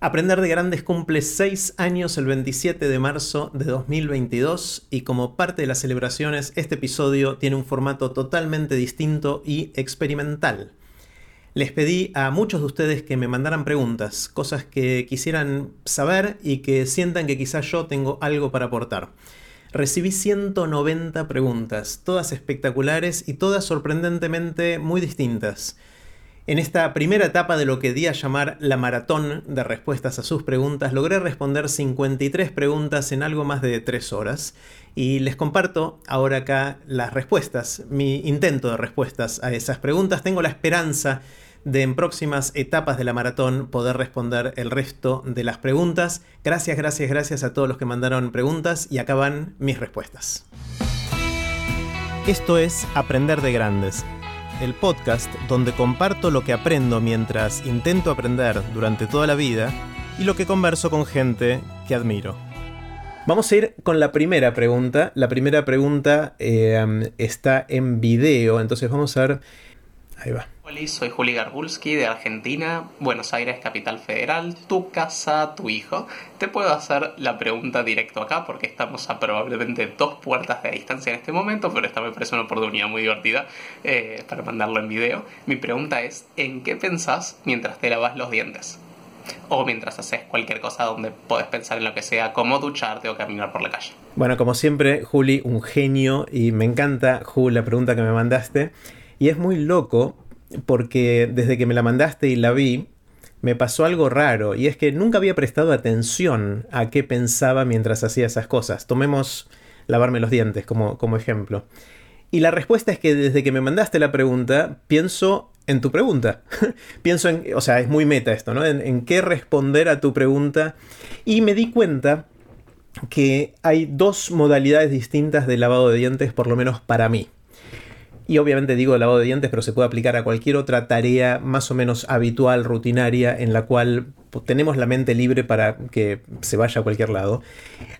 Aprender de Grandes cumple 6 años el 27 de marzo de 2022 y como parte de las celebraciones este episodio tiene un formato totalmente distinto y experimental. Les pedí a muchos de ustedes que me mandaran preguntas, cosas que quisieran saber y que sientan que quizás yo tengo algo para aportar. Recibí 190 preguntas, todas espectaculares y todas sorprendentemente muy distintas. En esta primera etapa de lo que di a llamar la maratón de respuestas a sus preguntas, logré responder 53 preguntas en algo más de 3 horas y les comparto ahora acá las respuestas, mi intento de respuestas a esas preguntas. Tengo la esperanza de en próximas etapas de la maratón poder responder el resto de las preguntas. Gracias, gracias, gracias a todos los que mandaron preguntas y acá van mis respuestas. Esto es Aprender de Grandes el podcast donde comparto lo que aprendo mientras intento aprender durante toda la vida y lo que converso con gente que admiro. Vamos a ir con la primera pregunta. La primera pregunta eh, está en video, entonces vamos a ver Ahí va. Soy Juli Garbulski de Argentina, Buenos Aires, capital federal, tu casa, tu hijo. Te puedo hacer la pregunta directo acá porque estamos a probablemente dos puertas de distancia en este momento, pero esta me parece una oportunidad muy divertida eh, para mandarlo en video. Mi pregunta es, ¿en qué pensás mientras te lavas los dientes? O mientras haces cualquier cosa donde podés pensar en lo que sea, como ducharte o caminar por la calle. Bueno, como siempre, Juli, un genio y me encanta, Juli, la pregunta que me mandaste. Y es muy loco porque desde que me la mandaste y la vi, me pasó algo raro y es que nunca había prestado atención a qué pensaba mientras hacía esas cosas. Tomemos lavarme los dientes como, como ejemplo. Y la respuesta es que desde que me mandaste la pregunta, pienso en tu pregunta. pienso en, o sea, es muy meta esto, ¿no? En, en qué responder a tu pregunta. Y me di cuenta que hay dos modalidades distintas de lavado de dientes, por lo menos para mí. Y obviamente digo lavado de dientes, pero se puede aplicar a cualquier otra tarea más o menos habitual, rutinaria, en la cual tenemos la mente libre para que se vaya a cualquier lado.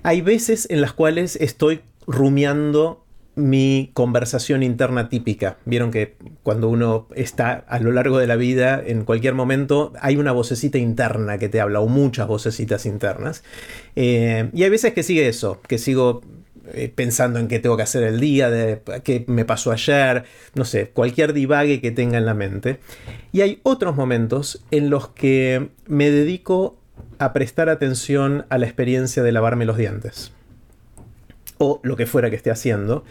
Hay veces en las cuales estoy rumiando mi conversación interna típica. Vieron que cuando uno está a lo largo de la vida, en cualquier momento, hay una vocecita interna que te habla, o muchas vocecitas internas. Eh, y hay veces que sigue eso, que sigo eh, pensando en qué tengo que hacer el día, de qué me pasó ayer, no sé, cualquier divague que tenga en la mente. Y hay otros momentos en los que me dedico a prestar atención a la experiencia de lavarme los dientes. O lo que fuera que esté haciendo.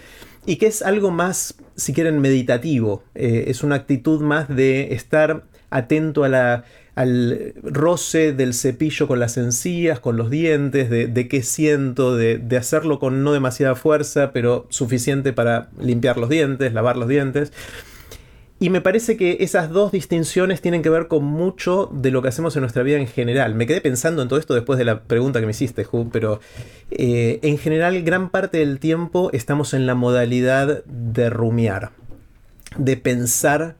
Y que es algo más, si quieren, meditativo. Eh, es una actitud más de estar atento a la al roce del cepillo con las encías, con los dientes, de, qué siento, de, hacerlo con no demasiada fuerza, pero suficiente para limpiar los dientes, lavar los dientes. Y me parece que esas dos distinciones tienen que ver con mucho de lo que hacemos en nuestra vida en general. Me quedé pensando en todo esto después de la pregunta que me hiciste, Ju, pero eh, en general gran parte del tiempo estamos en la modalidad de rumiar, de pensar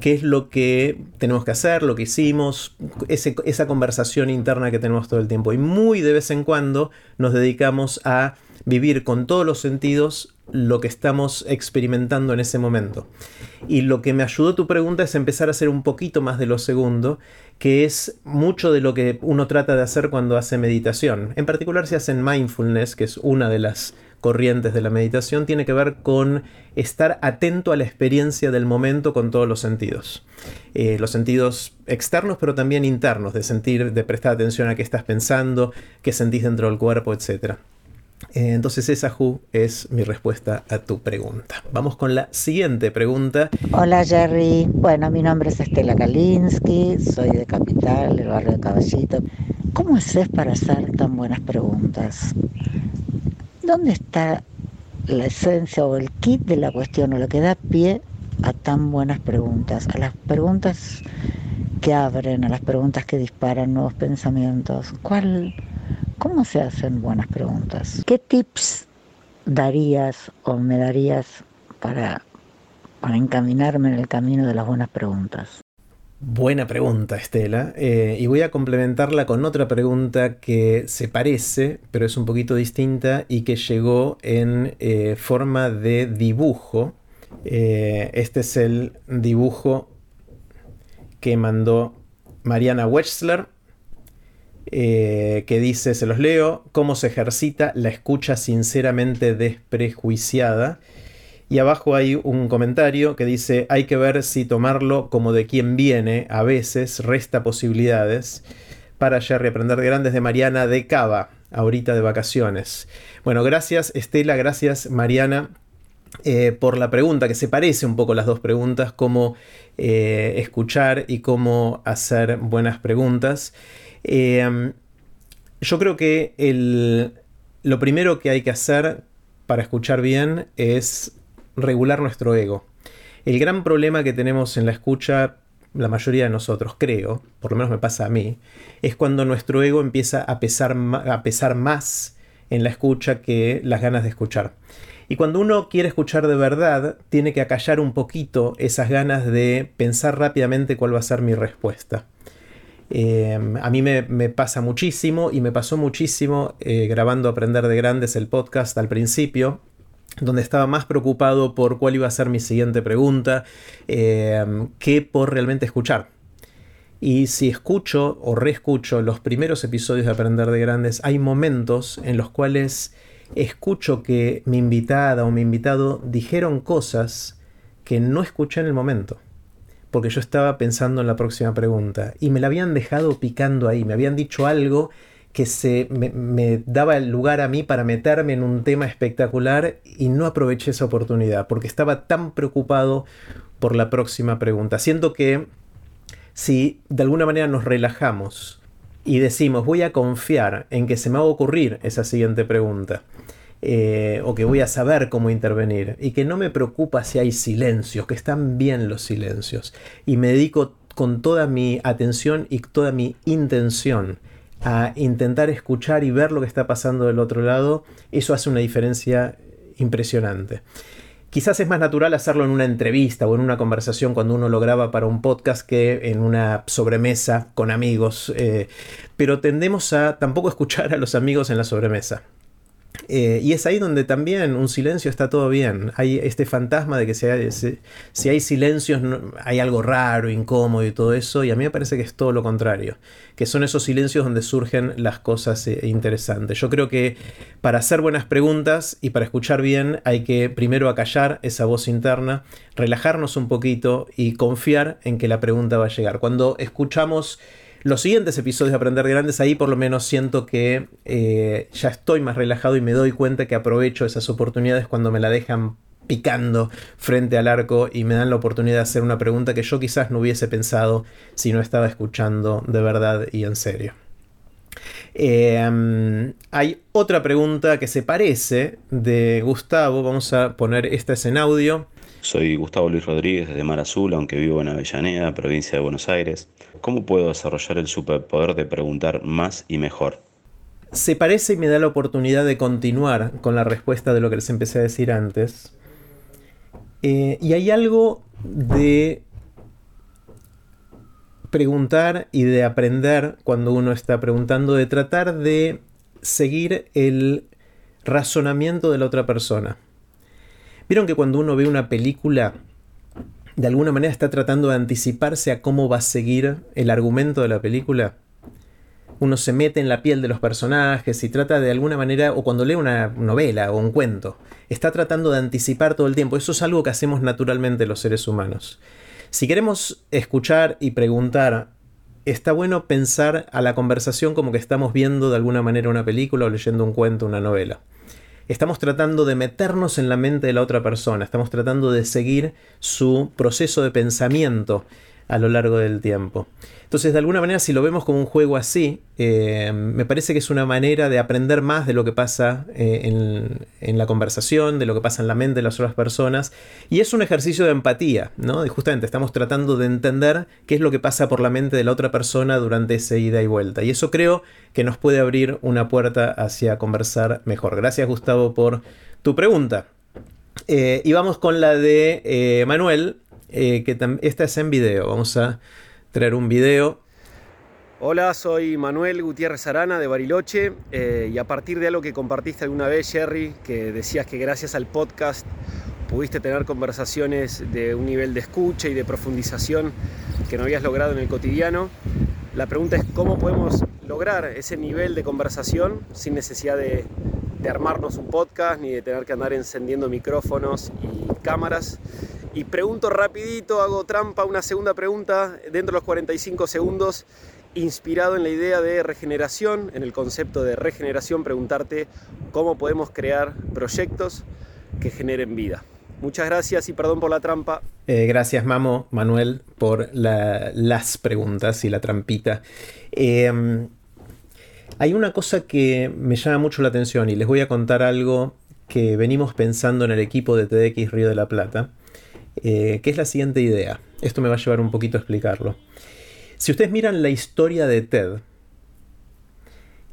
qué es lo que tenemos que hacer, lo que hicimos, esa conversación interna que tenemos todo el tiempo. Y muy de vez en cuando nos dedicamos a vivir con todos los sentidos lo que estamos experimentando en ese momento. Y lo que me ayudó tu pregunta es empezar a hacer un poquito más de lo segundo, que es mucho de lo que uno trata de hacer cuando hace meditación. En particular si hacen mindfulness, que es una de las corrientes de la meditación tiene que ver con estar atento a la experiencia del momento con todos los sentidos. Eh, los sentidos externos, pero también internos, de sentir, de prestar atención a qué estás pensando, qué sentís dentro del cuerpo, etc. Eh, entonces esa, Ju, es mi respuesta a tu pregunta. Vamos con la siguiente pregunta. Hola Jerry, bueno, mi nombre es Estela Kalinsky, soy de Capital, el barrio de Caballito. ¿Cómo haces para hacer tan buenas preguntas? ¿Dónde está la esencia o el kit de la cuestión o lo que da pie a tan buenas preguntas? A las preguntas que abren, a las preguntas que disparan nuevos pensamientos. ¿Cuál, ¿Cómo se hacen buenas preguntas? ¿Qué tips darías o me darías para, para encaminarme en el camino de las buenas preguntas? Buena pregunta, Estela. Eh, y voy a complementarla con otra pregunta que se parece, pero es un poquito distinta y que llegó en eh, forma de dibujo. Eh, este es el dibujo que mandó Mariana Wechsler. que dice, se los leo, cómo se ejercita la escucha sinceramente desprejuiciada. Y abajo hay un comentario que dice, hay que ver si tomarlo como de quien viene, a veces resta posibilidades. Para Jerry Aprender de Grandes de Mariana de Cava, ahorita de vacaciones. Bueno, gracias Estela, gracias Mariana eh, por la pregunta, que se parece un poco las dos preguntas, cómo eh, escuchar y cómo hacer buenas preguntas. Eh, yo creo que lo primero que hay que hacer para escuchar bien es regular nuestro ego. El gran problema que tenemos en la escucha, la mayoría de nosotros, creo, por lo menos me pasa a mí, es cuando nuestro ego empieza a pesar, a pesar más en la escucha que las ganas de escuchar. Y cuando uno quiere escuchar de verdad, tiene que acallar un poquito esas ganas de pensar rápidamente cuál va a ser mi respuesta. Em, a mí me, pasa muchísimo y me pasó muchísimo eh, grabando Aprender de Grandes el podcast al principio, donde estaba más preocupado por cuál iba a ser mi siguiente pregunta em, que por realmente escuchar. Y si escucho o reescucho los primeros episodios de Aprender de Grandes, hay momentos en los cuales escucho que mi invitada o mi invitado dijeron cosas que no escuché en el momento porque yo estaba pensando en la próxima pregunta y me la habían dejado picando ahí, me habían dicho algo que se me, daba el lugar a mí para meterme en un tema espectacular y no aproveché esa oportunidad porque estaba tan preocupado por la próxima pregunta. Siento que si de alguna manera nos relajamos y decimos voy a confiar en que se me va a ocurrir esa siguiente pregunta, eh, o que voy a saber cómo intervenir y que no me preocupa si hay silencios, que están bien los silencios y me dedico con toda mi atención y toda mi intención a intentar escuchar y ver lo que está pasando del otro lado, eso hace una diferencia impresionante. Quizás es más natural hacerlo en una entrevista o en una conversación cuando uno lo graba para un podcast que en una sobremesa con amigos, eh, pero tendemos a tampoco escuchar a los amigos en la sobremesa. Eh, y es ahí donde también un silencio está todo bien. Hay este fantasma de que si hay, si, hay silencios hay algo raro, incómodo y todo eso. Y a mí me parece que es todo lo contrario. Que son esos silencios donde surgen las cosas eh, interesantes. Yo creo que para hacer buenas preguntas y para escuchar bien hay que primero acallar esa voz interna, relajarnos un poquito y confiar en que la pregunta va a llegar. Cuando escuchamos los siguientes episodios de Aprender Grandes, ahí por lo menos siento que eh, ya estoy más relajado y me doy cuenta que aprovecho esas oportunidades cuando me la dejan picando frente al arco y me dan la oportunidad de hacer una pregunta que yo quizás no hubiese pensado si no estaba escuchando de verdad y en serio. Eh, hay otra pregunta que se parece de Gustavo, vamos a poner esta es en audio. Soy Gustavo Luis Rodríguez desde Mar Azul, aunque vivo en Avellaneda, provincia de Buenos Aires. ¿Cómo puedo desarrollar el superpoder de preguntar más y mejor? Se parece y me da la oportunidad de continuar con la respuesta de lo que les empecé a decir antes. Eh, y hay algo de preguntar y de aprender cuando uno está preguntando, de tratar de seguir el razonamiento de la otra persona. Vieron que cuando uno ve una película, de alguna manera está tratando de anticiparse a cómo va a seguir el argumento de la película. Uno se mete en la piel de los personajes y trata de alguna manera, o cuando lee una novela o un cuento, está tratando de anticipar todo el tiempo. Eso es algo que hacemos naturalmente los seres humanos. Si queremos escuchar y preguntar, está bueno pensar a la conversación como que estamos viendo de alguna manera una película o leyendo un cuento, una novela estamos tratando de meternos en la mente de la otra persona, estamos tratando de seguir su proceso de pensamiento a lo largo del tiempo. Entonces, de alguna manera, si lo vemos como un juego así, eh, me parece que es una manera de aprender más de lo que pasa eh, en, la conversación, de lo que pasa en la mente de las otras personas. Y es un ejercicio de empatía, ¿no? Y justamente estamos tratando de entender qué es lo que pasa por la mente de la otra persona durante esa ida y vuelta. Y eso creo que nos puede abrir una puerta hacia conversar mejor. Gracias, Gustavo, por tu pregunta. Eh, y vamos con la de Manuel, que esta es en video. Vamos a traer un video. Hola, soy Manuel Gutiérrez Arana de Bariloche eh, y a partir de algo que compartiste alguna vez, Jerry, que decías que gracias al podcast pudiste tener conversaciones de un nivel de escucha y de profundización que no habías logrado en el cotidiano, La pregunta es cómo podemos lograr ese nivel de conversación sin necesidad de, de armarnos un podcast ni de tener que andar encendiendo micrófonos y cámaras. Y pregunto rapidito, hago trampa, una segunda pregunta dentro de los 45 segundos, inspirado en la idea de regeneración, en el concepto de regeneración, preguntarte cómo podemos crear proyectos que generen vida. Muchas gracias y perdón por la trampa. Eh, gracias, Mamo, Manuel, por las preguntas y la trampita. Em, hay una cosa que me llama mucho la atención y les voy a contar algo que venimos pensando en el equipo de TDX Río de la Plata eh, que es la siguiente idea. Esto me va a llevar un poquito a explicarlo. Si ustedes miran la historia de TED,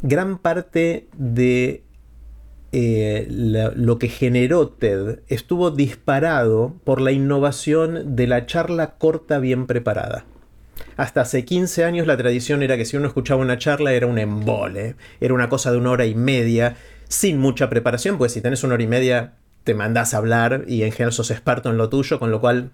gran parte de eh, lo que generó TED estuvo disparado por la innovación de la charla corta bien preparada. Hasta hace 15 años la tradición era que si uno escuchaba una charla era un embole, era una cosa de una hora y media, sin mucha preparación, pues si tenés una hora y media te mandás a hablar y en general sos experto en lo tuyo, con lo cual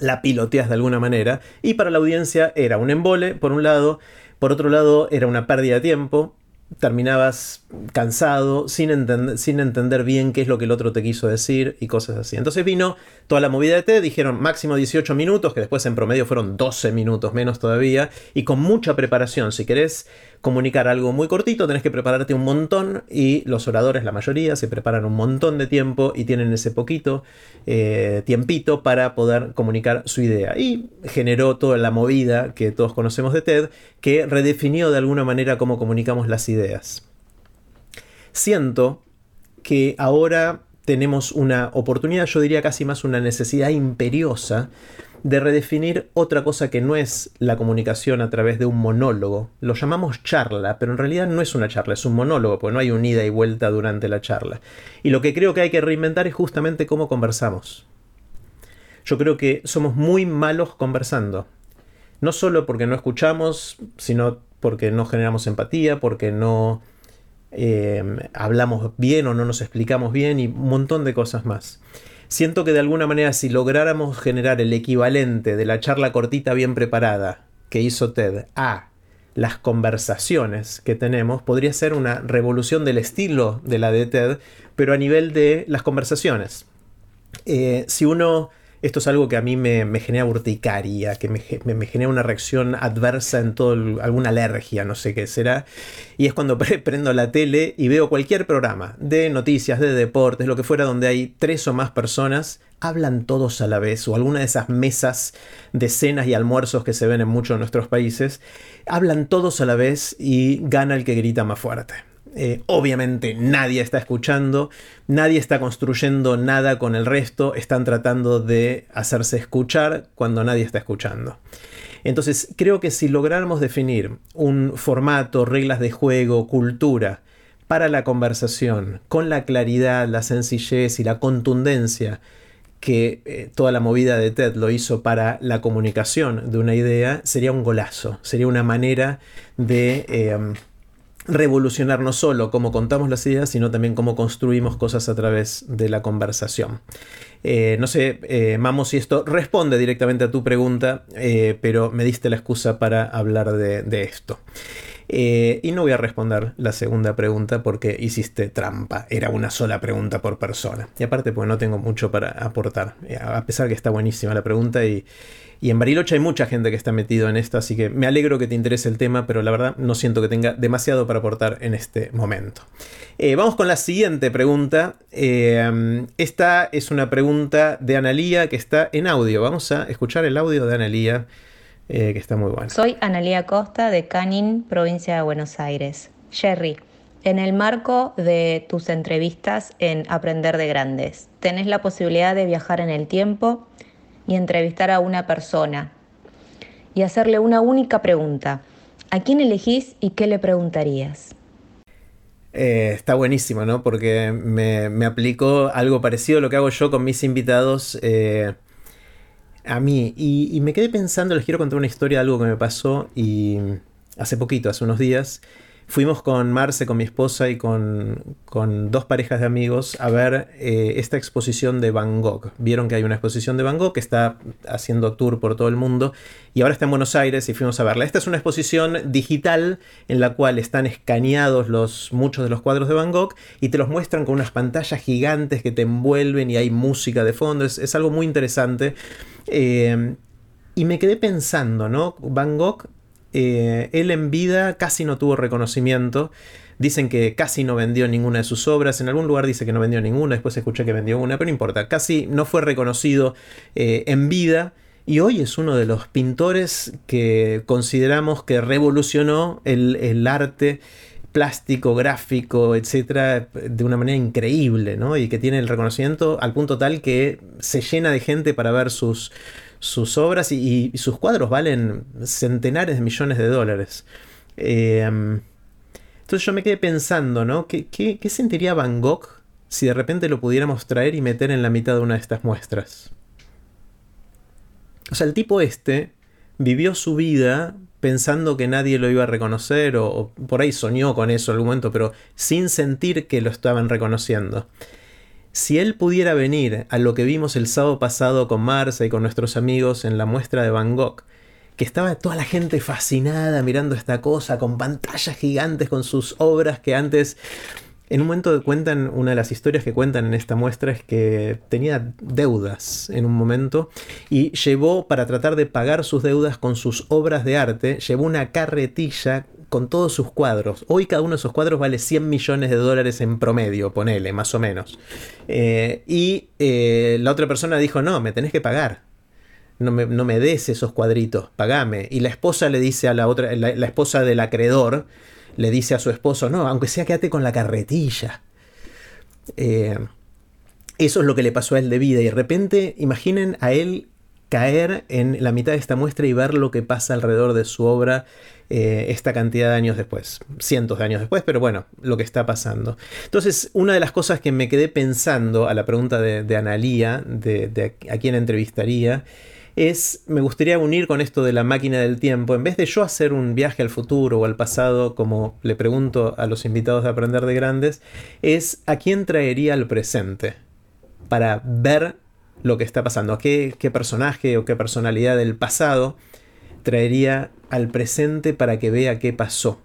la piloteas de alguna manera. Y para la audiencia era un embole, por un lado, por otro lado era una pérdida de tiempo, terminabas cansado, sin, sin, entender bien qué es lo que el otro te quiso decir y cosas así. Entonces vino toda la movida de TED, dijeron máximo 18 minutos, que después en promedio fueron 12 minutos menos todavía, y con mucha preparación. Si querés comunicar algo muy cortito, tenés que prepararte un montón y los oradores, la mayoría, se preparan un montón de tiempo y tienen ese poquito eh, tiempito para poder comunicar su idea. Y generó toda la movida que todos conocemos de TED, que redefinió de alguna manera cómo comunicamos las ideas. Siento que ahora tenemos una oportunidad, yo diría casi más una necesidad imperiosa, de redefinir otra cosa que no es la comunicación a través de un monólogo. Lo llamamos charla, pero en realidad no es una charla, es un monólogo, porque no hay un ida y vuelta durante la charla. Y lo que creo que hay que reinventar es justamente cómo conversamos. Yo creo que somos muy malos conversando. No solo porque no escuchamos, sino porque no generamos empatía, porque no eh, hablamos bien o no nos explicamos bien y un montón de cosas más. Siento que de alguna manera si lográramos generar el equivalente de la charla cortita bien preparada que hizo TED a las conversaciones que tenemos, podría ser una revolución del estilo de la de TED, pero a nivel de las conversaciones. Eh, si uno esto es algo que a mí me, genera urticaria, que me, genera una reacción adversa en todo, alguna alergia, no sé qué será. Y es cuando prendo la tele y veo cualquier programa de noticias, de deportes, lo que fuera, donde hay tres o más personas, hablan todos a la vez, o alguna de esas mesas de cenas y almuerzos que se ven en muchos de nuestros países, hablan todos a la vez y gana el que grita más fuerte. Eh, obviamente nadie está escuchando, nadie está construyendo nada con el resto, están tratando de hacerse escuchar cuando nadie está escuchando. Entonces creo que si lográramos definir un formato, reglas de juego, cultura para la conversación, con la claridad, la sencillez y la contundencia que eh, toda la movida de TED lo hizo para la comunicación de una idea, sería un golazo, sería una manera de... Eh, revolucionar no solo cómo contamos las ideas, sino también cómo construimos cosas a través de la conversación. Eh, no sé, eh, Mamo, si esto responde directamente a tu pregunta, eh, pero me diste la excusa para hablar de, esto. y no voy a responder la segunda pregunta porque hiciste trampa. Era una sola pregunta por persona. Y aparte, pues no tengo mucho para aportar. A pesar que está buenísima la pregunta y, y en Bariloche hay mucha gente que está metido en esto, así que me alegro que te interese el tema, pero la verdad no siento que tenga demasiado para aportar en este momento. Eh, vamos con la siguiente pregunta. Eh, esta es una pregunta de Analía que está en audio. Vamos a escuchar el audio de Analía, eh, que está muy bueno. Soy Analía Costa de Canin, provincia de Buenos Aires. Jerry, en el marco de tus entrevistas en Aprender de Grandes, tenés la posibilidad de viajar en el tiempo y entrevistar a una persona y hacerle una única pregunta. ¿A quién elegís y qué le preguntarías? Eh, está buenísimo, ¿no? Porque me, me, aplicó algo parecido a lo que hago yo con mis invitados eh, a mí. Y, y, me quedé pensando, les quiero contar una historia de algo que me pasó y hace poquito, hace unos días. Fuimos con Marce, con mi esposa y con, dos parejas de amigos a ver eh, esta exposición de Van Gogh. Vieron que hay una exposición de Van Gogh que está haciendo tour por todo el mundo y ahora está en Buenos Aires y fuimos a verla. Esta es una exposición digital en la cual están escaneados los, muchos de los cuadros de Van Gogh y te los muestran con unas pantallas gigantes que te envuelven y hay música de fondo. Es, algo muy interesante. Eh, y me quedé pensando, ¿no? Van Gogh eh, él en vida casi no tuvo reconocimiento. Dicen que casi no vendió ninguna de sus obras. En algún lugar dice que no vendió ninguna. Después escuché que vendió una, pero no importa. Casi no fue reconocido eh, en vida. Y hoy es uno de los pintores que consideramos que revolucionó el, arte plástico, gráfico, etcétera, de una manera increíble, ¿no? Y que tiene el reconocimiento al punto tal que se llena de gente para ver sus, sus obras y, sus cuadros valen centenares de millones de dólares. Em, entonces yo me quedé pensando, ¿no? ¿Qué, ¿Qué, sentiría Van Gogh si de repente lo pudiéramos traer y meter en la mitad de una de estas muestras? O sea, el tipo este vivió su vida pensando que nadie lo iba a reconocer o, o por ahí soñó con eso en algún momento, pero sin sentir que lo estaban reconociendo. Si él pudiera venir a lo que vimos el sábado pasado con Marcia y con nuestros amigos en la muestra de Van Gogh, que estaba toda la gente fascinada mirando esta cosa, con pantallas gigantes, con sus obras que antes... En un momento cuentan, una de las historias que cuentan en esta muestra es que tenía deudas en un momento y llevó para tratar de pagar sus deudas con sus obras de arte, llevó una carretilla con todos sus cuadros. Hoy cada uno de esos cuadros vale 100 millones de dólares en promedio, ponele, más o menos. Eh, y eh, la otra persona dijo, no, me tenés que pagar. No me, des esos cuadritos, pagame. Y la esposa le dice a la otra, la, esposa del acreedor, le dice a su esposo, no, aunque sea quédate con la carretilla. Eh, eso es lo que le pasó a él de vida. Y de repente, imaginen a él caer en la mitad de esta muestra y ver lo que pasa alrededor de su obra eh, esta cantidad de años después, cientos de años después, pero bueno, lo que está pasando. Entonces, una de las cosas que me quedé pensando a la pregunta de, Analía, de, a quién entrevistaría, es, me gustaría unir con esto de la máquina del tiempo, en vez de yo hacer un viaje al futuro o al pasado, como le pregunto a los invitados de Aprender de Grandes, es a quién traería al presente para ver lo que está pasando, qué, qué personaje o qué personalidad del pasado traería al presente para que vea qué pasó.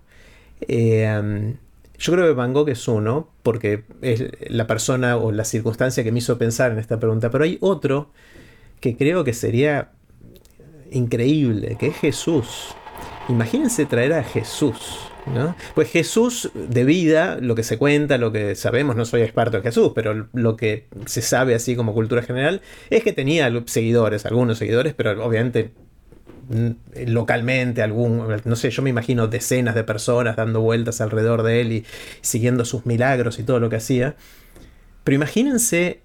Eh, yo creo que Van Gogh es uno, porque es la persona o la circunstancia que me hizo pensar en esta pregunta, pero hay otro que creo que sería increíble, que es Jesús. Imagínense traer a Jesús. ¿no? Pues Jesús de vida, lo que se cuenta, lo que sabemos, no soy experto en Jesús, pero lo que se sabe así como cultura general, es que tenía seguidores, algunos seguidores, pero obviamente localmente, algún, no sé, yo me imagino decenas de personas dando vueltas alrededor de él y siguiendo sus milagros y todo lo que hacía. Pero imagínense,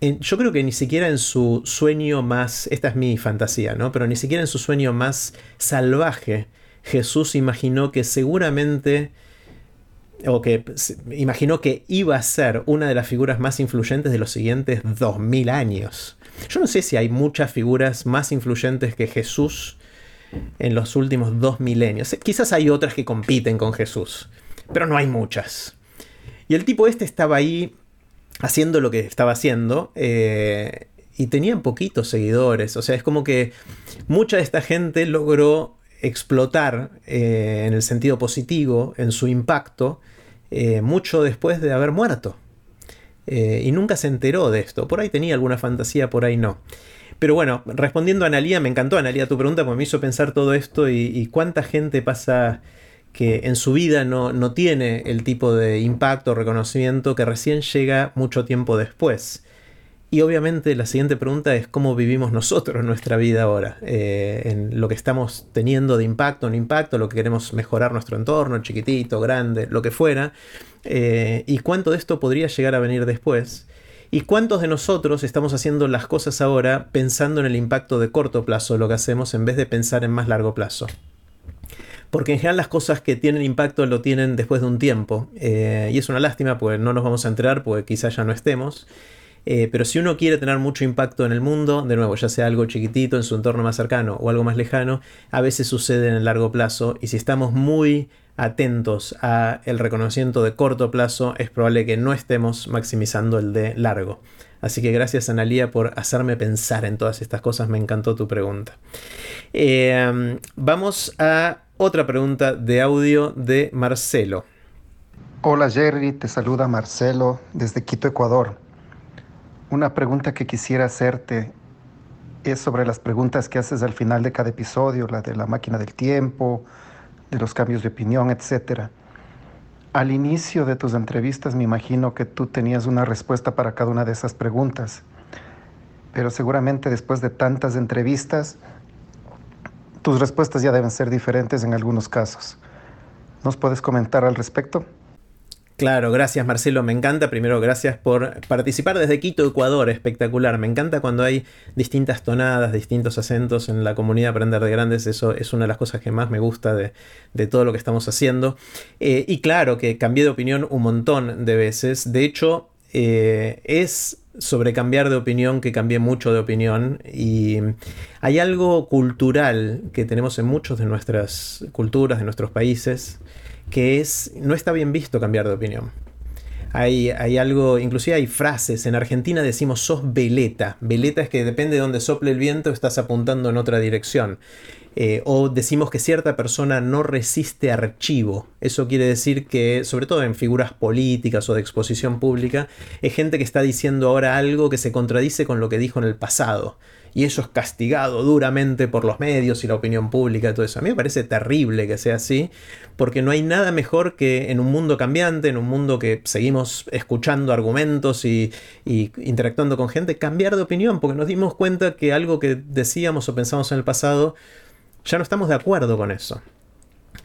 yo creo que ni siquiera en su sueño más, esta es mi fantasía, ¿no? Pero ni siquiera en su sueño más salvaje, Jesús imaginó que seguramente o que imaginó que iba a ser una de las figuras más influyentes de los siguientes 2000 años. Yo no sé si hay muchas figuras más influyentes que Jesús en los últimos dos milenios. Quizás hay otras que compiten con Jesús, pero no hay muchas. Y el tipo este estaba ahí haciendo lo que estaba haciendo eh, y tenía poquitos seguidores. O sea, es como que mucha de esta gente logró explotar eh, en el sentido positivo, en su impacto, eh, mucho después de haber muerto. Eh, y nunca se enteró de esto. Por ahí tenía alguna fantasía, por ahí no. Pero bueno, respondiendo a Analía, me encantó Analía tu pregunta porque me hizo pensar todo esto y, cuánta gente pasa que en su vida no, no, tiene el tipo de impacto o reconocimiento que recién llega mucho tiempo después. Y obviamente la siguiente pregunta es cómo vivimos nosotros nuestra vida ahora, eh, en lo que estamos teniendo de impacto, no impacto, lo que queremos mejorar nuestro entorno, chiquitito, grande, lo que fuera, eh, y cuánto de esto podría llegar a venir después. ¿Y cuántos de nosotros estamos haciendo las cosas ahora pensando en el impacto de corto plazo lo que hacemos en vez de pensar en más largo plazo? Porque en general las cosas que tienen impacto lo tienen después de un tiempo. Eh, y es una lástima, pues no nos vamos a enterar, porque quizás ya no estemos. Eh, pero si uno quiere tener mucho impacto en el mundo, de nuevo, ya sea algo chiquitito en su entorno más cercano o algo más lejano, a veces sucede en el largo plazo y si estamos muy atentos a el reconocimiento de corto plazo, es probable que no estemos maximizando el de largo. Así que gracias Analia por hacerme pensar en todas estas cosas, me encantó tu pregunta. Eh, vamos a otra pregunta de audio de Marcelo. Hola Jerry, te saluda Marcelo desde Quito, Ecuador. Una pregunta que quisiera hacerte es sobre las preguntas que haces al final de cada episodio, la de la máquina del tiempo, de los cambios de opinión, etc. Al inicio de tus entrevistas me imagino que tú tenías una respuesta para cada una de esas preguntas, pero seguramente después de tantas entrevistas, tus respuestas ya deben ser diferentes en algunos casos. ¿Nos puedes comentar al respecto? Claro, gracias Marcelo, me encanta. Primero, gracias por participar desde Quito, Ecuador, espectacular. Me encanta cuando hay distintas tonadas, distintos acentos en la comunidad Aprender de Grandes. Eso es una de las cosas que más me gusta de, todo lo que estamos haciendo. Eh, y claro que cambié de opinión un montón de veces. De hecho, eh, es sobre cambiar de opinión que cambié mucho de opinión y hay algo cultural que tenemos en muchos de nuestras culturas, de nuestros países, que es, no está bien visto cambiar de opinión. Hay, hay, algo, inclusive hay frases, en Argentina decimos sos veleta. Veleta es que depende de dónde sople el viento, estás apuntando en otra dirección. Eh, o decimos que cierta persona no resiste archivo. Eso quiere decir que, sobre todo en figuras políticas o de exposición pública, es gente que está diciendo ahora algo que se contradice con lo que dijo en el pasado y eso es castigado duramente por los medios y la opinión pública y todo eso. A mí me parece terrible que sea así, porque no hay nada mejor que en un mundo cambiante, en un mundo que seguimos escuchando argumentos y, interactuando con gente, cambiar de opinión, porque nos dimos cuenta que algo que decíamos o pensamos en el pasado, ya no estamos de acuerdo con eso.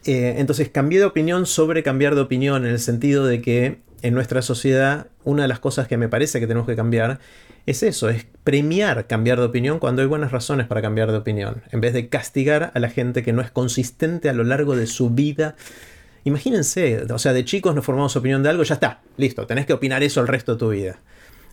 Eh, entonces cambié de opinión sobre cambiar de opinión en el sentido de que en nuestra sociedad una de las cosas que me parece que tenemos que cambiar es eso, es premiar cambiar de opinión cuando hay buenas razones para cambiar de opinión, en vez de castigar a la gente que no es consistente a lo largo de su vida. Imagínense, o sea, de chicos nos formamos opinión de algo, ya está, listo, tenés que opinar eso el resto de tu vida.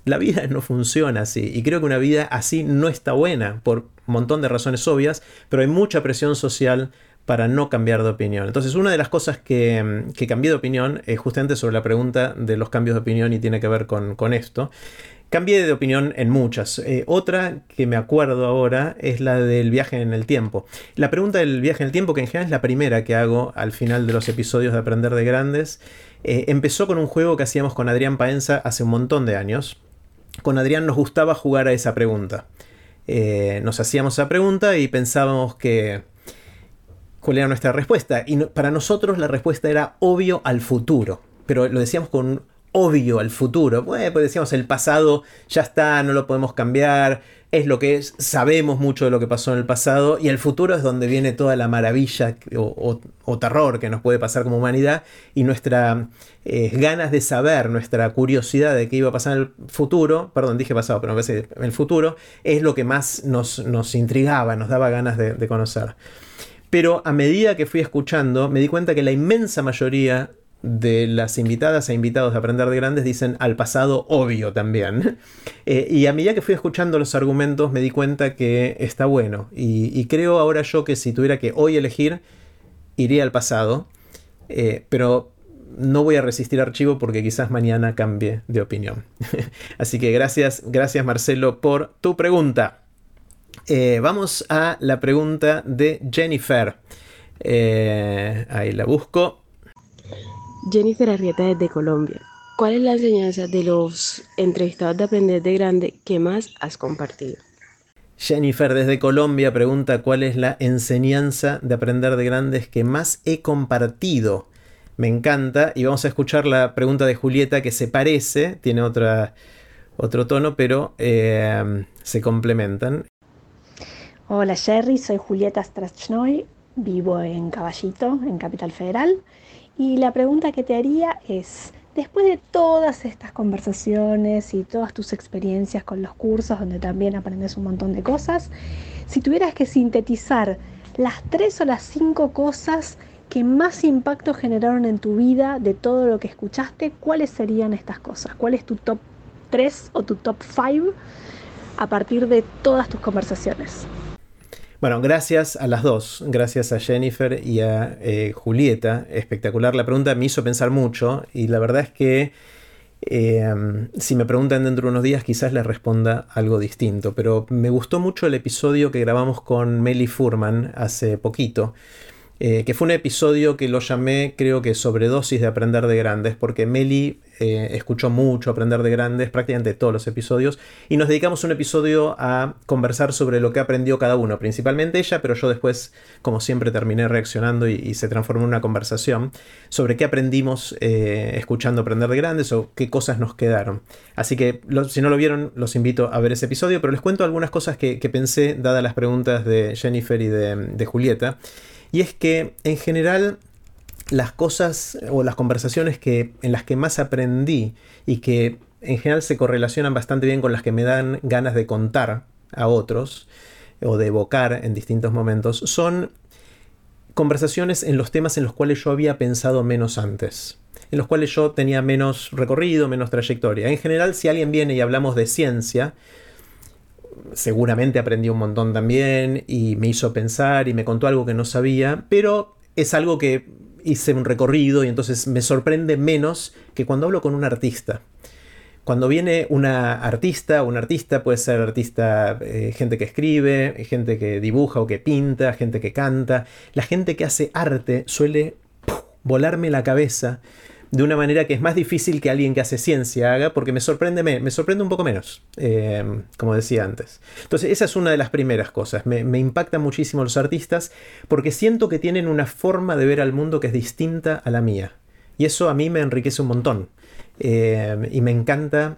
La vida no funciona así y creo que una vida así no está buena por un montón de razones obvias, pero hay mucha presión social para no cambiar de opinión. Entonces, una de las cosas que, que cambié de opinión es justamente sobre la pregunta de los cambios de opinión y tiene que ver con, con esto. Cambié de opinión en muchas. Eh, otra que me acuerdo ahora es la del viaje en el tiempo. La pregunta del viaje en el tiempo, que en general es la primera que hago al final de los episodios de Aprender de Grandes, eh, empezó con un juego que hacíamos con Adrián Paenza hace un montón de años. Con Adrián nos gustaba jugar a esa pregunta. Eh, nos hacíamos esa pregunta y pensábamos que cuál era nuestra respuesta. Y para nosotros la respuesta era obvio al futuro. Pero lo decíamos con obvio al futuro. Bueno, pues decíamos, el pasado ya está, no lo podemos cambiar, es lo que es, sabemos mucho de lo que pasó en el pasado y el futuro es donde viene toda la maravilla o, terror que nos puede pasar como humanidad y nuestra eh, ganas de saber, nuestra curiosidad de qué iba a pasar en el futuro, perdón, dije pasado, pero veces en el futuro, es lo que más nos, nos intrigaba, nos daba ganas de conocer. Pero a medida que fui escuchando, me di cuenta que la inmensa mayoría de las invitadas e invitados de Aprender de Grandes dicen al pasado obvio también. Eh, y a medida que fui escuchando los argumentos me di cuenta que está bueno. Y, creo ahora yo que si tuviera que hoy elegir, iría al pasado. Eh, pero no voy a resistir archivo porque quizás mañana cambie de opinión. Así que gracias, gracias Marcelo por tu pregunta. Eh, vamos a la pregunta de Jennifer. ahí la busco. Jennifer Arrieta desde Colombia. ¿Cuál es la enseñanza de los entrevistados de Aprender de Grande que más has compartido? Jennifer desde Colombia pregunta cuál es la enseñanza de Aprender de Grandes que más he compartido. Me encanta y vamos a escuchar la pregunta de Julieta que se parece, tiene otra, otro tono, pero eh, se complementan. Hola Jerry, soy Julieta Strachnoy, vivo en Caballito, en Capital Federal. Y la pregunta que te haría es, después de todas estas conversaciones y todas tus experiencias con los cursos, donde también aprendes un montón de cosas, si tuvieras que sintetizar las tres o las cinco cosas que más impacto generaron en tu vida de todo lo que escuchaste, ¿cuáles serían estas cosas? ¿Cuál es tu top 3 o tu top 5 a partir de todas tus conversaciones? Bueno, gracias a las dos, gracias a Jennifer y a eh, Julieta. Espectacular la pregunta, me hizo pensar mucho y la verdad es que eh, si me preguntan dentro de unos días quizás les responda algo distinto, pero me gustó mucho el episodio que grabamos con Meli Furman hace poquito. Eh, que fue un episodio que lo llamé, creo que sobredosis de aprender de grandes, porque Meli eh, escuchó mucho aprender de grandes, prácticamente todos los episodios, y nos dedicamos un episodio a conversar sobre lo que aprendió cada uno, principalmente ella, pero yo después, como siempre, terminé reaccionando y, se transformó en una conversación sobre qué aprendimos eh, escuchando aprender de grandes o qué cosas nos quedaron. Así que si no lo vieron, los invito a ver ese episodio, pero les cuento algunas cosas que, pensé, dadas las preguntas de Jennifer y de Julieta. Y es que en general las cosas o las conversaciones que, en las que más aprendí y que en general se correlacionan bastante bien con las que me dan ganas de contar a otros o de evocar en distintos momentos son conversaciones en los temas en los cuales yo había pensado menos antes, en los cuales yo tenía menos recorrido, menos trayectoria. En general, si alguien viene y hablamos de ciencia, seguramente aprendí un montón también y me hizo pensar y me contó algo que no sabía, pero es algo que hice un recorrido y entonces me sorprende menos que cuando hablo con un artista. Cuando viene una artista, un artista puede ser artista, eh, gente que escribe, gente que dibuja o que pinta, gente que canta, la gente que hace arte suele volarme la cabeza de una manera que es más difícil que alguien que hace ciencia haga, porque me sorprende, me, sorprende un poco menos, eh, como decía antes. Entonces, esa es una de las primeras cosas. Me, impactan muchísimo los artistas porque siento que tienen una forma de ver al mundo que es distinta a la mía. Y eso a mí me enriquece un montón. Eh, y me encanta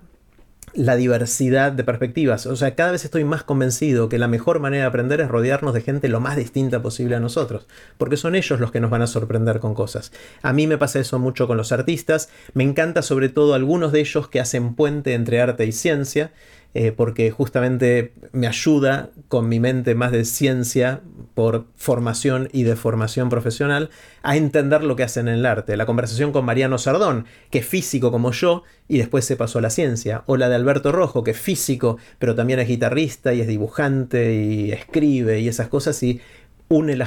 la diversidad de perspectivas. O sea, cada vez estoy más convencido que la mejor manera de aprender es rodearnos de gente lo más distinta posible a nosotros, porque son ellos los que nos van a sorprender con cosas. A mí me pasa eso mucho con los artistas, me encanta sobre todo algunos de ellos que hacen puente entre arte y ciencia, eh, porque justamente me ayuda con mi mente más de ciencia por formación y de formación profesional a entender lo que hacen en el arte. La conversación con Mariano Sardón, que es físico como yo y después se pasó a la ciencia, o la de Alberto Rojo, que es físico, pero también es guitarrista y es dibujante y escribe y esas cosas y une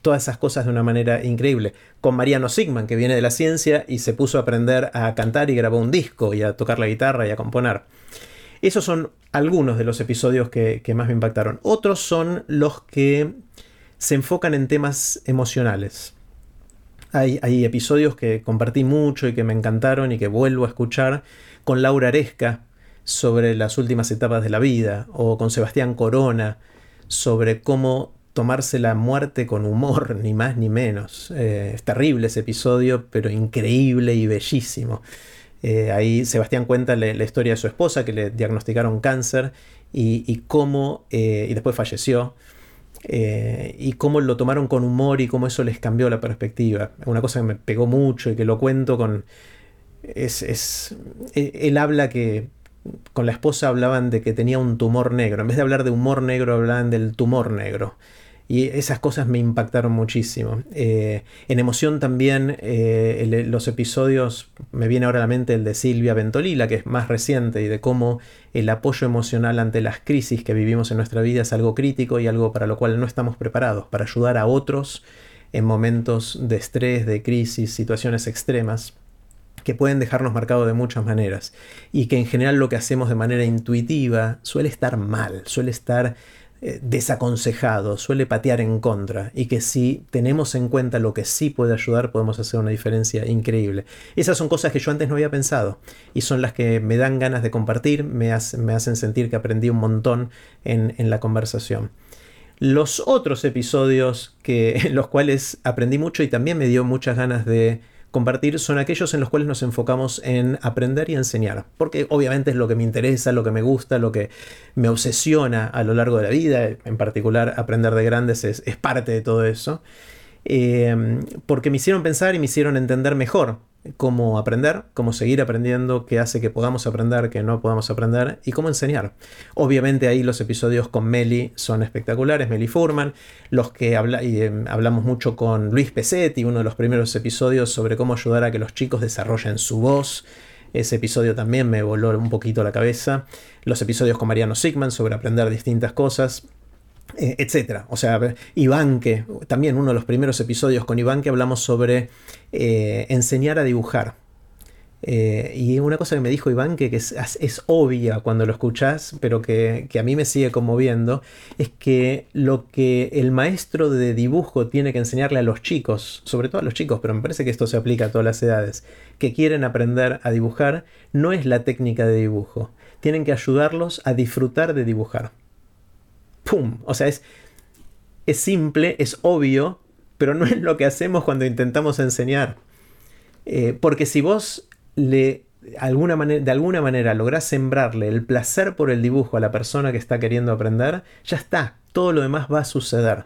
todas esas cosas de una manera increíble. Con Mariano Sigman, que viene de la ciencia y se puso a aprender a cantar y grabó un disco y a tocar la guitarra y a componer. Esos son algunos de los episodios que, más me impactaron. Otros son los que se enfocan en temas emocionales. Hay, episodios que compartí mucho y que me encantaron y que vuelvo a escuchar con Laura Aresca sobre las últimas etapas de la vida o con Sebastián Corona sobre cómo tomarse la muerte con humor, ni más ni menos. Eh, es terrible ese episodio, pero increíble y bellísimo. Eh, ahí Sebastián cuenta la, historia de su esposa, que le diagnosticaron cáncer y, cómo, eh, y después falleció, eh, y cómo lo tomaron con humor y cómo eso les cambió la perspectiva. Una cosa que me pegó mucho y que lo cuento con... Es, es, e, él habla que con la esposa hablaban de que tenía un tumor negro. En vez de hablar de humor negro, hablaban del tumor negro. Y esas cosas me impactaron muchísimo. Eh, en emoción también, eh, los episodios, me viene ahora a la mente el de Silvia Ventolila, que es más reciente, y de cómo el apoyo emocional ante las crisis que vivimos en nuestra vida es algo crítico y algo para lo cual no estamos preparados, para ayudar a otros en momentos de estrés, de crisis, situaciones extremas que pueden dejarnos marcados de muchas maneras y que en general lo que hacemos de manera intuitiva suele estar mal, suele estar eh, desaconsejado, suele patear en contra y que si tenemos en cuenta lo que sí puede ayudar podemos hacer una diferencia increíble. Esas son cosas que yo antes no había pensado y son las que me dan ganas de compartir, me, hacen sentir que aprendí un montón en, en la conversación. Los otros episodios que, en los cuales aprendí mucho y también me dio muchas ganas de compartir son aquellos en los cuales nos enfocamos en aprender y enseñar, porque obviamente es lo que me interesa, lo que me gusta, lo que me obsesiona a lo largo de la vida, en particular aprender de grandes es, parte de todo eso, eh, porque me hicieron pensar y me hicieron entender mejor cómo aprender, cómo seguir aprendiendo, qué hace que podamos aprender, que no podamos aprender y cómo enseñar. Obviamente ahí los episodios con Meli son espectaculares, Meli Furman, los que em, hablamos mucho con Luis Pesetti, uno de los primeros episodios sobre cómo ayudar a que los chicos desarrollen su voz. Ese episodio también me voló un poquito la cabeza. Los episodios con Mariano Sigman sobre aprender distintas cosas. Eh, etcétera. O sea, Iván, que también uno de los primeros episodios con Iván que hablamos sobre eh, enseñar a dibujar. Eh, y una cosa que me dijo Iván, que, es, obvia cuando lo escuchás, pero que, a mí me sigue conmoviendo, es que lo que el maestro de dibujo tiene que enseñarle a los chicos, sobre todo a los chicos, pero me parece que esto se aplica a todas las edades, que quieren aprender a dibujar, no es la técnica de dibujo. Tienen que ayudarlos a disfrutar de dibujar. ¡Pum! O sea, es, es simple, es obvio, pero no es lo que hacemos cuando intentamos enseñar. Eh, porque si vos le, de alguna manera lográs sembrarle el placer por el dibujo a la persona que está queriendo aprender, ya está, todo lo demás va a suceder.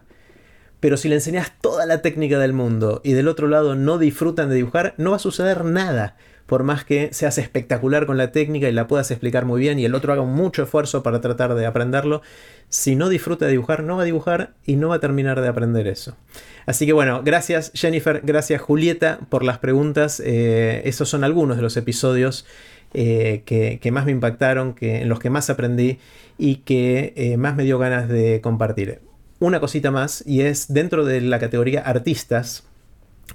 Pero si le enseñas toda la técnica del mundo y del otro lado no disfrutan de dibujar, no va a suceder nada. Por más que seas espectacular con la técnica y la puedas explicar muy bien y el otro haga mucho esfuerzo para tratar de aprenderlo, si no disfruta de dibujar, no va a dibujar y no va a terminar de aprender eso. Así que bueno, gracias Jennifer, gracias Julieta por las preguntas. Eh, esos son algunos de los episodios eh, que, más me impactaron, que, en los que más aprendí y que eh, más me dio ganas de compartir. Una cosita más y es dentro de la categoría artistas,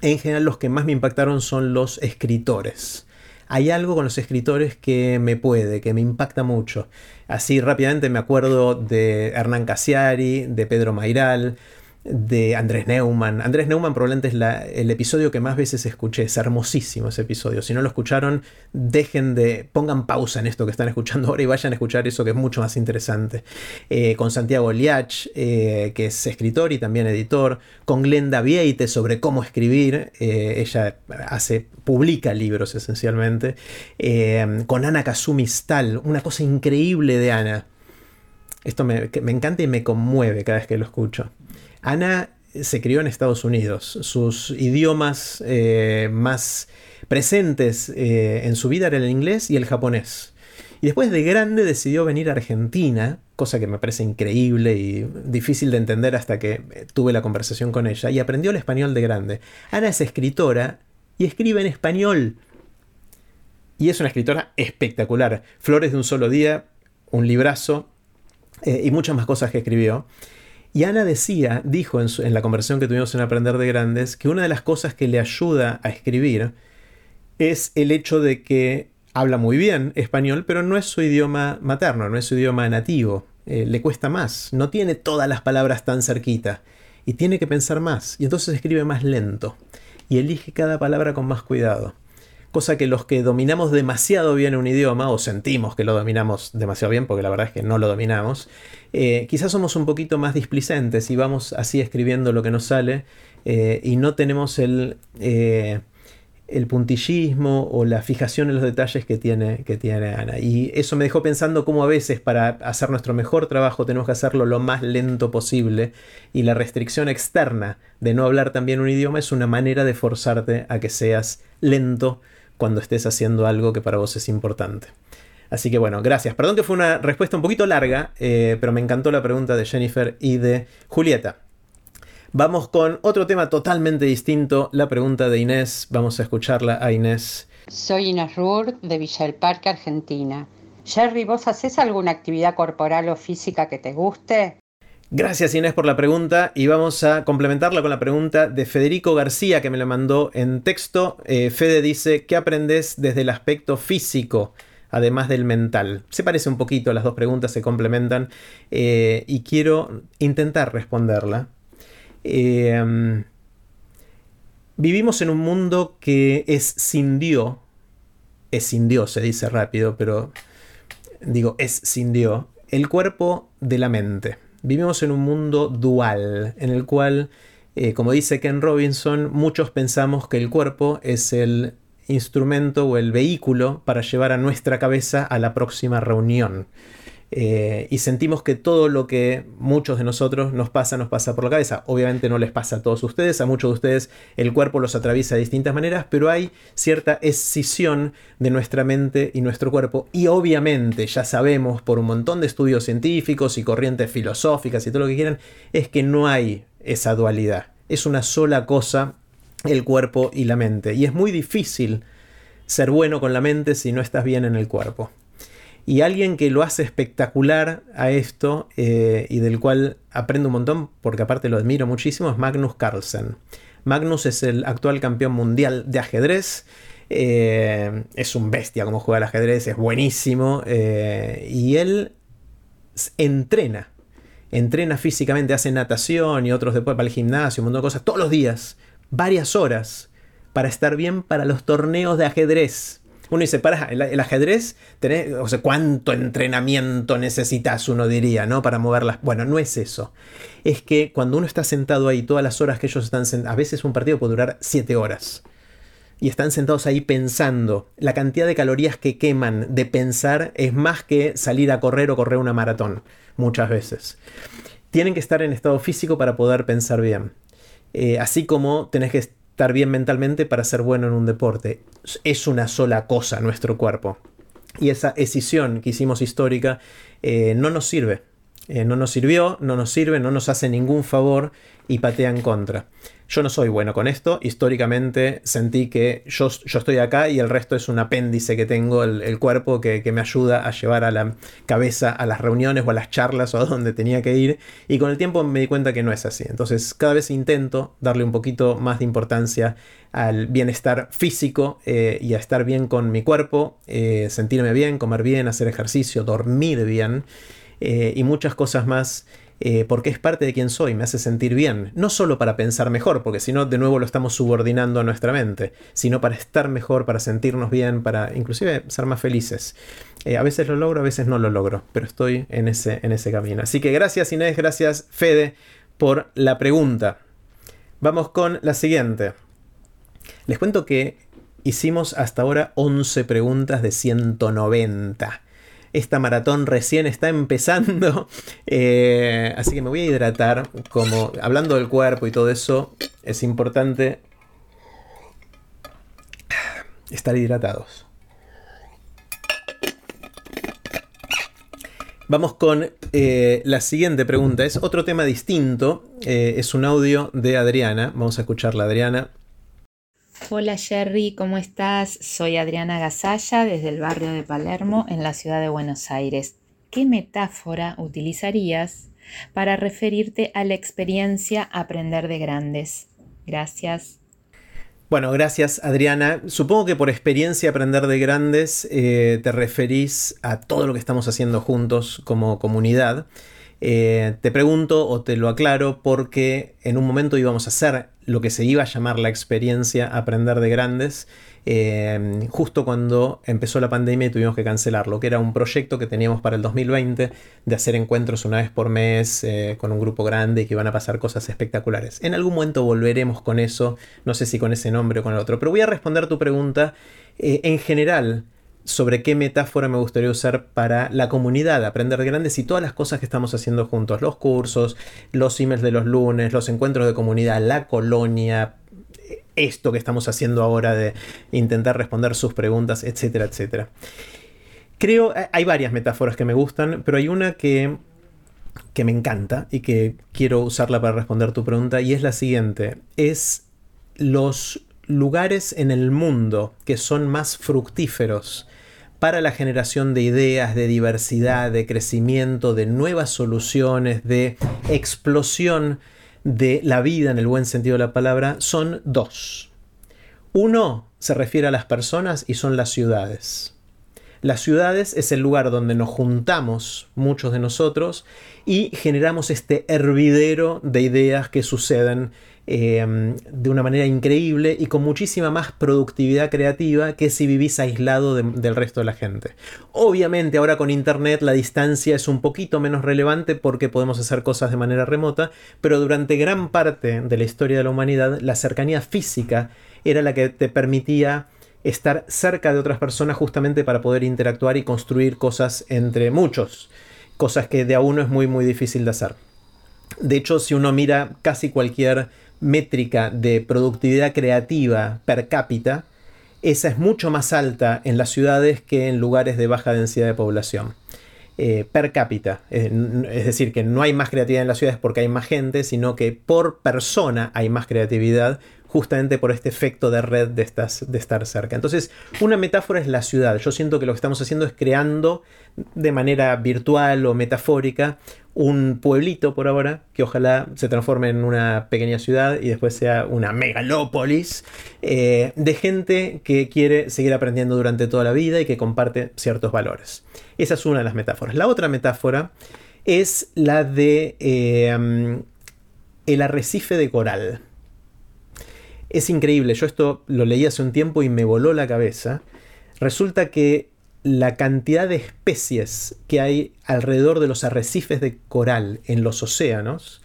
en general los que más me impactaron son los escritores hay algo con los escritores que me puede, que me impacta mucho. Así rápidamente me acuerdo de Hernán Casiari, de Pedro Mairal, de Andrés Neumann. Andrés Neumann probablemente es el episodio que más veces escuché. Es hermosísimo ese episodio. Si no lo escucharon, dejen de. pongan pausa en esto que están escuchando ahora y vayan a escuchar eso que es mucho más interesante. Eh, con Santiago Liach, eh, que es escritor y también editor. Con Glenda Vieite sobre cómo escribir. Eh, ella hace. publica libros esencialmente. con Ana Kazumi Stahl. Una cosa increíble de Ana. Esto me, me encanta y me conmueve cada vez que lo escucho. Ana se crió en Estados Unidos. Sus idiomas eh, más presentes eh, en su vida eran el inglés y el japonés. Y después de grande decidió venir a Argentina, cosa que me parece increíble y difícil de entender hasta que eh, tuve la conversación con ella, y aprendió el español de grande. Ana es escritora y escribe en español. Y es una escritora espectacular. Flores de un solo día, un librazo y muchas más cosas que escribió. Y Ana decía, dijo en, la conversación que tuvimos en Aprender de Grandes, que una de las cosas que le ayuda a escribir es el hecho de que habla muy bien español, pero no es su idioma materno, no es su idioma nativo. Eh, le cuesta más, no tiene todas las palabras tan cerquita y tiene que pensar más y entonces escribe más lento y elige cada palabra con más cuidado cosa que los que dominamos demasiado bien un idioma, o sentimos que lo dominamos demasiado bien, porque la verdad es que no lo dominamos, eh, quizás somos un poquito más displicentes y vamos así escribiendo lo que nos sale eh, y no tenemos el, eh, el puntillismo o la fijación en los detalles que tiene, que tiene Ana. Y eso me dejó pensando cómo a veces para hacer nuestro mejor trabajo tenemos que hacerlo lo más lento posible y la restricción externa de no hablar también un idioma es una manera de forzarte a que seas lento cuando estés haciendo algo que para vos es importante. Así que bueno, gracias. Perdón que fue una respuesta un poquito larga, eh, pero me encantó la pregunta de Jennifer y de Julieta. Vamos con otro tema totalmente distinto, la pregunta de Inés. Vamos a escucharla a Inés. Soy Inés Rur de Villa del Parque, Argentina. Jerry, ¿vos haces alguna actividad corporal o física que te guste? Gracias Inés por la pregunta y vamos a complementarla con la pregunta de Federico García que me la mandó en texto. Eh, Fede dice, ¿qué aprendes desde el aspecto físico? además del mental. Se parece un poquito, las dos preguntas se complementan eh, y quiero intentar responderla. Eh, vivimos en un mundo que es sin Dios, es sin Dios, se dice rápido, pero digo, es sin Dios, el cuerpo de la mente. Vivimos en un mundo dual, en el cual, eh, como dice Ken Robinson, muchos pensamos que el cuerpo es el instrumento o el vehículo para llevar a nuestra cabeza a la próxima reunión. Eh, y sentimos que todo lo que muchos de nosotros nos pasa, nos pasa por la cabeza. Obviamente no les pasa a todos ustedes, a muchos de ustedes el cuerpo los atraviesa de distintas maneras, pero hay cierta escisión de nuestra mente y nuestro cuerpo. Y obviamente ya sabemos por un montón de estudios científicos y corrientes filosóficas y todo lo que quieran, es que no hay esa dualidad. Es una sola cosa el cuerpo y la mente. Y es muy difícil ser bueno con la mente si no estás bien en el cuerpo. Y alguien que lo hace espectacular a esto eh, y del cual aprendo un montón, porque aparte lo admiro muchísimo, es Magnus Carlsen. Magnus es el actual campeón mundial de ajedrez. Eh, es un bestia como juega el ajedrez, es buenísimo. Eh, y él entrena. Entrena físicamente, hace natación y otros deportes para el gimnasio, un montón de cosas, todos los días, varias horas, para estar bien para los torneos de ajedrez. Uno dice, para, el, ajedrez, tenés, o sea, ¿cuánto entrenamiento necesitas? Uno diría, ¿no? Para moverlas. Bueno, no es eso. Es que cuando uno está sentado ahí, todas las horas que ellos están sentados, a veces un partido puede durar 7 horas. Y están sentados ahí pensando. La cantidad de calorías que queman de pensar es más que salir a correr o correr una maratón, muchas veces. Tienen que estar en estado físico para poder pensar bien. Eh, así como tenés que estar bien mentalmente para ser bueno en un deporte. Es una sola cosa nuestro cuerpo. Y esa escisión que hicimos histórica eh, no nos sirve. Eh, no nos sirvió, no nos sirve, no nos hace ningún favor y patea en contra. Yo no soy bueno con esto. Históricamente sentí que yo, yo estoy acá y el resto es un apéndice que tengo, el, cuerpo que, me ayuda a llevar a la cabeza a las reuniones o a las charlas o a donde tenía que ir. Y con el tiempo me di cuenta que no es así. Entonces cada vez intento darle un poquito más de importancia al bienestar físico eh, y a estar bien con mi cuerpo, eh, sentirme bien, comer bien, hacer ejercicio, dormir bien eh, y muchas cosas más eh, porque es parte de quien soy, me hace sentir bien, no solo para pensar mejor, porque si no de nuevo lo estamos subordinando a nuestra mente, sino para estar mejor, para sentirnos bien, para inclusive ser más felices. Eh, a veces lo logro, a veces no lo logro, pero estoy en ese, en ese camino. Así que gracias Inés, gracias Fede por la pregunta. Vamos con la siguiente. Les cuento que hicimos hasta ahora 11 preguntas de 190 esta maratón recién está empezando. Eh, así que me voy a hidratar. Como hablando del cuerpo y todo eso, es importante estar hidratados. Vamos con eh, la siguiente pregunta. Es otro tema distinto. Eh, es un audio de Adriana. Vamos a escucharla, Adriana. Hola Jerry, ¿cómo estás? Soy Adriana Gasalla desde el barrio de Palermo en la ciudad de Buenos Aires. ¿Qué metáfora utilizarías para referirte a la experiencia aprender de grandes? Gracias. Bueno, gracias Adriana. Supongo que por experiencia aprender de grandes eh, te referís a todo lo que estamos haciendo juntos como comunidad. Eh, te pregunto o te lo aclaro porque en un momento íbamos a hacer lo que se iba a llamar la experiencia Aprender de Grandes, eh, justo cuando empezó la pandemia y tuvimos que cancelarlo, que era un proyecto que teníamos para el 2020 de hacer encuentros una vez por mes eh, con un grupo grande y que iban a pasar cosas espectaculares. En algún momento volveremos con eso, no sé si con ese nombre o con el otro, pero voy a responder tu pregunta en general sobre qué metáfora me gustaría usar para la comunidad, aprender de grandes y todas las cosas que estamos haciendo juntos, los cursos, los emails de los lunes, los encuentros de comunidad, la colonia, esto que estamos haciendo ahora de intentar responder sus preguntas, etcétera, etcétera. Creo, eh, hay varias metáforas que me gustan, pero hay una que, que me encanta y que quiero usarla para responder tu pregunta y es la siguiente, es los lugares en el mundo que son más fructíferos para la generación de ideas, de diversidad, de crecimiento, de nuevas soluciones, de explosión de la vida en el buen sentido de la palabra, son dos. Uno se refiere a las personas y son las ciudades. Las ciudades es el lugar donde nos juntamos muchos de nosotros y generamos este hervidero de ideas que suceden Em, de una manera increíble y con muchísima más productividad creativa que si vivís aislado del resto de la gente. Obviamente ahora con Internet la distancia es un poquito menos relevante porque podemos hacer cosas de manera remota, pero durante gran parte de la historia de la humanidad la cercanía física era la que te permitía estar cerca de otras personas justamente para poder interactuar y construir cosas entre muchos, cosas que de a uno es muy muy difícil de hacer. De hecho, si uno mira casi cualquier métrica de productividad creativa per cápita, esa es mucho más alta en las ciudades que en lugares de baja densidad de población. Eh, per cápita. es decir, que no hay más creatividad en las ciudades porque hay más gente, sino que por persona hay más creatividad justamente por este efecto de red de, de estar cerca. Entonces, una metáfora es la ciudad. Yo siento que lo que estamos haciendo es creando de manera virtual o metafórica un pueblito por ahora, que ojalá se transforme en una pequeña ciudad y después sea una megalópolis eh, de gente que quiere seguir aprendiendo durante toda la vida y que comparte ciertos valores. Esa es una de las metáforas. La otra metáfora es la de eh, el arrecife de coral. Es increíble, yo esto lo leí hace un tiempo y me voló la cabeza. Resulta que la cantidad de especies que hay alrededor de los arrecifes de coral en los océanos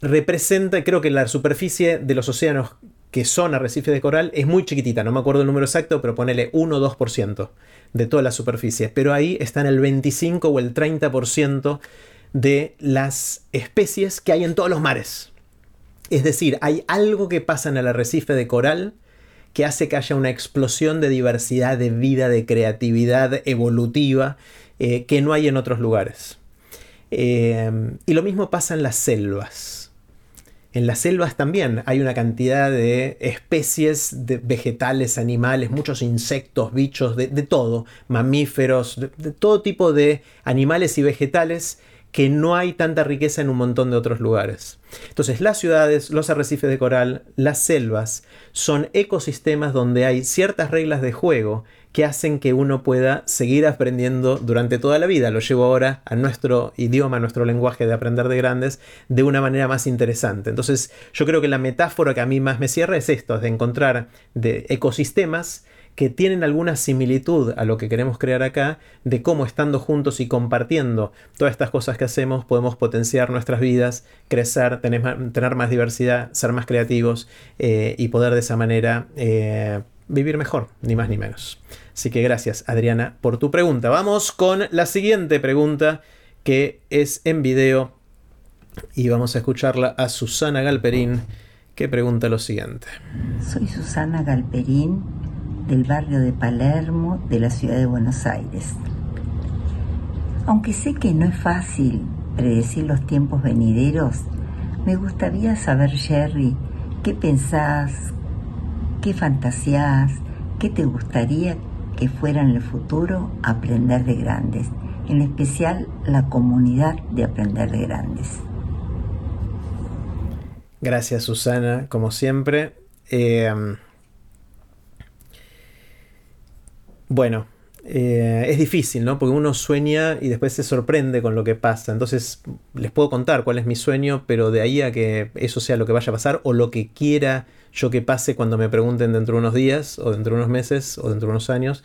representa, creo que la superficie de los océanos que son arrecifes de coral es muy chiquitita, no me acuerdo el número exacto, pero ponele 1 o 2% de toda la superficie. Pero ahí están el 25 o el 30% de las especies que hay en todos los mares. Es decir, hay algo que pasa en el arrecife de coral que hace que haya una explosión de diversidad de vida, de creatividad evolutiva eh, que no hay en otros lugares. Eh, y lo mismo pasa en las selvas. En las selvas también hay una cantidad de especies de vegetales, animales, muchos insectos, bichos, de, todo, mamíferos, de todo tipo de animales y vegetales que no hay tanta riqueza en un montón de otros lugares. Entonces las ciudades, los arrecifes de coral, las selvas son ecosistemas donde hay ciertas reglas de juego que hacen que uno pueda seguir aprendiendo durante toda la vida. Lo llevo ahora a nuestro idioma, a nuestro lenguaje de aprender de grandes, de una manera más interesante. Entonces yo creo que la metáfora que a mí más me cierra es esto, es de encontrar de ecosistemas que tienen alguna similitud a lo que queremos crear acá, de cómo estando juntos y compartiendo todas estas cosas que hacemos podemos potenciar nuestras vidas, crecer, tener, más diversidad, ser más creativos eh, y poder de esa manera eh, vivir mejor, ni más ni menos. Así que gracias Adriana por tu pregunta. Vamos con la siguiente pregunta que es en video y vamos a escucharla a Susana Galperín que pregunta lo siguiente. Soy Susana Galperín del barrio de Palermo de la ciudad de Buenos Aires. Aunque sé que no es fácil predecir los tiempos venideros, me gustaría saber, Jerry, qué pensás, qué fantasías, qué te gustaría que fuera en el futuro aprender de grandes, en especial la comunidad de aprender de grandes. Gracias Susana, como siempre. Eh, Bueno, eh, es difícil, ¿no? Porque uno sueña y después se sorprende con lo que pasa. Entonces, les puedo contar cuál es mi sueño, pero de ahí a que eso sea lo que vaya a pasar o lo que quiera yo que pase cuando me pregunten dentro de unos días o dentro de unos meses o dentro de unos años,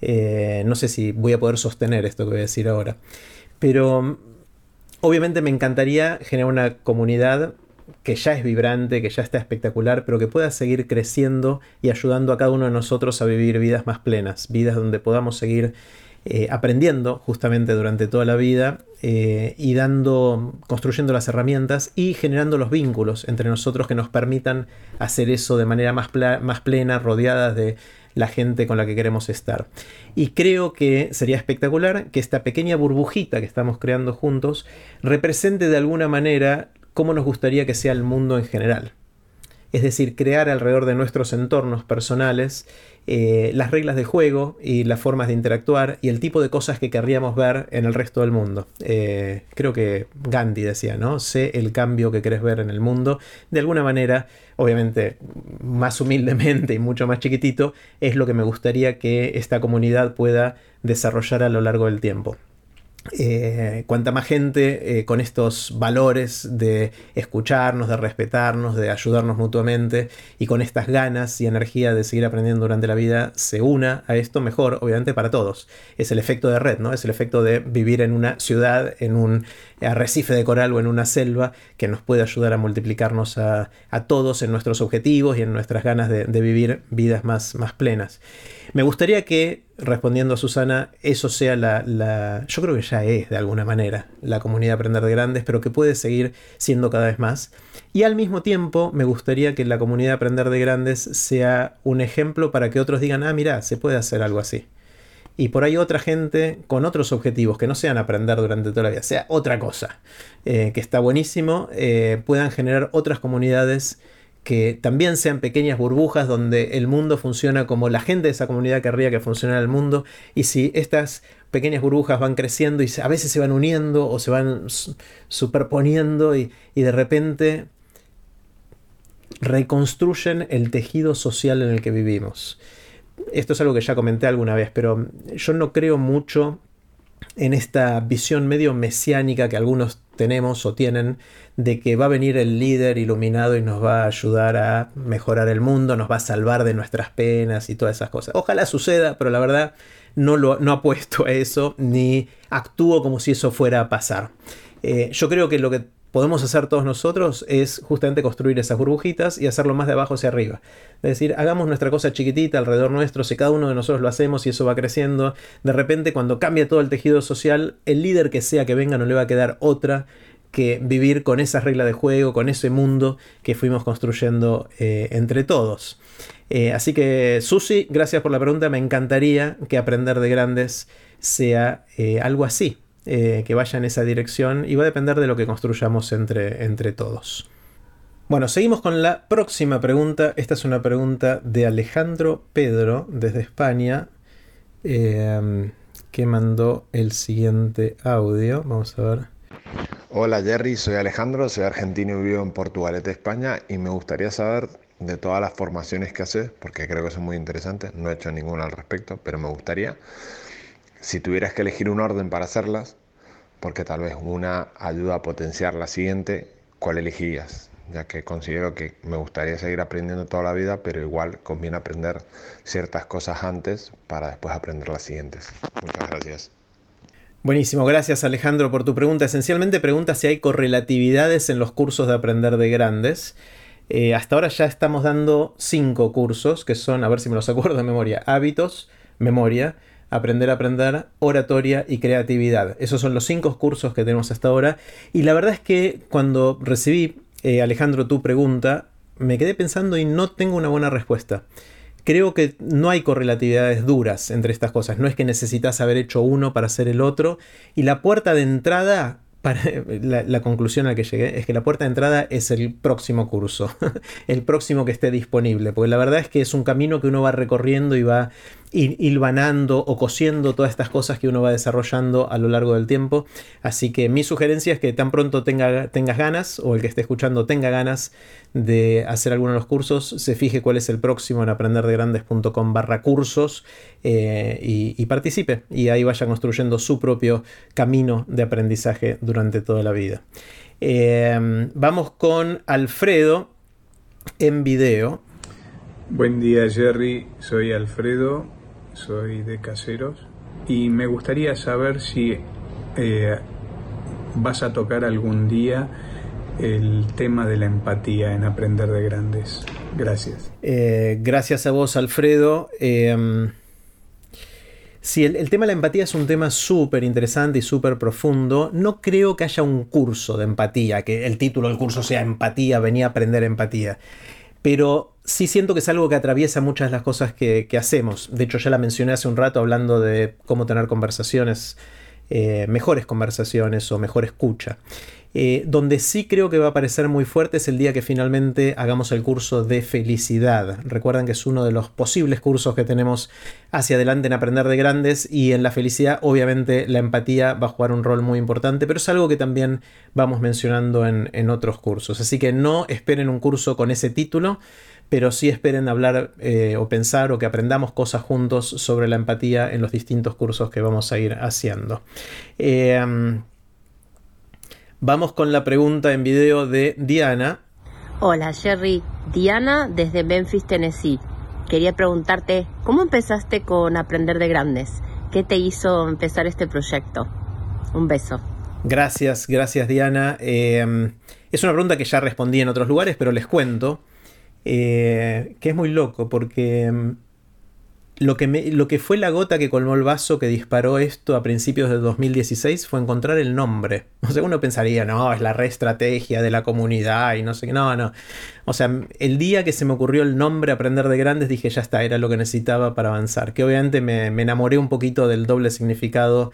eh, no sé si voy a poder sostener esto que voy a decir ahora. Pero obviamente me encantaría generar una comunidad que ya es vibrante, que ya está espectacular, pero que pueda seguir creciendo y ayudando a cada uno de nosotros a vivir vidas más plenas, vidas donde podamos seguir eh, aprendiendo justamente durante toda la vida eh, y dando, construyendo las herramientas y generando los vínculos entre nosotros que nos permitan hacer eso de manera más, más plena, rodeadas de la gente con la que queremos estar. Y creo que sería espectacular que esta pequeña burbujita que estamos creando juntos represente de alguna manera cómo nos gustaría que sea el mundo en general. Es decir, crear alrededor de nuestros entornos personales eh, las reglas de juego y las formas de interactuar y el tipo de cosas que querríamos ver en el resto del mundo. Eh, creo que Gandhi decía, ¿no? Sé el cambio que querés ver en el mundo. De alguna manera, obviamente más humildemente y mucho más chiquitito, es lo que me gustaría que esta comunidad pueda desarrollar a lo largo del tiempo. Eh, cuanta más gente eh, con estos valores de escucharnos, de respetarnos, de ayudarnos mutuamente y con estas ganas y energía de seguir aprendiendo durante la vida se una a esto mejor, obviamente para todos. Es el efecto de red, ¿no? Es el efecto de vivir en una ciudad, en un arrecife de coral o en una selva que nos puede ayudar a multiplicarnos a, todos en nuestros objetivos y en nuestras ganas de, vivir vidas más, más plenas. Me gustaría que respondiendo a Susana, eso sea la, Yo creo que ya es de alguna manera la comunidad Aprender de Grandes, pero que puede seguir siendo cada vez más. Y al mismo tiempo me gustaría que la comunidad Aprender de Grandes sea un ejemplo para que otros digan, ah, mira, se puede hacer algo así. Y por ahí otra gente con otros objetivos que no sean aprender durante toda la vida, sea otra cosa, eh, que está buenísimo, eh, puedan generar otras comunidades que también sean pequeñas burbujas donde el mundo funciona como la gente de esa comunidad querría que funcionara el mundo. Y si estas pequeñas burbujas van creciendo y a veces se van uniendo o se van superponiendo y, y de repente reconstruyen el tejido social en el que vivimos. Esto es algo que ya comenté alguna vez, pero yo no creo mucho en esta visión medio mesiánica que algunos tenemos o tienen de que va a venir el líder iluminado y nos va a ayudar a mejorar el mundo, nos va a salvar de nuestras penas y todas esas cosas. Ojalá suceda, pero la verdad no, lo, no apuesto a eso ni actúo como si eso fuera a pasar. Eh, yo creo que lo que podemos hacer todos nosotros es justamente construir esas burbujitas y hacerlo más de abajo hacia arriba. Es decir, hagamos nuestra cosa chiquitita alrededor nuestro, si cada uno de nosotros lo hacemos y eso va creciendo, de repente cuando cambia todo el tejido social, el líder que sea que venga no le va a quedar otra que vivir con esa regla de juego, con ese mundo que fuimos construyendo eh, entre todos. Eh, así que, Susi, gracias por la pregunta. Me encantaría que aprender de grandes sea eh, algo así, eh, que vaya en esa dirección y va a depender de lo que construyamos entre, entre todos. Bueno, seguimos con la próxima pregunta. Esta es una pregunta de Alejandro Pedro desde España, em, que mandó el siguiente audio. Vamos a ver. Hola Jerry, soy Alejandro, soy argentino y vivo en Portugalete, España y me gustaría saber de todas las formaciones que haces, porque creo que son muy interesantes, no he hecho ninguna al respecto, pero me gustaría si tuvieras que elegir un orden para hacerlas, porque tal vez una ayuda a potenciar la siguiente, ¿cuál elegirías? Ya que considero que me gustaría seguir aprendiendo toda la vida, pero igual conviene aprender ciertas cosas antes para después aprender las siguientes. Muchas gracias. Buenísimo, gracias Alejandro por tu pregunta. Esencialmente pregunta si hay correlatividades en los cursos de aprender de grandes. Eh, hasta ahora ya estamos dando cinco cursos, que son, a ver si me los acuerdo de memoria, hábitos, memoria, aprender a aprender, oratoria y creatividad. Esos son los cinco cursos que tenemos hasta ahora. Y la verdad es que cuando recibí, eh, Alejandro, tu pregunta, me quedé pensando y no tengo una buena respuesta. Creo que no hay correlatividades duras entre estas cosas. No es que necesitas haber hecho uno para hacer el otro. Y la puerta de entrada la, conclusión a la que llegué es que la puerta de entrada es el próximo curso, el próximo que esté disponible, porque la verdad es que es un camino que uno va recorriendo y va hilvanando o cosiendo todas estas cosas que uno va desarrollando a lo largo del tiempo. Así que mi sugerencia es que tan pronto tenga, tengas ganas o el que esté escuchando tenga ganas de hacer alguno de los cursos, se fije cuál es el próximo en aprenderdegrandes.com barra cursos eh, y, participe y ahí vaya construyendo su propio camino de aprendizaje durante toda la vida. Eh, vamos con Alfredo en video. Buen día Jerry, soy Alfredo soy de Caseros y me gustaría saber si eh, vas a tocar algún día el tema de la empatía en Aprender de Grandes. Gracias. Eh, gracias a vos, Alfredo. Eh, sí, el, el, tema de la empatía es un tema súper interesante y súper profundo. No creo que haya un curso de empatía, que el título del curso sea Empatía, venía a aprender empatía. Pero sí siento que es algo que atraviesa muchas de las cosas que, hacemos. De hecho, ya la mencioné hace un rato hablando de cómo tener conversaciones, eh, mejores conversaciones o mejor escucha. Eh, donde sí creo que va a aparecer muy fuerte es el día que finalmente hagamos el curso de felicidad. Recuerden que es uno de los posibles cursos que tenemos hacia adelante en Aprender de Grandes y en la felicidad obviamente la empatía va a jugar un rol muy importante, pero es algo que también vamos mencionando en, en otros cursos. Así que no esperen un curso con ese título pero sí esperen hablar eh, o pensar o que aprendamos cosas juntos sobre la empatía en los distintos cursos que vamos a ir haciendo. Em, vamos con la pregunta en video de Diana. Hola Jerry, Diana desde Memphis, Tennessee. Quería preguntarte, ¿cómo empezaste con Aprender de Grandes? ¿Qué te hizo empezar este proyecto? Un beso. Gracias, gracias Diana. Em, es una pregunta que ya respondí en otros lugares, pero les cuento. Eh, que es muy loco porque mm, lo que, lo que fue la gota que colmó el vaso que disparó esto a principios de 2016 fue encontrar el nombre. O sea, uno pensaría, no, es la reestrategia de la comunidad y no sé qué. No, no. O sea, el día que se me ocurrió el nombre Aprender de Grandes, dije, ya está, era lo que necesitaba para avanzar. Que obviamente me, me enamoré un poquito del doble significado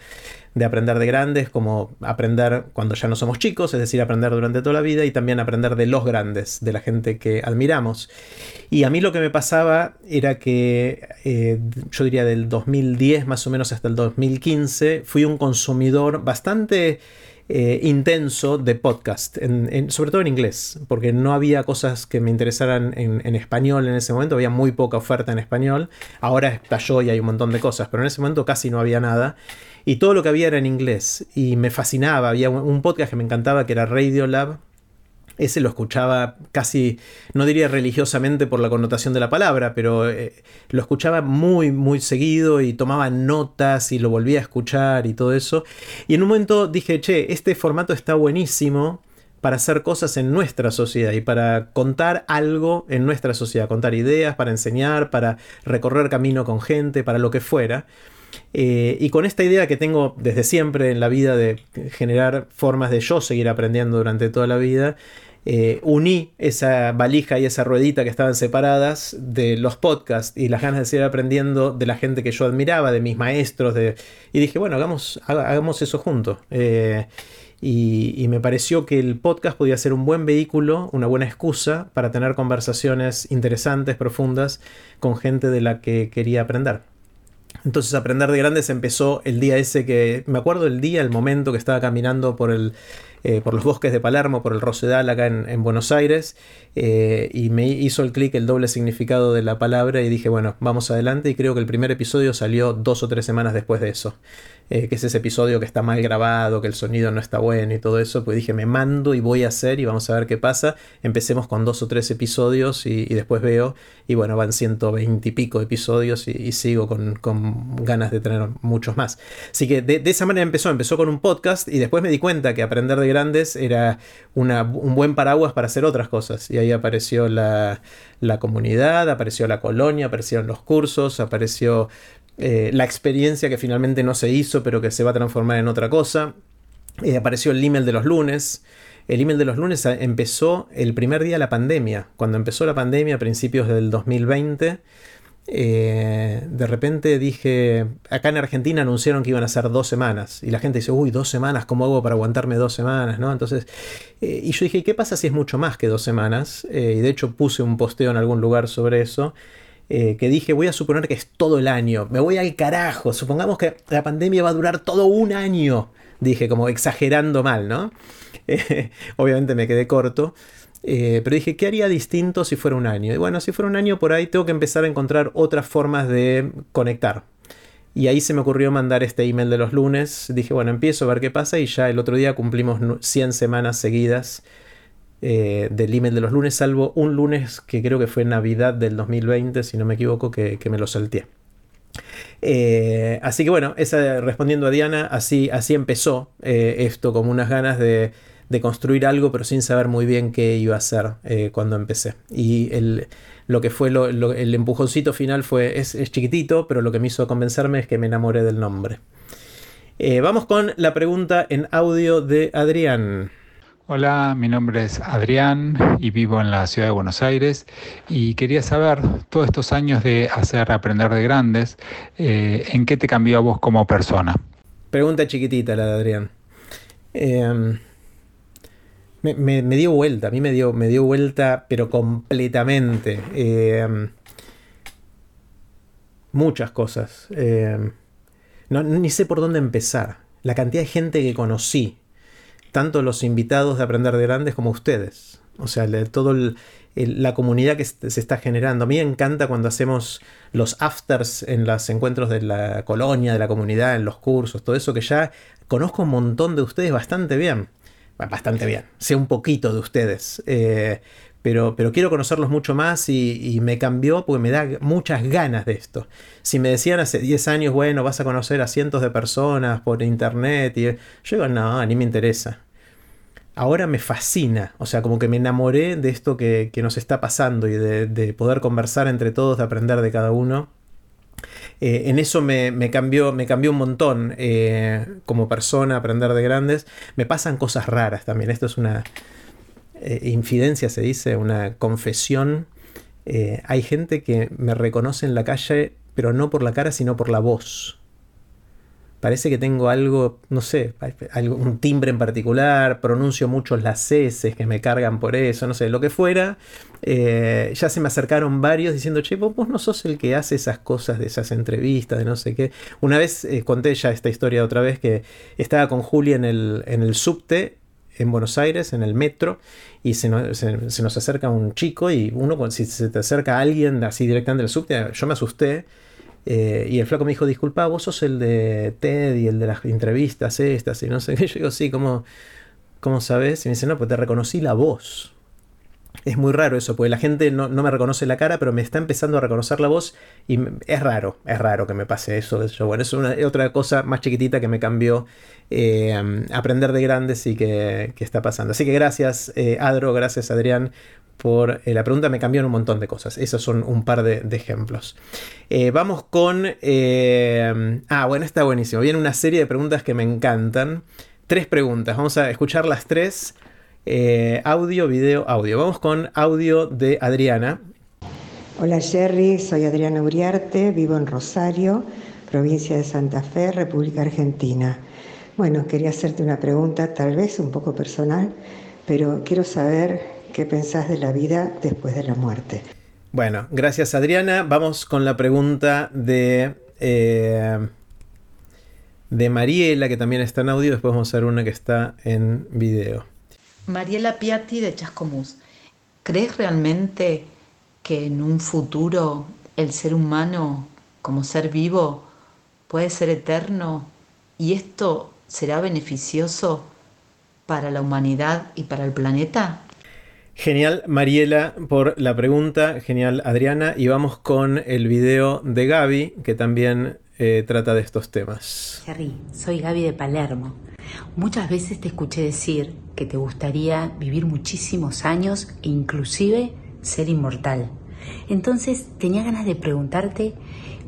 de aprender de grandes, como aprender cuando ya no somos chicos, es decir, aprender durante toda la vida y también aprender de los grandes, de la gente que admiramos. Y a mí lo que me pasaba era que eh, yo diría del 2010 más o menos hasta el 2015 fui un consumidor bastante eh, intenso de podcast, sobre todo en inglés, porque no había cosas que me interesaran en, español en ese momento, había muy poca oferta en español, ahora estalló y hay un montón de cosas, pero en ese momento casi no había nada, y todo lo que había era en inglés, y me fascinaba, había un podcast que me encantaba que era Radio Lab, ese lo escuchaba casi, no diría religiosamente por la connotación de la palabra, pero eh, lo escuchaba muy, muy seguido y tomaba notas y lo volvía a escuchar y todo eso. Y en un momento dije, che, este formato está buenísimo para hacer cosas en nuestra sociedad y para contar algo en nuestra sociedad, contar ideas, para enseñar, para recorrer camino con gente, para lo que fuera. Eh, y con esta idea que tengo desde siempre en la vida de generar formas de yo seguir aprendiendo durante toda la vida, eh, uní esa valija y esa ruedita que estaban separadas de los podcasts y las ganas de seguir aprendiendo de la gente que yo admiraba, de mis maestros, de... y dije, bueno, hagamos, hagamos eso juntos. Eh, y, me pareció que el podcast podía ser un buen vehículo, una buena excusa para tener conversaciones interesantes, profundas, con gente de la que quería aprender. Entonces aprender de grandes empezó el día ese que, me acuerdo el día, el momento que estaba caminando por el, eh, por los bosques de Palermo, por el Rosedal acá en, Buenos Aires, eh, y me hizo el clic el doble significado de la palabra y dije, bueno, vamos adelante y creo que el primer episodio salió dos o tres semanas después de eso. Eh, que es ese episodio que está mal grabado, que el sonido no está bueno y todo eso, pues dije, me mando y voy a hacer y vamos a ver qué pasa. Empecemos con dos o tres episodios y, después veo, y bueno, van 120 y pico episodios y, sigo con, ganas de tener muchos más. Así que de, esa manera empezó, empezó con un podcast y después me di cuenta que aprender de grandes era un buen paraguas para hacer otras cosas. Y ahí apareció la, la comunidad, apareció la colonia, aparecieron los cursos, apareció eh, la experiencia que finalmente no se hizo, pero que se va a transformar en otra cosa. Eh, apareció el email de los lunes. El email de los lunes empezó el primer día de la pandemia. Cuando empezó la pandemia a principios del 2020, eh, de repente dije, acá en Argentina anunciaron que iban a ser dos semanas. Y la gente dice, uy, dos semanas, ¿cómo hago para aguantarme dos semanas? ¿no? Entonces, y yo dije, ¿qué pasa si es mucho más que dos semanas? y de hecho puse un posteo en algún lugar sobre eso. Eh, que dije, voy a suponer que es todo el año, me voy al carajo, supongamos que la pandemia va a durar todo un año, dije, como exagerando mal, ¿no? obviamente me quedé corto. Eh, pero dije, ¿qué haría distinto si fuera un año? Y bueno, si fuera un año por ahí tengo que empezar a encontrar otras formas de conectar. Y ahí se me ocurrió mandar este email de los lunes. Dije, bueno, empiezo a ver qué pasa y ya el otro día cumplimos 100 semanas seguidas eh, del email de los lunes, salvo un lunes que creo que fue Navidad del 2020, si no me equivoco, que, me lo salteé. Eh, así que bueno, respondiendo a Diana, así, así empezó esto, como unas ganas de, construir algo, pero sin saber muy bien qué iba a hacer cuando empecé. Y el, lo que fue el empujoncito final fue, es, es, chiquitito, pero lo que me hizo convencerme es que me enamoré del nombre. vamos con la pregunta en audio de Adrián. Hola, mi nombre es Adrián y vivo en la ciudad de Buenos Aires y quería saber, todos estos años de hacer aprender de grandes, eh, ¿en qué te cambió a vos como persona? Pregunta chiquitita la de Adrián. Me, dio vuelta, a mí me dio, me dio vuelta, pero completamente. Em, muchas cosas. Em, no, ni sé por dónde empezar. La cantidad de gente que conocí tanto los invitados de Aprender de Grandes como ustedes. O sea, toda la comunidad que se está generando. A mí me encanta cuando hacemos los afters en los encuentros de la colonia, de la comunidad, en los cursos, todo eso que ya conozco un montón de ustedes bastante bien. Bastante bien, sé un poquito de ustedes. Eh, pero, pero, quiero conocerlos mucho más y, me cambió porque me da muchas ganas de esto. Si me decían hace 10 años, bueno, vas a conocer a cientos de personas por internet, y yo digo, no, ni me interesa. Ahora me fascina, o sea, como que me enamoré de esto que, que nos está pasando y de, de, poder conversar entre todos, de aprender de cada uno. Eh, en eso me, cambió, un montón eh, como persona, aprender de grandes. Me pasan cosas raras también. Esto es una, eh, infidencia se dice, una confesión. Hay gente que me reconoce en la calle, pero no por la cara, sino por la voz. Parece que tengo algo, no sé, algo, un timbre en particular, pronuncio mucho las S que me cargan por eso, no sé, lo que fuera. Eh, ya se me acercaron varios diciendo, che, vos, no sos el que hace esas cosas de esas entrevistas, de no sé qué. Una vez eh, conté ya esta historia otra vez que estaba con Juli en el, en el subte en Buenos Aires, en el metro, y se nos, acerca un chico y uno, si se te acerca alguien así directamente del subte, yo me asusté eh, y el flaco me dijo, disculpa, vos sos el de TED y el de las entrevistas estas y no sé qué. Yo digo, sí, ¿cómo, cómo sabes? Y me dice, no, pues te reconocí la voz. Es muy raro eso, porque la gente no, me reconoce la cara, pero me está empezando a reconocer la voz y es raro, es raro que me pase eso. Bueno, es una, otra cosa más chiquitita que me cambió eh, aprender de grandes y que, está pasando. Así que gracias eh, Adro, gracias Adrián por eh, la pregunta, me cambiaron un montón de cosas. Esos son un par de, ejemplos. Eh, vamos con... Eh, ah, bueno, está buenísimo. Viene una serie de preguntas que me encantan. Tres preguntas. Vamos a escuchar las tres. audio, video, audio. Vamos con audio de Adriana. Hola Jerry, soy Adriana Uriarte, vivo en Rosario, provincia de Santa Fe, República Argentina. Bueno, quería hacerte una pregunta, tal vez un poco personal, pero quiero saber ¿Qué pensás de la vida después de la muerte? Bueno, gracias Adriana. Vamos con la pregunta de, eh, de Mariela, que también está en audio. Después vamos a ver una que está en video. Mariela Piatti de Chascomús. ¿Crees realmente que en un futuro el ser humano como ser vivo puede ser eterno y esto será beneficioso para la humanidad y para el planeta? Genial, Mariela, por la pregunta. Genial, Adriana. Y vamos con el video de Gaby, que también eh, trata de estos temas. Jerry, soy Gaby de Palermo. Muchas veces te escuché decir que te gustaría vivir muchísimos años e inclusive ser inmortal. Entonces tenía ganas de preguntarte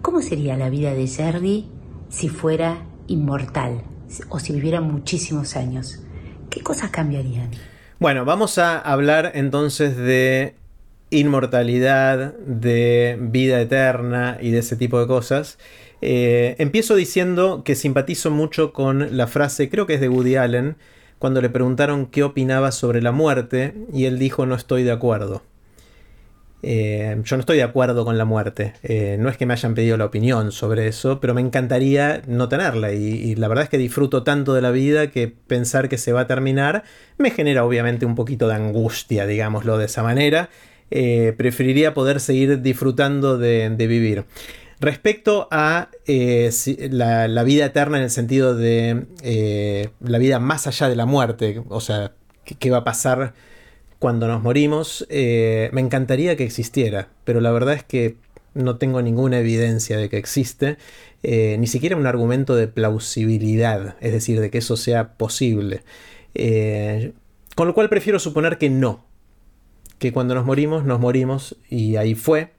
cómo sería la vida de Jerry si fuera inmortal o si viviera muchísimos años. ¿Qué cosas cambiarían? Bueno, vamos a hablar entonces de inmortalidad, de vida eterna y de ese tipo de cosas. Eh, empiezo diciendo que simpatizo mucho con la frase, creo que es de Woody Allen, cuando le preguntaron qué opinaba sobre la muerte y él dijo no estoy de acuerdo. Eh, yo no estoy de acuerdo con la muerte. Eh, no es que me hayan pedido la opinión sobre eso, pero me encantaría no tenerla. Y, la verdad es que disfruto tanto de la vida que pensar que se va a terminar me genera obviamente un poquito de angustia, digámoslo de esa manera. Eh, preferiría poder seguir disfrutando de, vivir. Respecto a la, vida eterna en el sentido de la vida más allá de la muerte, o sea, qué va a pasar cuando nos morimos, eh, me encantaría que existiera, pero la verdad es que no tengo ninguna evidencia de que existe, eh, ni siquiera un argumento de plausibilidad, es decir, de que eso sea posible. Eh, con lo cual prefiero suponer que no, que cuando nos morimos, nos morimos y ahí fue.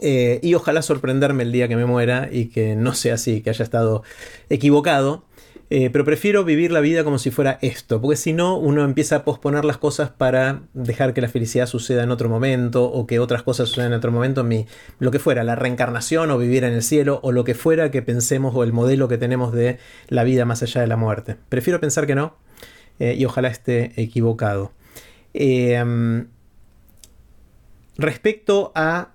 y ojalá sorprenderme el día que me muera y que no sea así, que haya estado equivocado. Eh, pero prefiero vivir la vida como si fuera esto, porque si no, uno empieza a posponer las cosas para dejar que la felicidad suceda en otro momento o que otras cosas sucedan en otro momento, mi, lo que fuera, la reencarnación o vivir en el cielo o lo que fuera que pensemos o el modelo que tenemos de la vida más allá de la muerte. Prefiero pensar que no eh, y ojalá esté equivocado. Em, respecto a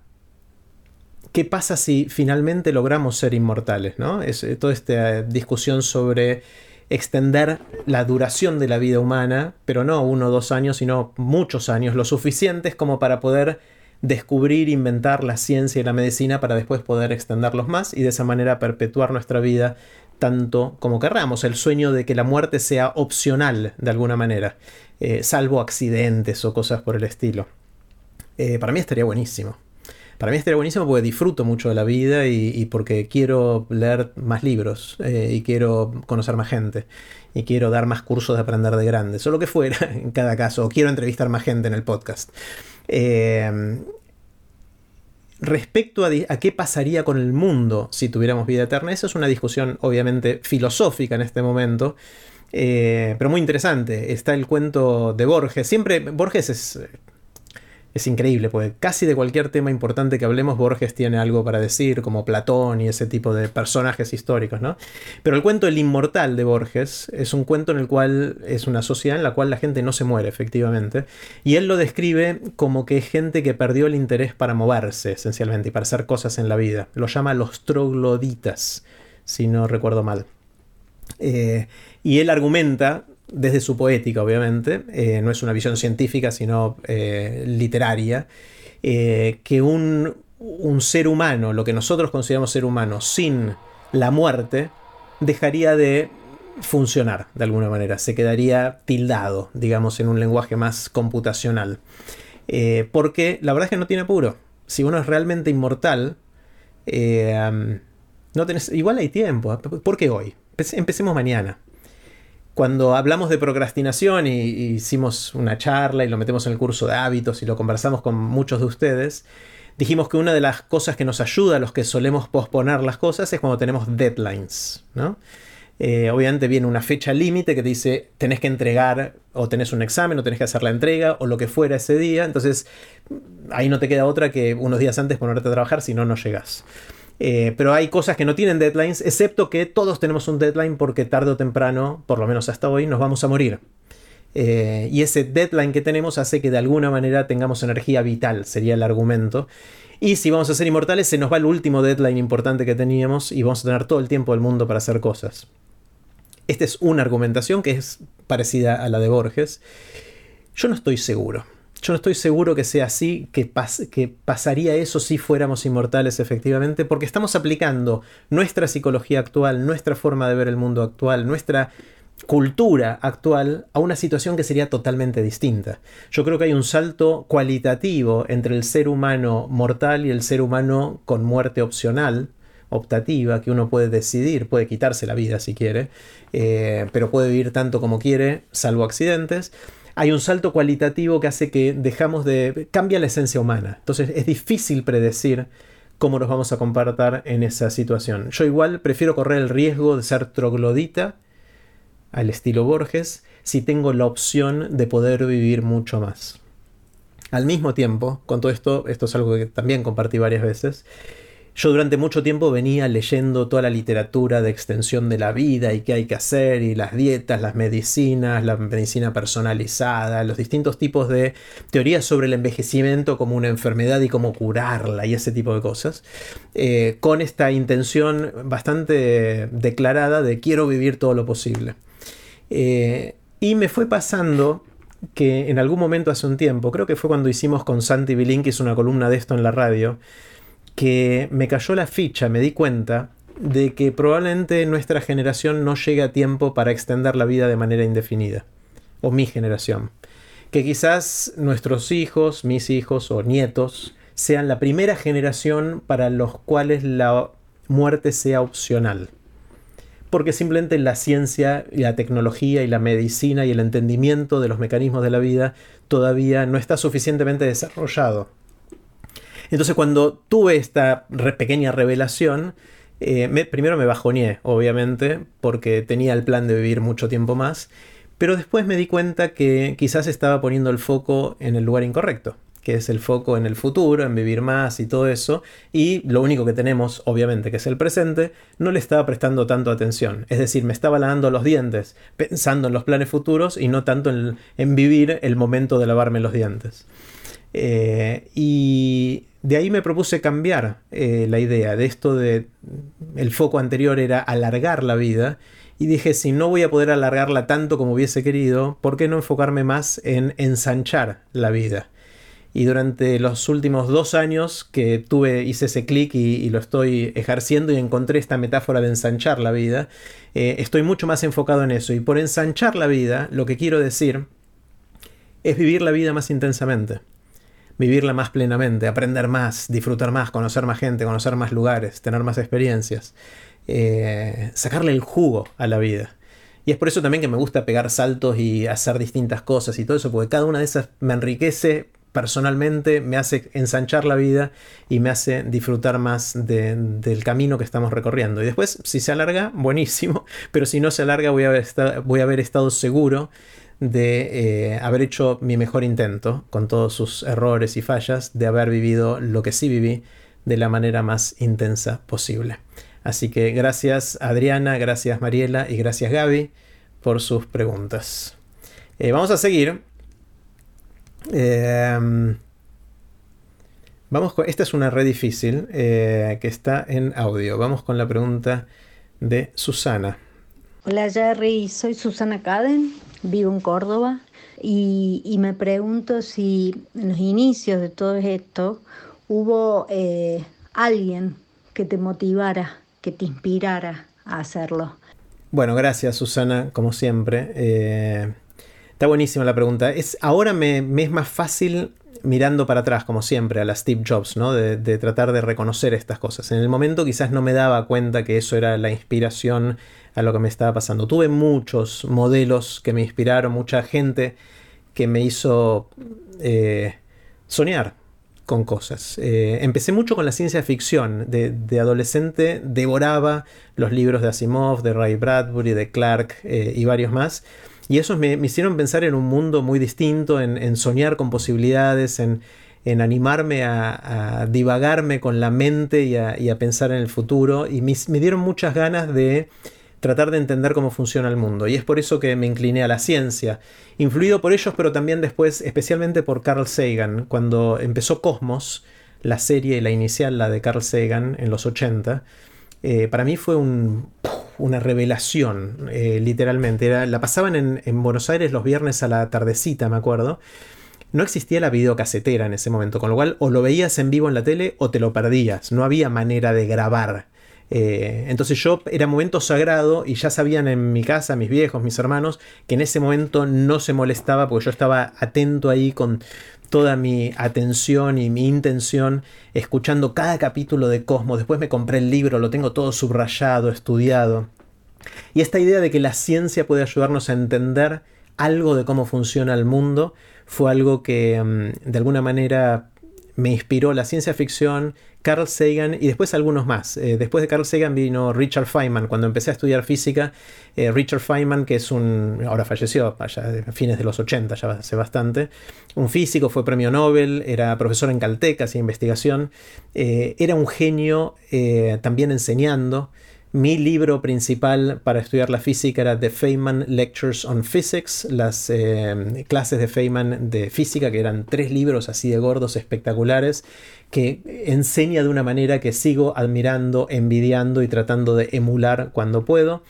¿qué pasa si finalmente logramos ser inmortales? ¿no? Es eh, toda esta discusión sobre extender la duración de la vida humana, pero no uno o dos años, sino muchos años, lo suficientes como para poder descubrir, inventar la ciencia y la medicina para después poder extenderlos más y de esa manera perpetuar nuestra vida tanto como querramos, el sueño de que la muerte sea opcional de alguna manera, eh, salvo accidentes o cosas por el estilo. Eh, para mí estaría buenísimo. Para mí estaría buenísimo porque disfruto mucho de la vida y, porque quiero leer más libros eh, y quiero conocer más gente y quiero dar más cursos de aprender de grandes o lo que fuera en cada caso, o quiero entrevistar más gente en el podcast. Eh, respecto a, qué pasaría con el mundo si tuviéramos vida eterna, eso es una discusión obviamente filosófica en este momento. Eh, pero muy interesante. Está el cuento de Borges. Siempre Borges es es increíble, porque casi de cualquier tema importante que hablemos, Borges tiene algo para decir, como Platón y ese tipo de personajes históricos, ¿no? Pero el cuento El Inmortal de Borges es un cuento en el cual es una sociedad en la cual la gente no se muere, efectivamente, y él lo describe como que es gente que perdió el interés para moverse, esencialmente, y para hacer cosas en la vida. Lo llama los trogloditas, si no recuerdo mal. Eh, y él argumenta desde su poética, obviamente, eh, no es una visión científica, sino eh, literaria, eh, que un, un, ser humano, lo que nosotros consideramos ser humano, sin la muerte, dejaría de funcionar de alguna manera, se quedaría tildado, digamos, en un lenguaje más computacional. porque la verdad es que no tiene apuro. Si uno es realmente inmortal, no tenés, igual hay tiempo. ¿Por qué hoy? Empecemos mañana cuando hablamos de procrastinación y, hicimos una charla y lo metemos en el curso de hábitos y lo conversamos con muchos de ustedes, dijimos que una de las cosas que nos ayuda a los que solemos posponer las cosas es cuando tenemos deadlines, ¿no? Eh, obviamente viene una fecha límite que te dice tenés que entregar o tenés un examen o tenés que hacer la entrega o lo que fuera ese día. Entonces ahí no te queda otra que unos días antes ponerte a trabajar, si no, no llegas. Eh, pero hay cosas que no tienen deadlines, excepto que todos tenemos un deadline porque tarde o temprano, por lo menos hasta hoy, nos vamos a morir. Eh, y ese deadline que tenemos hace que de alguna manera tengamos energía vital, sería el argumento. Y si vamos a ser inmortales, se nos va el último deadline importante que teníamos y vamos a tener todo el tiempo del mundo para hacer cosas. Esta es una argumentación que es parecida a la de Borges. Yo no estoy seguro. Yo no estoy seguro que sea así, que, pasaría eso si fuéramos inmortales efectivamente, porque estamos aplicando nuestra psicología actual, nuestra forma de ver el mundo actual, nuestra cultura actual a una situación que sería totalmente distinta. Yo creo que hay un salto cualitativo entre el ser humano mortal y el ser humano con muerte opcional, optativa, que uno puede decidir, puede quitarse la vida si quiere, eh, pero puede vivir tanto como quiere, salvo accidentes hay un salto cualitativo que hace que dejamos de... cambia la esencia humana. Entonces es difícil predecir cómo nos vamos a comportar en esa situación. Yo igual prefiero correr el riesgo de ser troglodita al estilo Borges si tengo la opción de poder vivir mucho más. Al mismo tiempo, con todo esto, esto es algo que también compartí varias veces, yo durante mucho tiempo venía leyendo toda la literatura de extensión de la vida y qué hay que hacer, y las dietas, las medicinas, la medicina personalizada, los distintos tipos de teorías sobre el envejecimiento como una enfermedad y cómo curarla y ese tipo de cosas, eh, con esta intención bastante declarada de quiero vivir todo lo posible. Eh, y me fue pasando que en algún momento hace un tiempo, creo que fue cuando hicimos con Santi Bilinkis una columna de esto en la radio, que me cayó la ficha, me di cuenta de que probablemente nuestra generación no llegue a tiempo para extender la vida de manera indefinida. O mi generación. Que quizás nuestros hijos, mis hijos o nietos sean la primera generación para los cuales la muerte sea opcional. Porque simplemente la ciencia y la tecnología y la medicina y el entendimiento de los mecanismos de la vida todavía no está suficientemente desarrollado entonces cuando tuve esta pequeña revelación, eh, primero me bajoneé, obviamente, porque tenía el plan de vivir mucho tiempo más, pero después me di cuenta que quizás estaba poniendo el foco en el lugar incorrecto que es el foco en el futuro, en vivir más y todo eso, y lo único que tenemos, obviamente, que es el presente, no le estaba prestando tanto atención. Es decir, me estaba lavando los dientes, pensando en los planes futuros y no tanto en, vivir el momento de lavarme los dientes. Eh, y de ahí me propuse cambiar eh, la idea de esto de el foco anterior era alargar la vida y dije si no voy a poder alargarla tanto como hubiese querido, ¿por qué no enfocarme más en ensanchar la vida? Y durante los últimos dos años que tuve, hice ese clic y, lo estoy ejerciendo y encontré esta metáfora de ensanchar la vida, eh, estoy mucho más enfocado en eso. Y por ensanchar la vida, lo que quiero decir es vivir la vida más intensamente vivirla más plenamente, aprender más, disfrutar más, conocer más gente, conocer más lugares, tener más experiencias, eh, sacarle el jugo a la vida. Y es por eso también que me gusta pegar saltos y hacer distintas cosas y todo eso, porque cada una de esas me enriquece personalmente, me hace ensanchar la vida y me hace disfrutar más del camino que estamos recorriendo. Y después, si se alarga, buenísimo, pero si no se alarga, voy a haber, voy a haber estado seguro de eh, haber hecho mi mejor intento, con todos sus errores y fallas, de haber vivido lo que sí viví de la manera más intensa posible. Así que gracias Adriana, gracias Mariela y gracias Gaby por sus preguntas. Eh, vamos a seguir. Em, vamos con, esta es una red difícil eh, que está en audio. Vamos con la pregunta de Susana. Hola Jerry, soy Susana Caden, vivo en Córdoba y, me pregunto si en los inicios de todo esto hubo eh, alguien que te motivara, que te inspirara a hacerlo. Bueno, gracias Susana, como siempre. Eh, está buenísima la pregunta. Es, ahora me, es más fácil mirando para atrás, como siempre, a la Steve Jobs, ¿no? De, tratar de reconocer estas cosas. En el momento quizás no me daba cuenta que eso era la inspiración a lo que me estaba pasando. Tuve muchos modelos que me inspiraron, mucha gente que me hizo eh, soñar con cosas. Eh, empecé mucho con la ciencia ficción. De, adolescente devoraba los libros de Asimov, de Ray Bradbury, de Clark eh, y varios más. Y esos me, hicieron pensar en un mundo muy distinto, en, soñar con posibilidades, en, animarme a, divagarme con la mente y a, pensar en el futuro. Y me dieron muchas ganas de tratar de entender cómo funciona el mundo. Y es por eso que me incliné a la ciencia, influido por ellos, pero también después, especialmente por Carl Sagan. Cuando empezó Cosmos, la serie, la inicial, la de Carl Sagan, en los 80, eh, para mí fue una revelación, eh, literalmente. Era, la pasaban en, en Buenos Aires los viernes a la tardecita, me acuerdo. No existía la videocasetera en ese momento, con lo cual o lo veías en vivo en la tele o te lo perdías. No había manera de grabar eh, entonces yo era momento sagrado y ya sabían en mi casa, mis viejos, mis hermanos, que en ese momento no se molestaba porque yo estaba atento ahí con toda mi atención y mi intención escuchando cada capítulo de Cosmos. Después me compré el libro, lo tengo todo subrayado, estudiado. Y esta idea de que la ciencia puede ayudarnos a entender algo de cómo funciona el mundo fue algo que mm, de alguna manera me inspiró la ciencia ficción, Carl Sagan y después algunos más. Eh, después de Carl Sagan vino Richard Feynman. Cuando empecé a estudiar física, eh, Richard Feynman, que es un. ahora falleció, allá a fines de los 80, ya hace bastante. Un físico, fue premio Nobel, era profesor en Caltech, hacía investigación. Eh, era un genio también enseñando. Mi libro principal para estudiar la física era The Feynman Lectures on Physics, las eh, clases de Feynman de física, que eran tres libros así de gordos, espectaculares, que enseña de una manera que sigo admirando, envidiando y tratando de emular cuando puedo.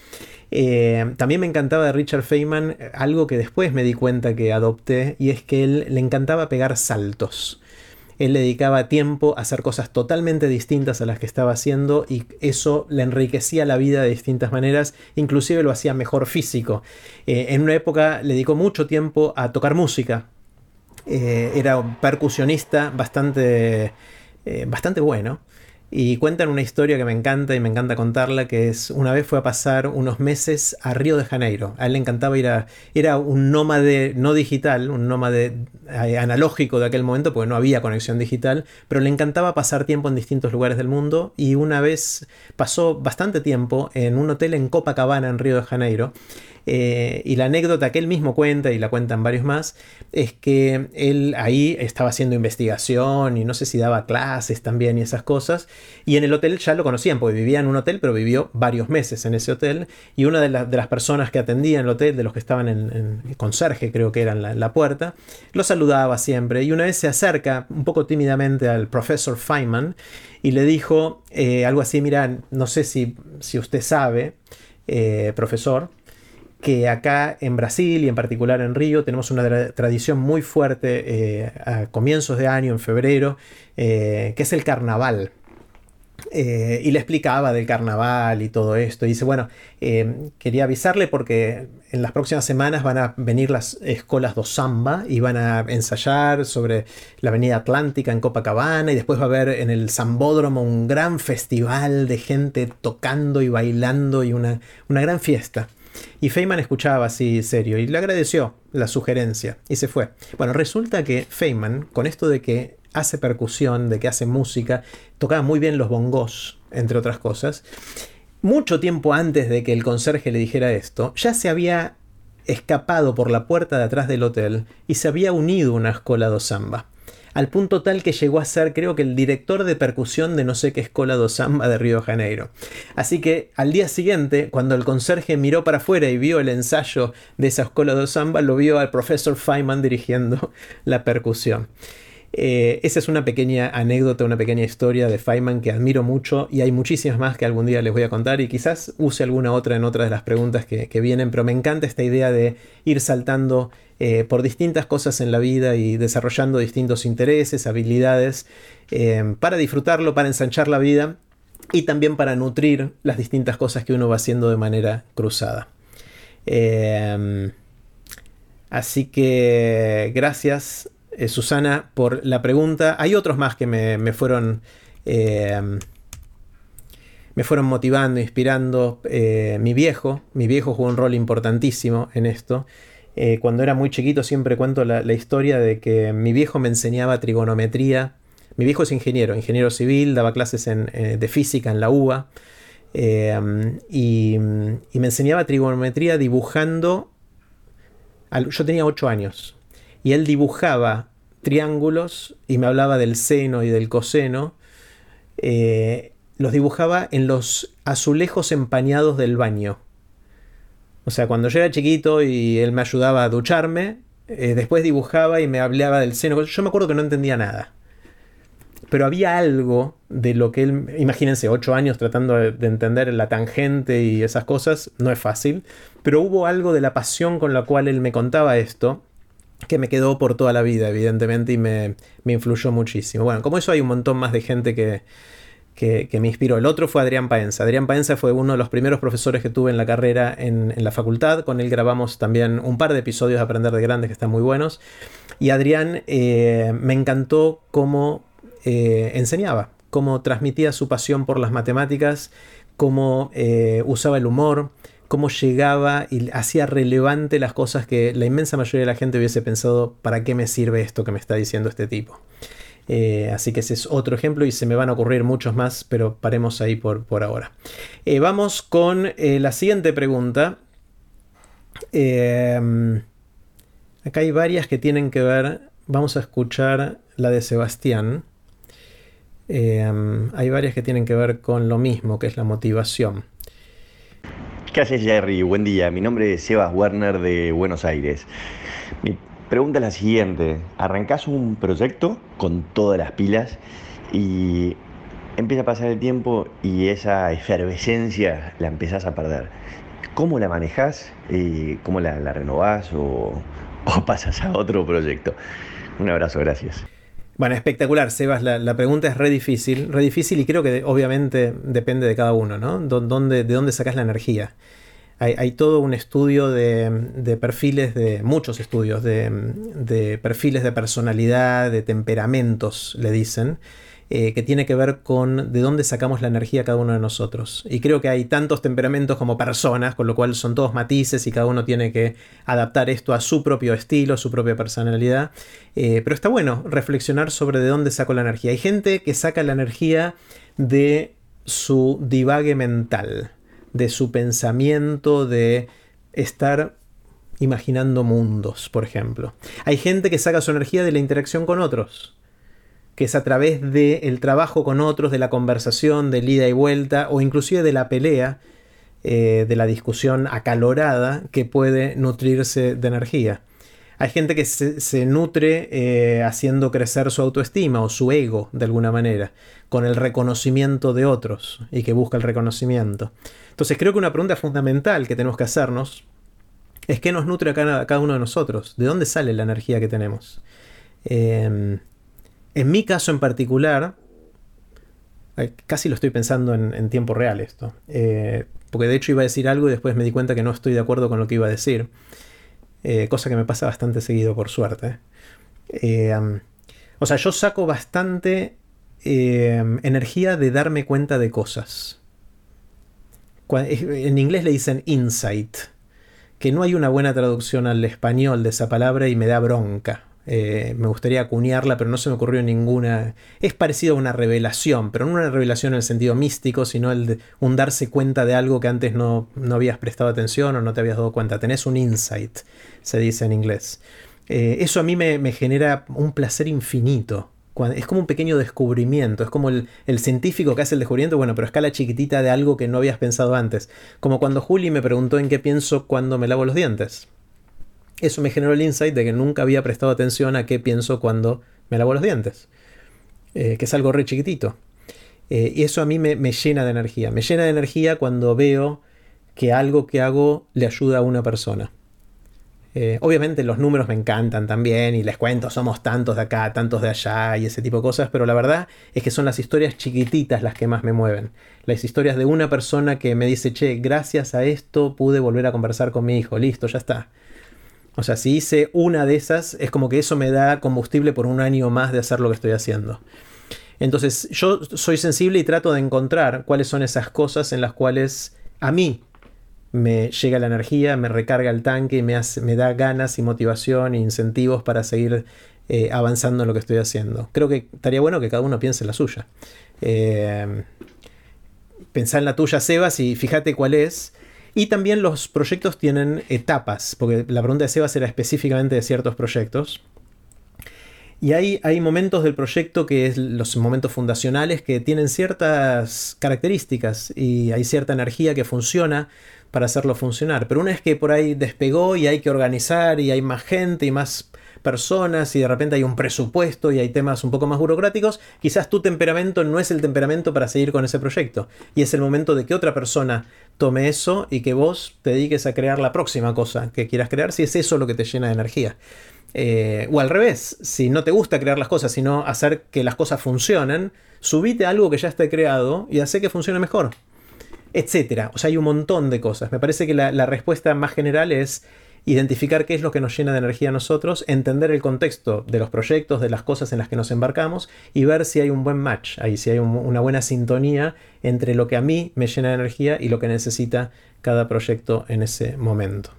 Eh, también me encantaba de Richard Feynman algo que después me di cuenta que adopté, y es que él le encantaba pegar saltos él le dedicaba tiempo a hacer cosas totalmente distintas a las que estaba haciendo y eso le enriquecía la vida de distintas maneras, inclusive lo hacía mejor físico. Eh, en una época le dedicó mucho tiempo a tocar música. Eh, era un percusionista bastante, eh, bastante bueno. Y cuentan una historia que me encanta y me encanta contarla, que es una vez fue a pasar unos meses a Río de Janeiro. A él le encantaba ir a... Era un nómade no digital, un nómade eh, analógico de aquel momento, porque no había conexión digital, pero le encantaba pasar tiempo en distintos lugares del mundo y una vez pasó bastante tiempo en un hotel en Copacabana, en Río de Janeiro, eh, y la anécdota que él mismo cuenta, y la cuentan varios más, es que él ahí estaba haciendo investigación y no sé si daba clases también y esas cosas. Y en el hotel ya lo conocían, porque vivía en un hotel, pero vivió varios meses en ese hotel. Y una de, las personas que atendía en el hotel, de los que estaban en, conserje, creo que eran la, la puerta, lo saludaba siempre. Y una vez se acerca un poco tímidamente al profesor Feynman y le dijo eh, algo así: Mira, no sé si, si usted sabe, eh, profesor, que acá en Brasil y en particular en Río tenemos una tradición muy fuerte eh, a comienzos de año, en febrero, eh, que es el carnaval. Eh, y le explicaba del carnaval y todo esto. Y dice, bueno, quería avisarle porque en las próximas semanas van a venir las escuelas do samba y van a ensayar sobre la avenida Atlántica en Copacabana y después va a haber en el Zambódromo un gran festival de gente tocando y bailando y una, una gran fiesta. Y Feynman escuchaba así serio y le agradeció la sugerencia y se fue. Bueno, resulta que Feynman, con esto de que hace percusión, de que hace música, tocaba muy bien los bongos, entre otras cosas. Mucho tiempo antes de que el conserje le dijera esto, ya se había escapado por la puerta de atrás del hotel y se había unido una escuela de samba al punto tal que llegó a ser creo que el director de percusión de no sé qué escuela de samba de Río de Janeiro. Así que al día siguiente, cuando el conserje miró para afuera y vio el ensayo de esa escuela de samba, lo vio al profesor Feynman dirigiendo la percusión. Eh, esa es una pequeña anécdota, una pequeña historia de Feynman que admiro mucho y hay muchísimas más que algún día les voy a contar y quizás use alguna otra en otras de las preguntas que, vienen, pero me encanta esta idea de ir saltando eh, por distintas cosas en la vida y desarrollando distintos intereses, habilidades, eh, para disfrutarlo, para ensanchar la vida y también para nutrir las distintas cosas que uno va haciendo de manera cruzada. así que gracias eh, Susana, por la pregunta. Hay otros más que me, fueron. Eh, me fueron motivando, inspirando. Mi viejo, mi viejo jugó un rol importantísimo en esto. Cuando era muy chiquito siempre cuento la, historia de que mi viejo me enseñaba trigonometría. Mi viejo es ingeniero, ingeniero civil, daba clases de física en la UBA. Y, y, me enseñaba trigonometría dibujando. Yo tenía 8 años y él dibujaba triángulos y me hablaba del seno y del coseno. Eh, los dibujaba en los azulejos empañados del baño. O sea, cuando yo era chiquito y él me ayudaba a ducharme, eh, después dibujaba y me hablaba del seno. Yo me acuerdo que no entendía nada. Pero había algo de lo que él, imagínense, ocho años tratando de entender la tangente y esas cosas, no es fácil, pero hubo algo de la pasión con la cual él me contaba esto, que me quedó por toda la vida, evidentemente, y me, influyó muchísimo. Bueno, como eso hay un montón más de gente que, me inspiró. El otro fue Adrián Paenza. Adrián Paenza fue uno de los primeros profesores que tuve en la carrera en, la facultad. Con él grabamos también un par de episodios de Aprender de Grandes que están muy buenos. Y Adrián eh, me encantó cómo eh, enseñaba, cómo transmitía su pasión por las matemáticas, cómo eh, usaba el humor, cómo llegaba y hacía relevante las cosas que la inmensa mayoría de la gente hubiese pensado, ¿para qué me sirve esto que me está diciendo este tipo? Eh, así que ese es otro ejemplo y se me van a ocurrir muchos más, pero paremos ahí por, por ahora. Eh, vamos con eh, la siguiente pregunta. acá hay varias que tienen que ver, vamos a escuchar la de Sebastián. hay varias que tienen que ver con lo mismo, que es la motivación. ¿Qué haces, Jerry? Buen día. Mi nombre es Sebas Werner de Buenos Aires. Mi pregunta es la siguiente. Arrancás un proyecto con todas las pilas y empieza a pasar el tiempo y esa efervescencia la empezás a perder. ¿Cómo la manejás? ¿Cómo la, renovás o, pasas a otro proyecto? Un abrazo, gracias. Bueno, espectacular, Sebas. La, pregunta es re difícil, re difícil y creo que obviamente depende de cada uno, ¿no? ¿Dónde, ¿De dónde sacas la energía? Hay, todo un estudio de, perfiles, de muchos estudios, de, perfiles de personalidad, de temperamentos, le dicen, eh, que tiene que ver con de dónde sacamos la energía cada uno de nosotros. Y creo que hay tantos temperamentos como personas, con lo cual son todos matices y cada uno tiene que adaptar esto a su propio estilo, a su propia personalidad. Eh, pero está bueno reflexionar sobre de dónde saco la energía. Hay gente que saca la energía de su divague mental, de su pensamiento, de estar imaginando mundos, por ejemplo. Hay gente que saca su energía de la interacción con otros que es a través del trabajo con otros, de la conversación, del ida y vuelta, o inclusive de la pelea, eh, de la discusión acalorada, que puede nutrirse de energía. Hay gente que se, nutre eh, haciendo crecer su autoestima o su ego de alguna manera, con el reconocimiento de otros y que busca el reconocimiento. Entonces creo que una pregunta fundamental que tenemos que hacernos es qué nos nutre a cada, uno de nosotros, de dónde sale la energía que tenemos. Em, en mi caso en particular, casi lo estoy pensando en, tiempo real esto, eh, porque de hecho iba a decir algo y después me di cuenta que no estoy de acuerdo con lo que iba a decir, eh, cosa que me pasa bastante seguido por suerte. o sea, yo saco bastante energía de darme cuenta de cosas. En inglés le dicen insight, que no hay una buena traducción al español de esa palabra y me da bronca Eh, me gustaría acuñarla, pero no se me ocurrió ninguna. Es parecido a una revelación, pero no una revelación en el sentido místico, sino el de un darse cuenta de algo que antes no, no habías prestado atención o no te habías dado cuenta. Tenés un insight, se dice en inglés. Eh, eso a mí me, me genera un placer infinito es como un pequeño descubrimiento, es como el, científico que hace el descubrimiento, bueno, pero a escala chiquitita de algo que no habías pensado antes. Como cuando Juli me preguntó en qué pienso cuando me lavo los dientes. Eso me generó el insight de que nunca había prestado atención a qué pienso cuando me lavo los dientes. Eh, que es algo re chiquitito. Eh, y eso a mí me, me llena de energía. Me llena de energía cuando veo que algo que hago le ayuda a una persona. Eh, obviamente los números me encantan también y les cuento, somos tantos de acá, tantos de allá y ese tipo de cosas, pero la verdad es que son las historias chiquititas las que más me mueven. Las historias de una persona que me dice, che, gracias a esto pude volver a conversar con mi hijo, listo, ya está. O sea, si hice una de esas, es como que eso me da combustible por un año más de hacer lo que estoy haciendo. Entonces, yo soy sensible y trato de encontrar cuáles son esas cosas en las cuales a mí me llega la energía, me recarga el tanque me, me da ganas y motivación e incentivos para seguir eh, avanzando en lo que estoy haciendo. Creo que estaría bueno que cada uno piense en la suya. Eh, pensá en la tuya, Sebas, y fíjate cuál es. Y también los proyectos tienen etapas, porque la pregunta de Sebas era específicamente de ciertos proyectos. Y hay, hay momentos del proyecto que es los momentos fundacionales que tienen ciertas características y hay cierta energía que funciona para hacerlo funcionar. Pero una vez que por ahí despegó y hay que organizar y hay más gente y más personas y de repente hay un presupuesto y hay temas un poco más burocráticos, quizás tu temperamento no es el temperamento para seguir con ese proyecto. Y es el momento de que otra persona tome eso y que vos te dediques a crear la próxima cosa que quieras crear, si es eso lo que te llena de energía. Eh, o al revés, si no te gusta crear las cosas, sino hacer que las cosas funcionen, subite algo que ya esté creado y hace que funcione mejor etcétera. O sea, hay un montón de cosas. Me parece que la, respuesta más general es identificar qué es lo que nos llena de energía a nosotros, entender el contexto de los proyectos, de las cosas en las que nos embarcamos y ver si hay un buen match ahí, si hay una buena sintonía entre lo que a mí me llena de energía y lo que necesita cada proyecto en ese momento.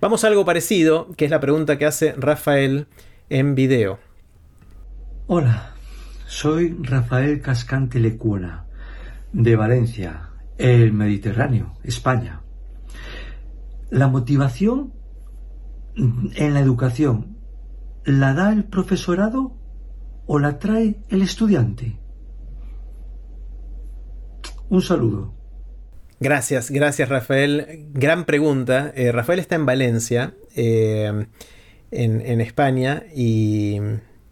Vamos a algo parecido, que es la pregunta que hace Rafael en video. Hola, soy Rafael Cascante Lecuona, de Valencia, el Mediterráneo, España. La motivación en la educación, ¿la da el profesorado o la trae el estudiante? Un saludo. Gracias, gracias Rafael. Gran pregunta. Eh, Rafael está en Valencia, eh, en, España, y,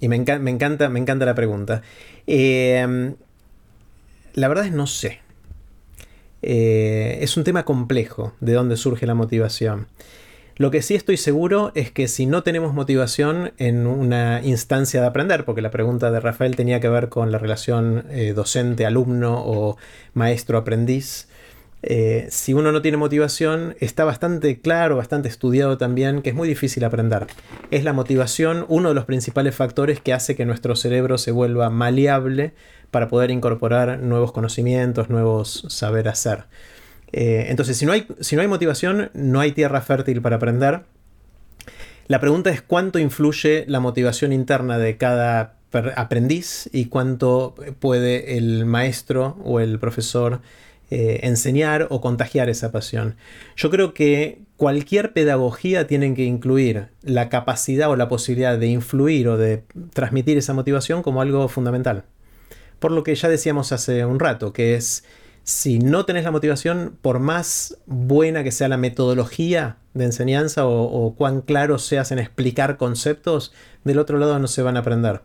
me, encanta, me encanta la pregunta. Eh, la verdad es no sé. Eh, es un tema complejo de dónde surge la motivación. Lo que sí estoy seguro es que si no tenemos motivación en una instancia de aprender, porque la pregunta de Rafael tenía que ver con la relación eh, docente-alumno o maestro-aprendiz, eh, si uno no tiene motivación, está bastante claro, bastante estudiado también, que es muy difícil aprender. Es la motivación uno de los principales factores que hace que nuestro cerebro se vuelva maleable para poder incorporar nuevos conocimientos, nuevos saber hacer. Eh, entonces, si no, hay, si no hay motivación, no hay tierra fértil para aprender. La pregunta es cuánto influye la motivación interna de cada aprendiz y cuánto puede el maestro o el profesor eh, enseñar o contagiar esa pasión. Yo creo que cualquier pedagogía tiene que incluir la capacidad o la posibilidad de influir o de transmitir esa motivación como algo fundamental por lo que ya decíamos hace un rato, que es si no tenés la motivación, por más buena que sea la metodología de enseñanza o, cuán claro seas en explicar conceptos, del otro lado no se van a aprender.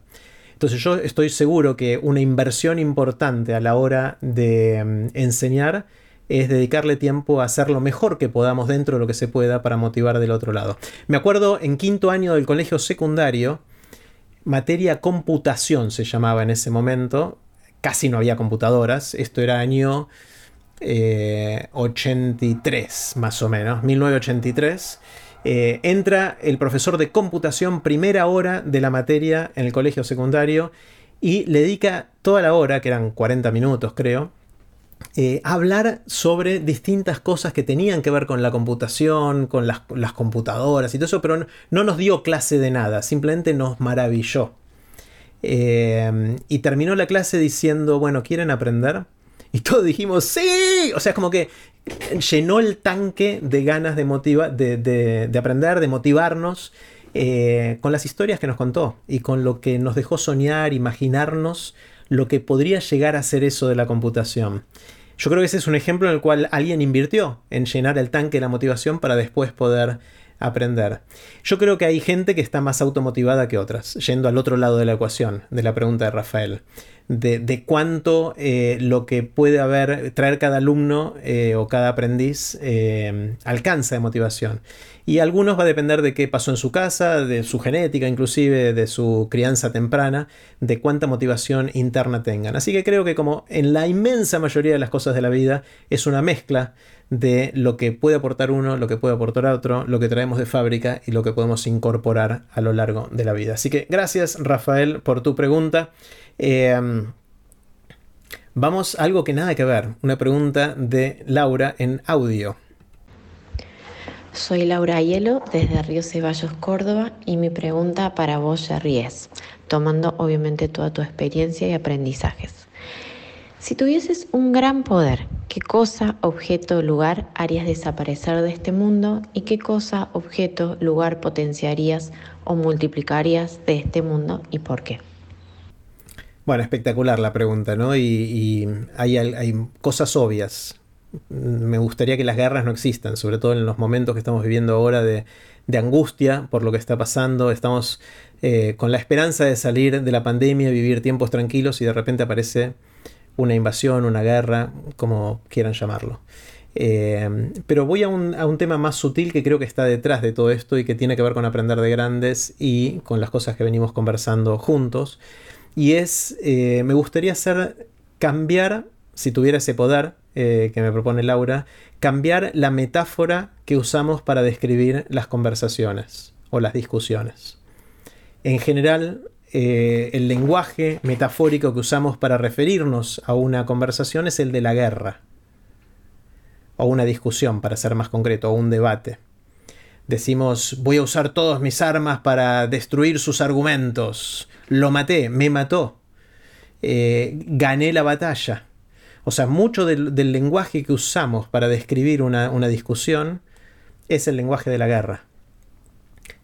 Entonces yo estoy seguro que una inversión importante a la hora de mm, enseñar es dedicarle tiempo a hacer lo mejor que podamos dentro de lo que se pueda para motivar del otro lado. Me acuerdo en quinto año del colegio secundario, materia computación se llamaba en ese momento. Casi no había computadoras. Esto era año 83, eh, más o menos, 1983. Eh, entra el profesor de computación, primera hora de la materia en el colegio secundario, y le dedica toda la hora, que eran 40 minutos creo, eh, hablar sobre distintas cosas que tenían que ver con la computación, con las, computadoras y todo eso, pero no, nos dio clase de nada, simplemente nos maravilló. Eh, y terminó la clase diciendo, bueno, ¿quieren aprender? Y todos dijimos, sí, o sea, es como que llenó el tanque de ganas de, de, aprender, de motivarnos. Eh, con las historias que nos contó y con lo que nos dejó soñar, imaginarnos lo que podría llegar a ser eso de la computación. Yo creo que ese es un ejemplo en el cual alguien invirtió en llenar el tanque de la motivación para después poder aprender. Yo creo que hay gente que está más automotivada que otras, yendo al otro lado de la ecuación, de la pregunta de Rafael de, cuánto eh, lo que puede haber, traer cada alumno eh, o cada aprendiz eh, alcanza de motivación. Y algunos va a depender de qué pasó en su casa, de su genética, inclusive de su crianza temprana, de cuánta motivación interna tengan. Así que creo que como en la inmensa mayoría de las cosas de la vida es una mezcla de lo que puede aportar uno, lo que puede aportar otro, lo que traemos de fábrica y lo que podemos incorporar a lo largo de la vida. Así que gracias Rafael por tu pregunta. Em, vamos a algo que nada que ver, una pregunta de Laura en audio. Soy Laura Hielo desde Río Ceballos, Córdoba, y mi pregunta para vos, Jerry, es, tomando obviamente toda tu experiencia y aprendizajes. Si tuvieses un gran poder, ¿qué cosa, objeto, lugar harías desaparecer de este mundo y qué cosa, objeto, lugar potenciarías o multiplicarías de este mundo y por qué? Bueno, espectacular la pregunta, ¿no? Y, hay, hay, cosas obvias. Me gustaría que las guerras no existan, sobre todo en los momentos que estamos viviendo ahora de, angustia por lo que está pasando. Estamos eh, con la esperanza de salir de la pandemia, vivir tiempos tranquilos y de repente aparece una invasión, una guerra, como quieran llamarlo. Eh, pero voy a un, a un, tema más sutil que creo que está detrás de todo esto y que tiene que ver con aprender de grandes y con las cosas que venimos conversando juntos. Y es, eh, me gustaría hacer, cambiar, si tuviera ese poder eh, que me propone Laura, cambiar la metáfora que usamos para describir las conversaciones o las discusiones. En general, eh, el lenguaje metafórico que usamos para referirnos a una conversación es el de la guerra, o una discusión, para ser más concreto, o un debate. Decimos, voy a usar todas mis armas para destruir sus argumentos. Lo maté, me mató. Eh, gané la batalla. O sea, mucho del, lenguaje que usamos para describir una, una discusión es el lenguaje de la guerra.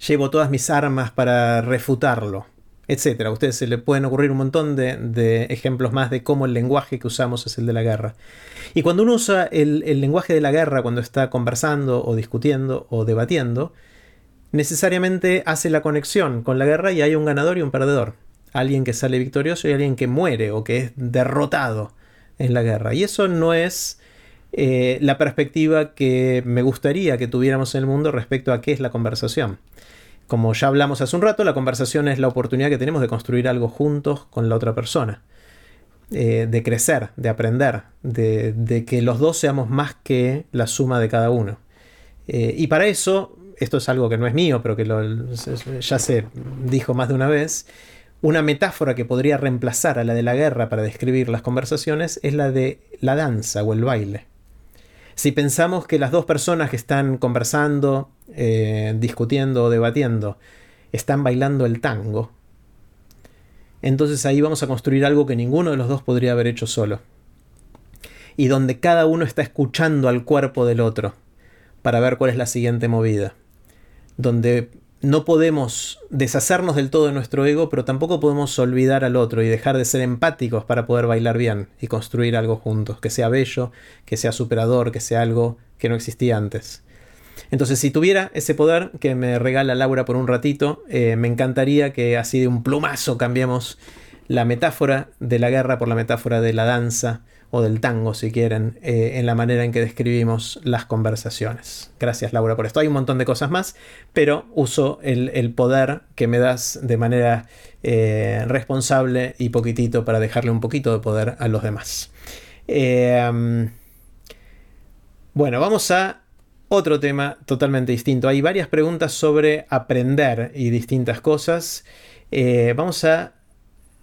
Llevo todas mis armas para refutarlo etcétera. A ustedes se le pueden ocurrir un montón de, ejemplos más de cómo el lenguaje que usamos es el de la guerra. Y cuando uno usa el, lenguaje de la guerra cuando está conversando o discutiendo o debatiendo, necesariamente hace la conexión con la guerra y hay un ganador y un perdedor. Alguien que sale victorioso y alguien que muere o que es derrotado en la guerra. Y eso no es eh, la perspectiva que me gustaría que tuviéramos en el mundo respecto a qué es la conversación. Como ya hablamos hace un rato, la conversación es la oportunidad que tenemos de construir algo juntos con la otra persona. Eh, de crecer, de aprender, de, que los dos seamos más que la suma de cada uno. Eh, y para eso, esto es algo que no es mío, pero que ya se dijo más de una vez, una metáfora que podría reemplazar a la de la guerra para describir las conversaciones es la de la danza o el baile. Si pensamos que las dos personas que están conversando, eh, discutiendo o debatiendo están bailando el tango, entonces ahí vamos a construir algo que ninguno de los dos podría haber hecho solo. Y donde cada uno está escuchando al cuerpo del otro para ver cuál es la siguiente movida. Donde no podemos deshacernos del todo de nuestro ego, pero tampoco podemos olvidar al otro y dejar de ser empáticos para poder bailar bien y construir algo juntos, que sea bello, que sea superador, que sea algo que no existía antes. Entonces, si tuviera ese poder que me regala Laura por un ratito, eh, me encantaría que así de un plumazo cambiemos la metáfora de la guerra por la metáfora de la danza, o del tango, si quieren, eh, en la manera en que describimos las conversaciones. Gracias, Laura, por esto. Hay un montón de cosas más, pero uso el, poder que me das de manera eh, responsable y poquitito para dejarle un poquito de poder a los demás. Eh, bueno, vamos a otro tema totalmente distinto. Hay varias preguntas sobre aprender y distintas cosas. vamos a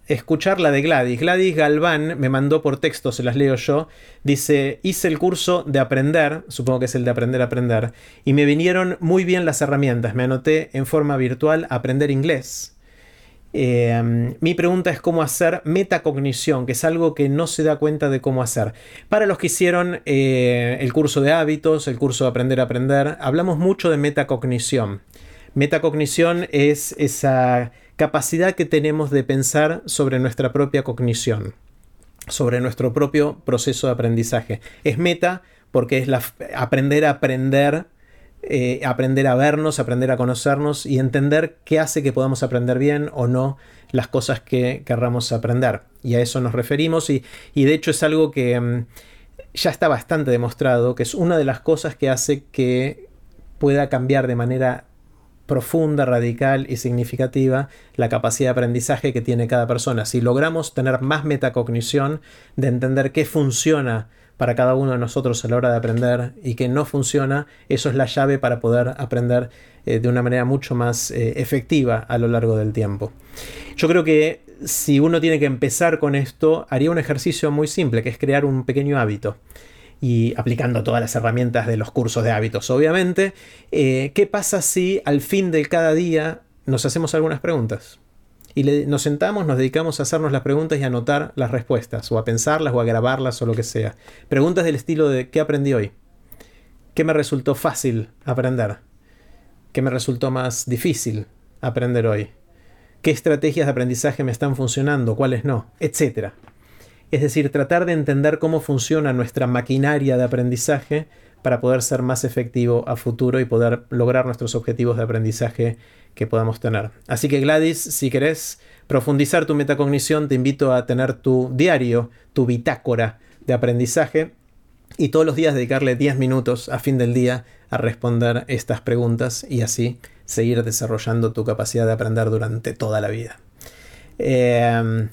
escuchar la de Gladys. Gladys Galván me mandó por texto, se las leo yo. Dice, hice el curso de aprender, supongo que es el de aprender a aprender, y me vinieron muy bien las herramientas. Me anoté en forma virtual aprender inglés. Eh, mi pregunta es cómo hacer metacognición, que es algo que no se da cuenta de cómo hacer. Para los que hicieron eh, el curso de hábitos, el curso de aprender a aprender, hablamos mucho de metacognición. Metacognición es esa capacidad que tenemos de pensar sobre nuestra propia cognición, sobre nuestro propio proceso de aprendizaje. Es meta porque es aprender a aprender, eh, aprender a vernos, aprender a conocernos y entender qué hace que podamos aprender bien o no las cosas que querramos aprender. Y a eso nos referimos y, de hecho es algo que mm, ya está bastante demostrado, que es una de las cosas que hace que pueda cambiar de manera profunda, radical y significativa la capacidad de aprendizaje que tiene cada persona. Si logramos tener más metacognición de entender qué funciona para cada uno de nosotros a la hora de aprender y qué no funciona, eso es la llave para poder aprender eh, de una manera mucho más eh, efectiva a lo largo del tiempo. Yo creo que si uno tiene que empezar con esto, haría un ejercicio muy simple, que es crear un pequeño hábito y aplicando todas las herramientas de los cursos de hábitos, obviamente. Eh, ¿Qué pasa si al fin de cada día nos hacemos algunas preguntas? Y nos sentamos, nos dedicamos a hacernos las preguntas y a anotar las respuestas, o a pensarlas, o a grabarlas, o lo que sea. Preguntas del estilo de ¿qué aprendí hoy? ¿Qué me resultó fácil aprender? ¿Qué me resultó más difícil aprender hoy? ¿Qué estrategias de aprendizaje me están funcionando? ¿Cuáles no? Etcétera. Es decir, tratar de entender cómo funciona nuestra maquinaria de aprendizaje para poder ser más efectivo a futuro y poder lograr nuestros objetivos de aprendizaje que podamos tener. Así que Gladys, si querés profundizar tu metacognición, te invito a tener tu diario, tu bitácora de aprendizaje y todos los días dedicarle 10 minutos a fin del día a responder estas preguntas y así seguir desarrollando tu capacidad de aprender durante toda la vida. Eh,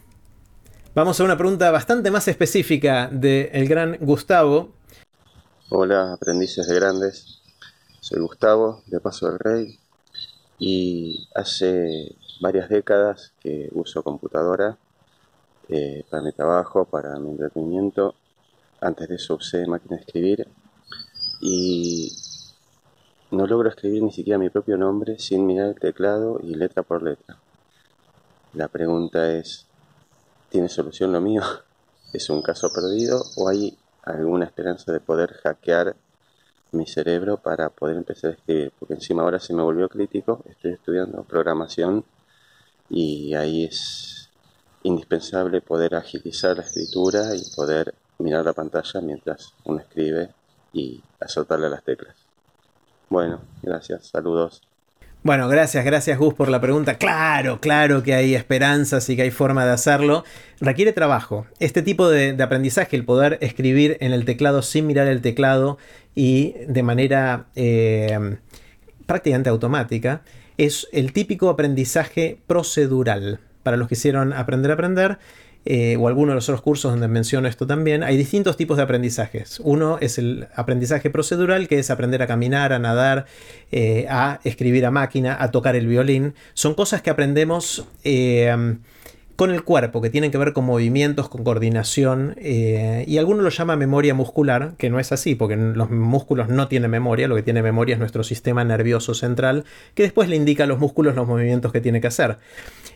Vamos a una pregunta bastante más específica del gran Gustavo. Hola, aprendices de grandes. Soy Gustavo, de Paso del Rey, y hace varias décadas que uso computadora eh, para mi trabajo, para mi entretenimiento. Antes de eso usé máquina de escribir y no logro escribir ni siquiera mi propio nombre sin mirar el teclado y letra por letra. La pregunta es, ¿Tiene solución lo mío? ¿Es un caso perdido o hay alguna esperanza de poder hackear mi cerebro para poder empezar a escribir? Porque encima ahora se me volvió crítico, estoy estudiando programación y ahí es indispensable poder agilizar la escritura y poder mirar la pantalla mientras uno escribe y azotarle las teclas. Bueno, gracias, saludos. Bueno, gracias, gracias Gus por la pregunta. Claro, claro que hay esperanzas y que hay forma de hacerlo. Requiere trabajo. Este tipo de, aprendizaje, el poder escribir en el teclado sin mirar el teclado y de manera eh, prácticamente automática, es el típico aprendizaje procedural. Para los que hicieron aprender a aprender, eh, o alguno de los otros cursos donde menciono esto también, hay distintos tipos de aprendizajes. Uno es el aprendizaje procedural, que es aprender a caminar, a nadar, eh, a escribir a máquina, a tocar el violín. Son cosas que aprendemos eh, con el cuerpo, que tienen que ver con movimientos, con coordinación, eh, y algunos lo llama memoria muscular, que no es así, porque los músculos no tienen memoria, lo que tiene memoria es nuestro sistema nervioso central, que después le indica a los músculos los movimientos que tiene que hacer.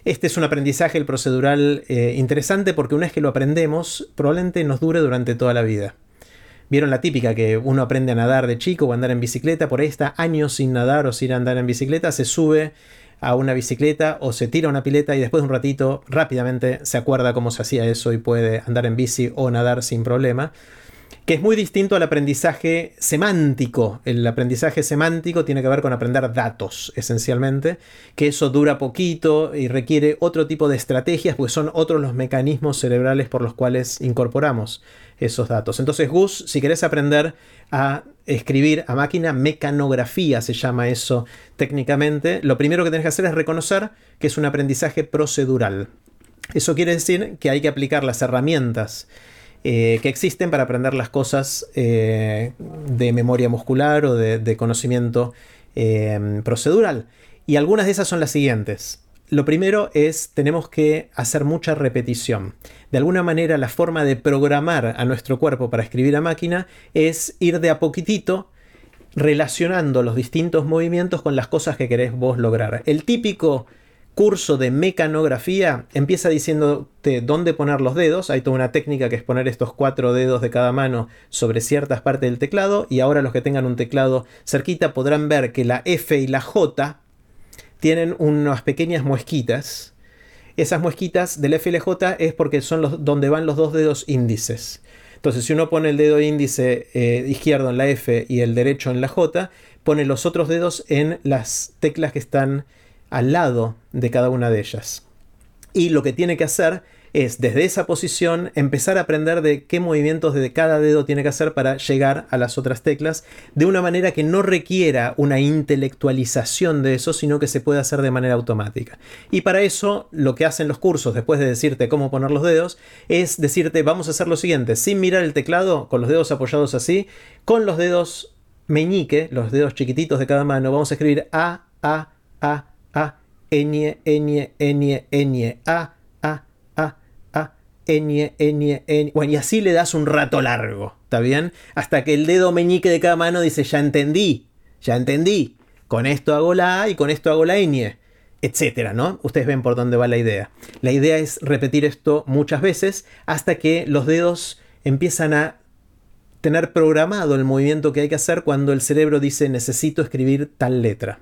Este es un aprendizaje, el procedural, eh, interesante porque una vez que lo aprendemos, probablemente nos dure durante toda la vida. Vieron la típica que uno aprende a nadar de chico o a andar en bicicleta, por ahí está años sin nadar o sin andar en bicicleta, se sube a una bicicleta o se tira a una pileta y después de un ratito rápidamente se acuerda cómo se hacía eso y puede andar en bici o nadar sin problema que es muy distinto al aprendizaje semántico. El aprendizaje semántico tiene que ver con aprender datos, esencialmente, que eso dura poquito y requiere otro tipo de estrategias, porque son otros los mecanismos cerebrales por los cuales incorporamos esos datos. Entonces, Gus, si querés aprender a escribir a máquina, mecanografía se llama eso técnicamente, lo primero que tenés que hacer es reconocer que es un aprendizaje procedural. Eso quiere decir que hay que aplicar las herramientas eh, que existen para aprender las cosas eh, de memoria muscular o de, conocimiento eh, procedural. Y algunas de esas son las siguientes. lo primero es, tenemos que hacer mucha repetición. De alguna manera, la forma de programar a nuestro cuerpo para escribir a máquina es ir de a poquitito relacionando los distintos movimientos con las cosas que querés vos lograr. El típico curso de mecanografía empieza diciéndote dónde poner los dedos. Hay toda una técnica que es poner estos cuatro dedos de cada mano sobre ciertas partes del teclado. Y ahora los que tengan un teclado cerquita podrán ver que la F y la J tienen unas pequeñas muesquitas. Esas muesquitas del FLJ es porque son los, donde van los dos dedos índices. Entonces, si uno pone el dedo índice eh, izquierdo en la F y el derecho en la J, pone los otros dedos en las teclas que están al lado de cada una de ellas. Y lo que tiene que hacer es desde esa posición empezar a aprender de qué movimientos de cada dedo tiene que hacer para llegar a las otras teclas de una manera que no requiera una intelectualización de eso, sino que se pueda hacer de manera automática. Y para eso lo que hacen los cursos después de decirte cómo poner los dedos es decirte vamos a hacer lo siguiente, sin mirar el teclado, con los dedos apoyados así, con los dedos meñique, los dedos chiquititos de cada mano, vamos a escribir A, A, A, A, ñ, ñ, ñ, ñ, A, Ñ, Ñ, Ñ. Bueno, y así le das un rato largo, ¿está bien? Hasta que el dedo meñique de cada mano dice, ya entendí, ya entendí. Con esto hago la A y con esto hago la Ñ, etcétera, ¿no? Ustedes ven por dónde va la idea. La idea es repetir esto muchas veces hasta que los dedos empiezan a tener programado el movimiento que hay que hacer cuando el cerebro dice necesito escribir tal letra.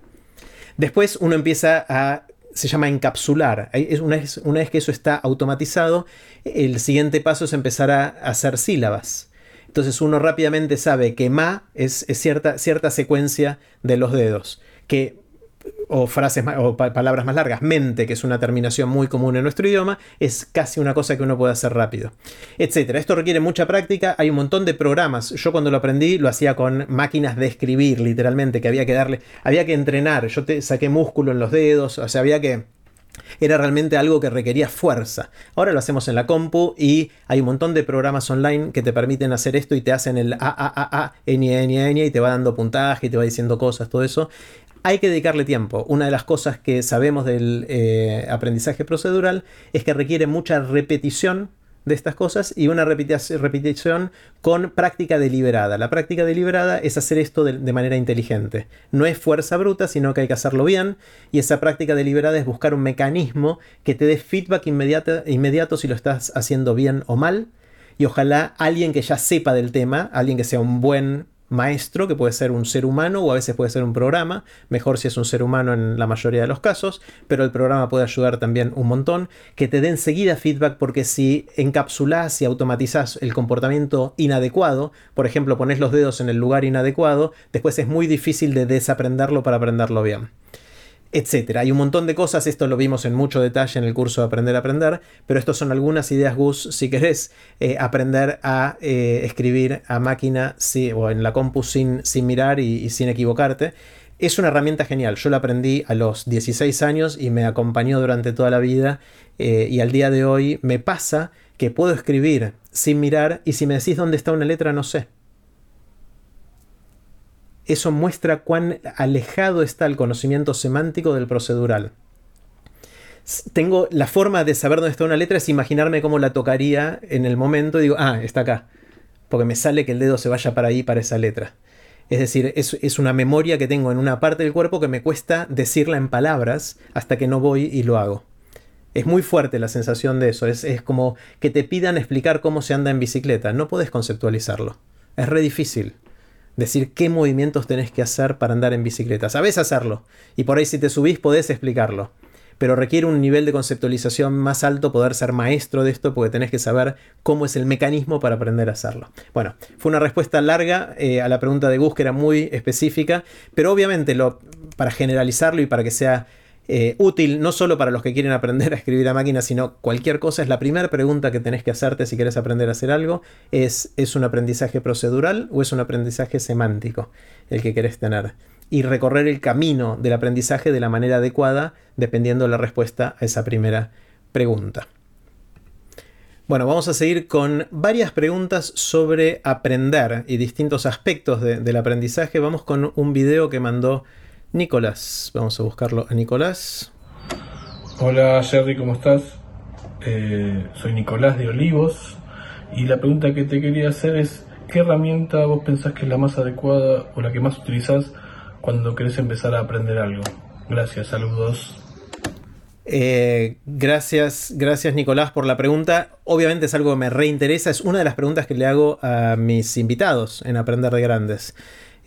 Después uno empieza a se llama encapsular. Una vez, una vez que eso está automatizado, el siguiente paso es empezar a hacer sílabas. Entonces uno rápidamente sabe que ma es, cierta, cierta secuencia de los dedos, que o frases o palabras más largas. Mente, que es una terminación muy común en nuestro idioma, es casi una cosa que uno puede hacer rápido, etcétera. Esto requiere mucha práctica. Hay un montón de programas. Yo cuando lo aprendí lo hacía con máquinas de escribir, literalmente, que había que darle, había que entrenar. Yo te saqué músculo en los dedos, o sea, había que era realmente algo que requería fuerza. Ahora lo hacemos en la compu y hay un montón de programas online que te permiten hacer esto y te hacen el a a a a ñ ñ ñ y te va dando puntaje y te va diciendo cosas, todo eso hay que dedicarle tiempo. Una de las cosas que sabemos del eh, aprendizaje procedural es que requiere mucha repetición de estas cosas y una repetición con práctica deliberada. La práctica deliberada es hacer esto de, manera inteligente. No es fuerza bruta, sino que hay que hacerlo bien y esa práctica deliberada es buscar un mecanismo que te dé feedback inmediato, inmediato si lo estás haciendo bien o mal y ojalá alguien que ya sepa del tema, alguien que sea un buen maestro, que puede ser un ser humano o a veces puede ser un programa, mejor si es un ser humano en la mayoría de los casos, pero el programa puede ayudar también un montón, que te dé enseguida feedback porque si encapsulas y automatizas el comportamiento inadecuado, por ejemplo pones los dedos en el lugar inadecuado, después es muy difícil de desaprenderlo para aprenderlo bien etcétera. Hay un montón de cosas, esto lo vimos en mucho detalle en el curso de Aprender a Aprender, pero estos son algunas ideas, Gus, si querés eh, aprender a eh, escribir a máquina o en la compu sin, sin mirar y, sin equivocarte. Es una herramienta genial, yo la aprendí a los 16 años y me acompañó durante toda la vida eh, y al día de hoy me pasa que puedo escribir sin mirar y si me decís dónde está una letra no sé eso muestra cuán alejado está el conocimiento semántico del procedural. Tengo la forma de saber dónde está una letra es imaginarme cómo la tocaría en el momento y digo, ah, está acá. Porque me sale que el dedo se vaya para ahí, para esa letra. Es decir, es, una memoria que tengo en una parte del cuerpo que me cuesta decirla en palabras hasta que no voy y lo hago. Es muy fuerte la sensación de eso. Es, es como que te pidan explicar cómo se anda en bicicleta. No puedes conceptualizarlo. Es re difícil decir qué movimientos tenés que hacer para andar en bicicleta. Sabés hacerlo. Y por ahí si te subís podés explicarlo. Pero requiere un nivel de conceptualización más alto poder ser maestro de esto porque tenés que saber cómo es el mecanismo para aprender a hacerlo. Bueno, fue una respuesta larga eh, a la pregunta de Gus que era muy específica, pero obviamente lo, para generalizarlo y para que sea eh, útil no solo para los que quieren aprender a escribir a máquina, sino cualquier cosa. Es la primera pregunta que tenés que hacerte si quieres aprender a hacer algo. Es, ¿es un aprendizaje procedural o es un aprendizaje semántico el que querés tener? Y recorrer el camino del aprendizaje de la manera adecuada dependiendo de la respuesta a esa primera pregunta. Bueno, vamos a seguir con varias preguntas sobre aprender y distintos aspectos del aprendizaje. Vamos con un video que mandó Nicolás. Vamos a buscarlo a Nicolás. Hola Jerry, ¿cómo estás? Eh, soy Nicolás de Olivos y la pregunta que te quería hacer es ¿qué herramienta vos pensás que es la más adecuada o la que más utilizás cuando querés empezar a aprender algo? Gracias, saludos. Eh, gracias, gracias Nicolás por la pregunta. Obviamente es algo que me reinteresa, es una de las preguntas que le hago a mis invitados en Aprender de Grandes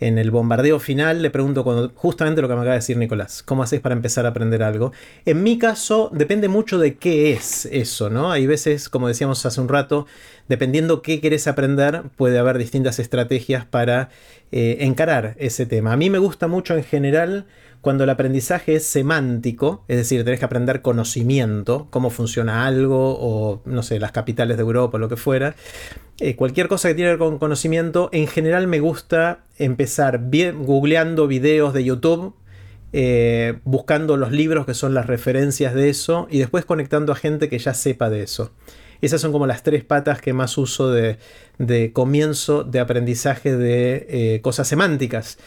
en el bombardeo final le pregunto cuando, justamente lo que me acaba de decir Nicolás, ¿cómo haces para empezar a aprender algo? En mi caso depende mucho de qué es eso, ¿no? Hay veces, como decíamos hace un rato, dependiendo qué querés aprender, puede haber distintas estrategias para eh, encarar ese tema. A mí me gusta mucho en general cuando el aprendizaje es semántico, es decir, tenés que aprender conocimiento, cómo funciona algo, o no sé, las capitales de Europa o lo que fuera. Eh, cualquier cosa que tiene que ver con conocimiento, en general me gusta empezar bien, googleando videos de YouTube, eh, buscando los libros que son las referencias de eso, y después conectando a gente que ya sepa de eso. Esas son como las tres patas que más uso de, comienzo de aprendizaje de eh, cosas semánticas.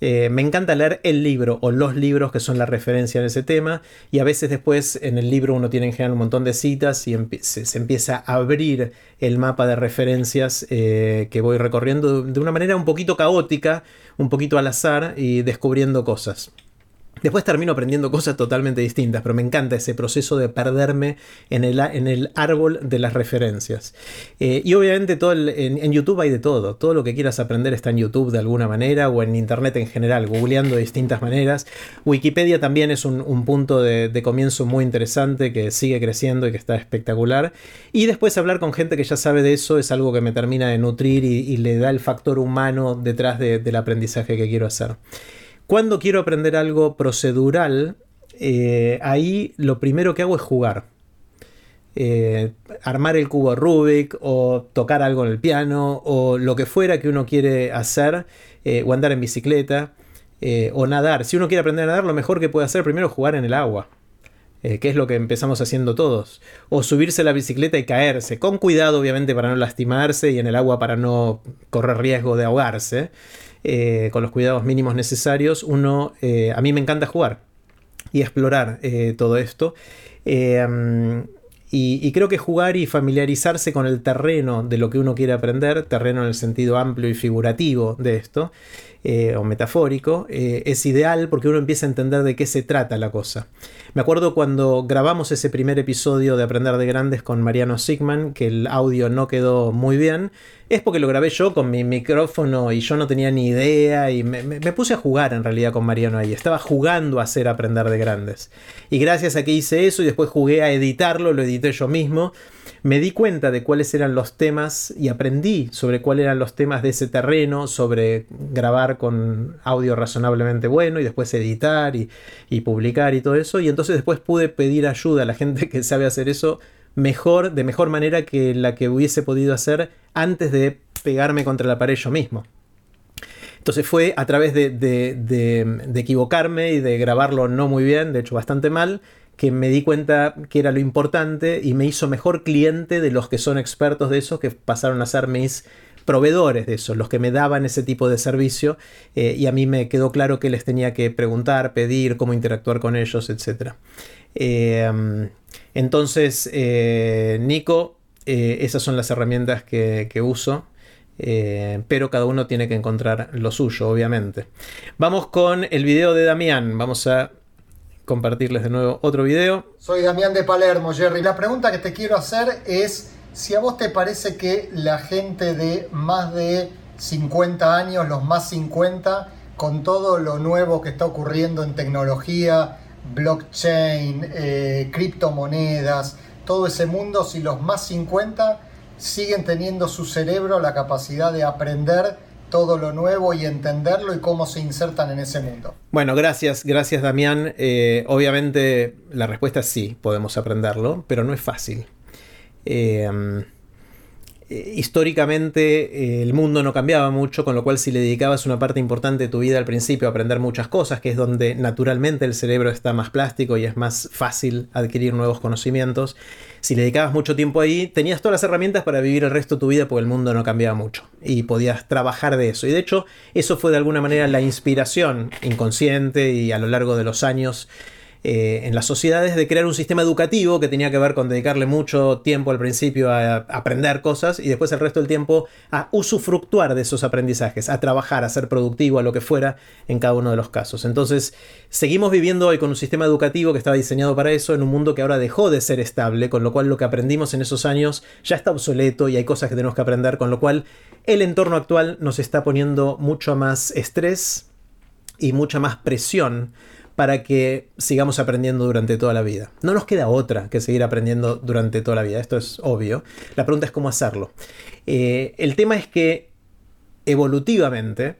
Eh, me encanta leer el libro o los libros que son la referencia en ese tema y a veces después en el libro uno tiene en general un montón de citas y se, empieza a abrir el mapa de referencias eh, que voy recorriendo de una manera un poquito caótica, un poquito al azar y descubriendo cosas. Después termino aprendiendo cosas totalmente distintas, pero me encanta ese proceso de perderme en el, árbol de las referencias. Eh, y obviamente todo en, YouTube hay de todo. Todo lo que quieras aprender está en YouTube de alguna manera o en Internet en general, googleando de distintas maneras. Wikipedia también es un, punto de, comienzo muy interesante que sigue creciendo y que está espectacular. Y después hablar con gente que ya sabe de eso es algo que me termina de nutrir y, le da el factor humano detrás del aprendizaje que quiero hacer. Cuando quiero aprender algo procedural, eh, ahí lo primero que hago es jugar. Eh, armar el cubo Rubik o tocar algo en el piano o lo que fuera que uno quiere hacer eh, o andar en bicicleta o nadar. Si uno quiere aprender a nadar, lo mejor que puede hacer primero es jugar en el agua. que es lo que empezamos haciendo todos. O subirse a la bicicleta y caerse, con cuidado obviamente para no lastimarse y en el agua para no correr riesgo de ahogarse. Eh, con los cuidados mínimos necesarios, uno, eh, a mí me encanta jugar y explorar eh, todo esto. y, creo que jugar y familiarizarse con el terreno de lo que uno quiere aprender, terreno en el sentido amplio y figurativo de esto, o metafórico, es ideal porque uno empieza a entender de qué se trata la cosa. Me acuerdo cuando grabamos ese primer episodio de Aprender de Grandes con Mariano Sigman, que el audio no quedó muy bien, es porque lo grabé yo con mi micrófono y yo no tenía ni idea y me, puse a jugar en realidad con Mariano ahí. Estaba jugando a hacer Aprender de Grandes. Y gracias a que hice eso y después jugué a editarlo, lo edité yo mismo, me di cuenta de cuáles eran los temas y aprendí sobre cuáles eran los temas de ese terreno, sobre grabar con audio razonablemente bueno y después editar y, publicar y todo eso. Y entonces después pude pedir ayuda a la gente que sabe hacer eso mejor, de mejor manera que la que hubiese podido hacer antes de pegarme contra la pared yo mismo. Entonces fue a través de, de, equivocarme y de grabarlo no muy bien, de hecho bastante mal, que me di cuenta que era lo importante y me hizo mejor cliente de los que son expertos de eso, que pasaron a ser mis proveedores de eso, los que me daban ese tipo de servicio eh, y a mí me quedó claro que les tenía que preguntar, pedir, cómo interactuar con ellos, etc. Eh, entonces, eh, Nico, esas son las herramientas que, uso. pero cada uno tiene que encontrar lo suyo, obviamente. Vamos con el video de Damián. Vamos a compartirles de nuevo otro video. Soy Damián de Palermo, Jerry. La pregunta que te quiero hacer es si a vos te parece que la gente de más de 50 años, los más 50, con todo lo nuevo que está ocurriendo en tecnología, blockchain, eh, criptomonedas, todo ese mundo, si los más 50 siguen teniendo su cerebro la capacidad de aprender todo lo nuevo y entenderlo y cómo se insertan en ese mundo. Bueno, gracias, gracias Damián. Eh, obviamente la respuesta es sí, podemos aprenderlo, pero no es fácil. Eh, eh, históricamente el mundo no cambiaba mucho, con lo cual si le dedicabas una parte importante de tu vida al principio a aprender muchas cosas, que es donde naturalmente el cerebro está más plástico y es más fácil adquirir nuevos conocimientos, si le dedicabas mucho tiempo ahí, tenías todas las herramientas para vivir el resto de tu vida porque el mundo no cambiaba mucho y podías trabajar de eso. Y de hecho eso fue de alguna manera la inspiración inconsciente y a lo largo de los años eh, en las sociedades de crear un sistema educativo que tenía que ver con dedicarle mucho tiempo al principio a, aprender cosas y después el resto del tiempo a usufructuar de esos aprendizajes, a trabajar, a ser productivo, a lo que fuera en cada uno de los casos. Entonces, seguimos viviendo hoy con un sistema educativo que estaba diseñado para eso en un mundo que ahora dejó de ser estable, con lo cual lo que aprendimos en esos años ya está obsoleto y hay cosas que tenemos que aprender, con lo cual el entorno actual nos está poniendo mucho más estrés y mucha más presión para que sigamos aprendiendo durante toda la vida. No nos queda otra que seguir aprendiendo durante toda la vida, esto es obvio. La pregunta es cómo hacerlo. Eh, el tema es que evolutivamente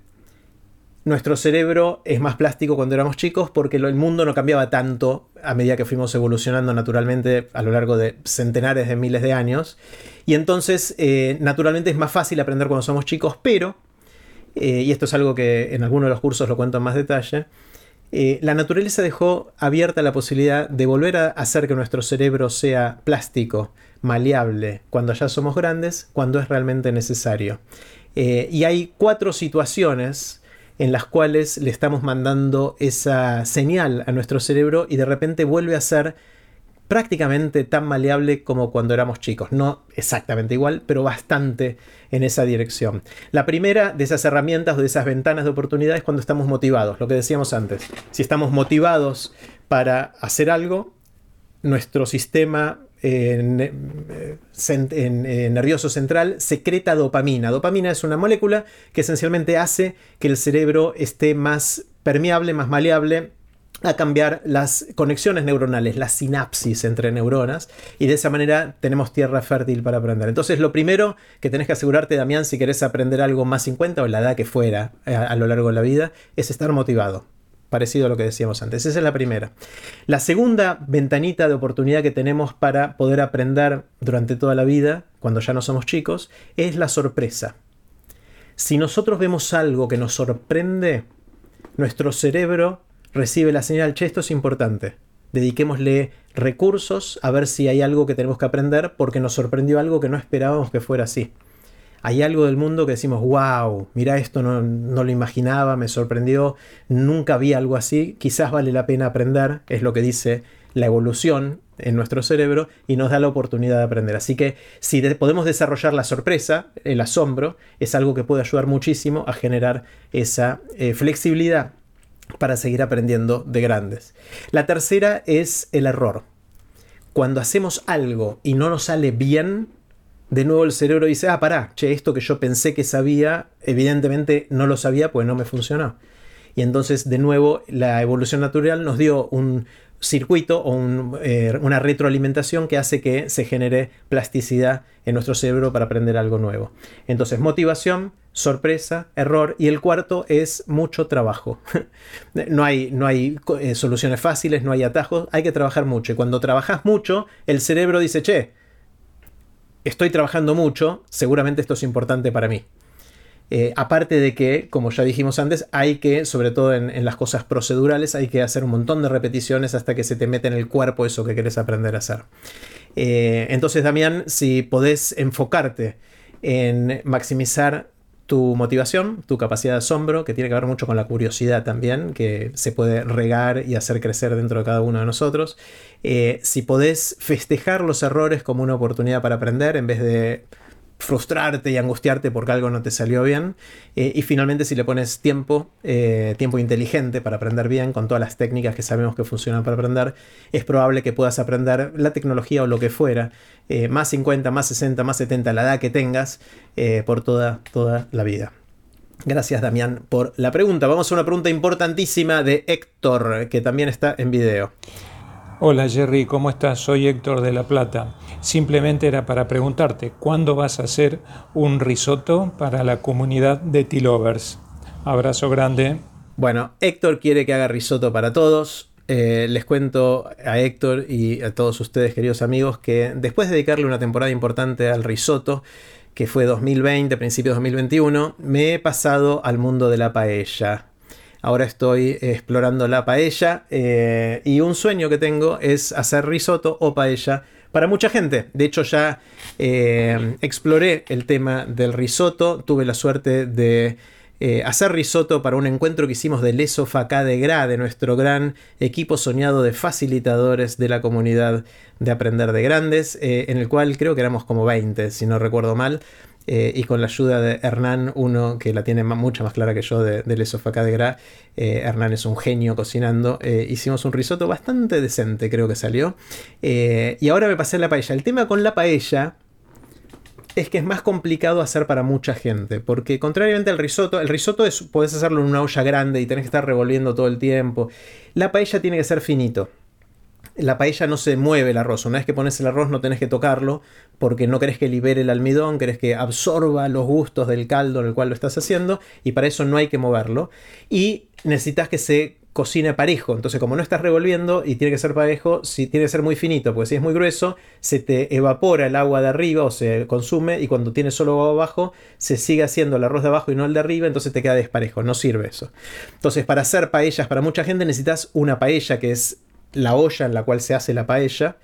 nuestro cerebro es más plástico cuando éramos chicos porque el mundo no cambiaba tanto a medida que fuimos evolucionando naturalmente a lo largo de centenares de miles de años. Y entonces, eh, naturalmente es más fácil aprender cuando somos chicos, pero, eh, y esto es algo que en algunos de los cursos lo cuento en más detalle, eh, la naturaleza dejó abierta la posibilidad de volver a hacer que nuestro cerebro sea plástico, maleable, cuando ya somos grandes, cuando es realmente necesario. Eh, y hay cuatro situaciones en las cuales le estamos mandando esa señal a nuestro cerebro y de repente vuelve a ser prácticamente tan maleable como cuando éramos chicos. No exactamente igual, pero bastante en esa dirección. La primera de esas herramientas o de esas ventanas de oportunidad es cuando estamos motivados, lo que decíamos antes. Si estamos motivados para hacer algo, nuestro sistema eh, nervioso central secreta dopamina. Dopamina es una molécula que esencialmente hace que el cerebro esté más permeable, más maleable a cambiar las conexiones neuronales, la sinapsis entre neuronas, y de esa manera tenemos tierra fértil para aprender. Entonces, lo primero que tenés que asegurarte, Damián, si querés aprender algo más 50 o la edad que fuera a, eh, a lo largo de la vida, es estar motivado. Parecido a lo que decíamos antes. Esa es la primera. La segunda ventanita de oportunidad que tenemos para poder aprender durante toda la vida, cuando ya no somos chicos, es la sorpresa. Si nosotros vemos algo que nos sorprende, nuestro cerebro recibe la señal, che, esto es importante. Dediquémosle recursos a ver si hay algo que tenemos que aprender porque nos sorprendió algo que no esperábamos que fuera así. Hay algo del mundo que decimos, wow, mira esto, no, no lo imaginaba, me sorprendió, nunca vi algo así, quizás vale la pena aprender, es lo que dice la evolución en nuestro cerebro y nos da la oportunidad de aprender. Así que si podemos desarrollar la sorpresa, el asombro, es algo que puede ayudar muchísimo a generar esa eh, flexibilidad para seguir aprendiendo de grandes. La tercera es el error. Cuando hacemos algo y no nos sale bien, de nuevo el cerebro dice, ah, pará, che, esto que yo pensé que sabía, evidentemente no lo sabía, pues no me funcionó. Y entonces, de nuevo, la evolución natural nos dio un circuito o eh, una retroalimentación que hace que se genere plasticidad en nuestro cerebro para aprender algo nuevo. Entonces, motivación, sorpresa, error y el cuarto es mucho trabajo. no hay, no hay eh, soluciones fáciles, no hay atajos, hay que trabajar mucho. Y cuando trabajas mucho, el cerebro dice, che, estoy trabajando mucho, seguramente esto es importante para mí. Eh, aparte de que, como ya dijimos antes, hay que, sobre todo en, las cosas procedurales, hay que hacer un montón de repeticiones hasta que se te mete en el cuerpo eso que quieres aprender a hacer. Eh, entonces, Damián, si podés enfocarte en maximizar tu motivación, tu capacidad de asombro, que tiene que ver mucho con la curiosidad también, que se puede regar y hacer crecer dentro de cada uno de nosotros. Eh, si podés festejar los errores como una oportunidad para aprender en vez de frustrarte y angustiarte porque algo no te salió bien. Eh, y finalmente si le pones tiempo, eh, tiempo inteligente para aprender bien, con todas las técnicas que sabemos que funcionan para aprender, es probable que puedas aprender la tecnología o lo que fuera, eh, más 50, más 60, más 70, la edad que tengas, por toda, toda la vida. Gracias Damián por la pregunta. Vamos a una pregunta importantísima de Héctor, que también está en video. Hola Jerry, ¿cómo estás? Soy Héctor de La Plata. Simplemente era para preguntarte, ¿cuándo vas a hacer un risotto para la comunidad de T-Lovers? Abrazo grande. Bueno, Héctor quiere que haga risotto para todos. Eh, les cuento a Héctor y a todos ustedes, queridos amigos, que después de dedicarle una temporada importante al risotto, que fue 2020, principios de 2021, me he pasado al mundo de la paella. Ahora estoy explorando la paella eh, y un sueño que tengo es hacer risotto o paella para mucha gente. De hecho ya eh, exploré el tema del risotto, tuve la suerte de eh, hacer risotto para un encuentro que hicimos del ESOFACA de GRA, de nuestro gran equipo soñado de facilitadores de la comunidad de Aprender de Grandes, en el cual creo que éramos como 20, si no recuerdo mal. Eh, y con la ayuda de Hernán, uno que la tiene mucho más clara que yo de, del ESOFACA de GRA, Hernán es un genio cocinando, hicimos un risotto bastante decente, creo que salió. y ahora me pasé la paella. El tema con la paella, es que es más complicado hacer para mucha gente. Porque contrariamente al risotto, el risotto es, puedes hacerlo en una olla grande y tenés que estar revolviendo todo el tiempo. La paella tiene que ser finito. La paella no se mueve el arroz. Una vez que pones el arroz no tenés que tocarlo porque no querés que libere el almidón, querés que absorba los gustos del caldo en el cual lo estás haciendo y para eso no hay que moverlo. Y necesitas que se cocina parejo. Entonces, como no estás revolviendo y tiene que ser parejo, si tiene que ser muy finito, porque si es muy grueso, se te evapora el agua de arriba o se consume y cuando tiene solo agua abajo, se sigue haciendo el arroz de abajo y no el de arriba, entonces te queda desparejo, no sirve eso. Entonces, para hacer paellas para mucha gente necesitas una paella, que es la olla en la cual se hace la paella,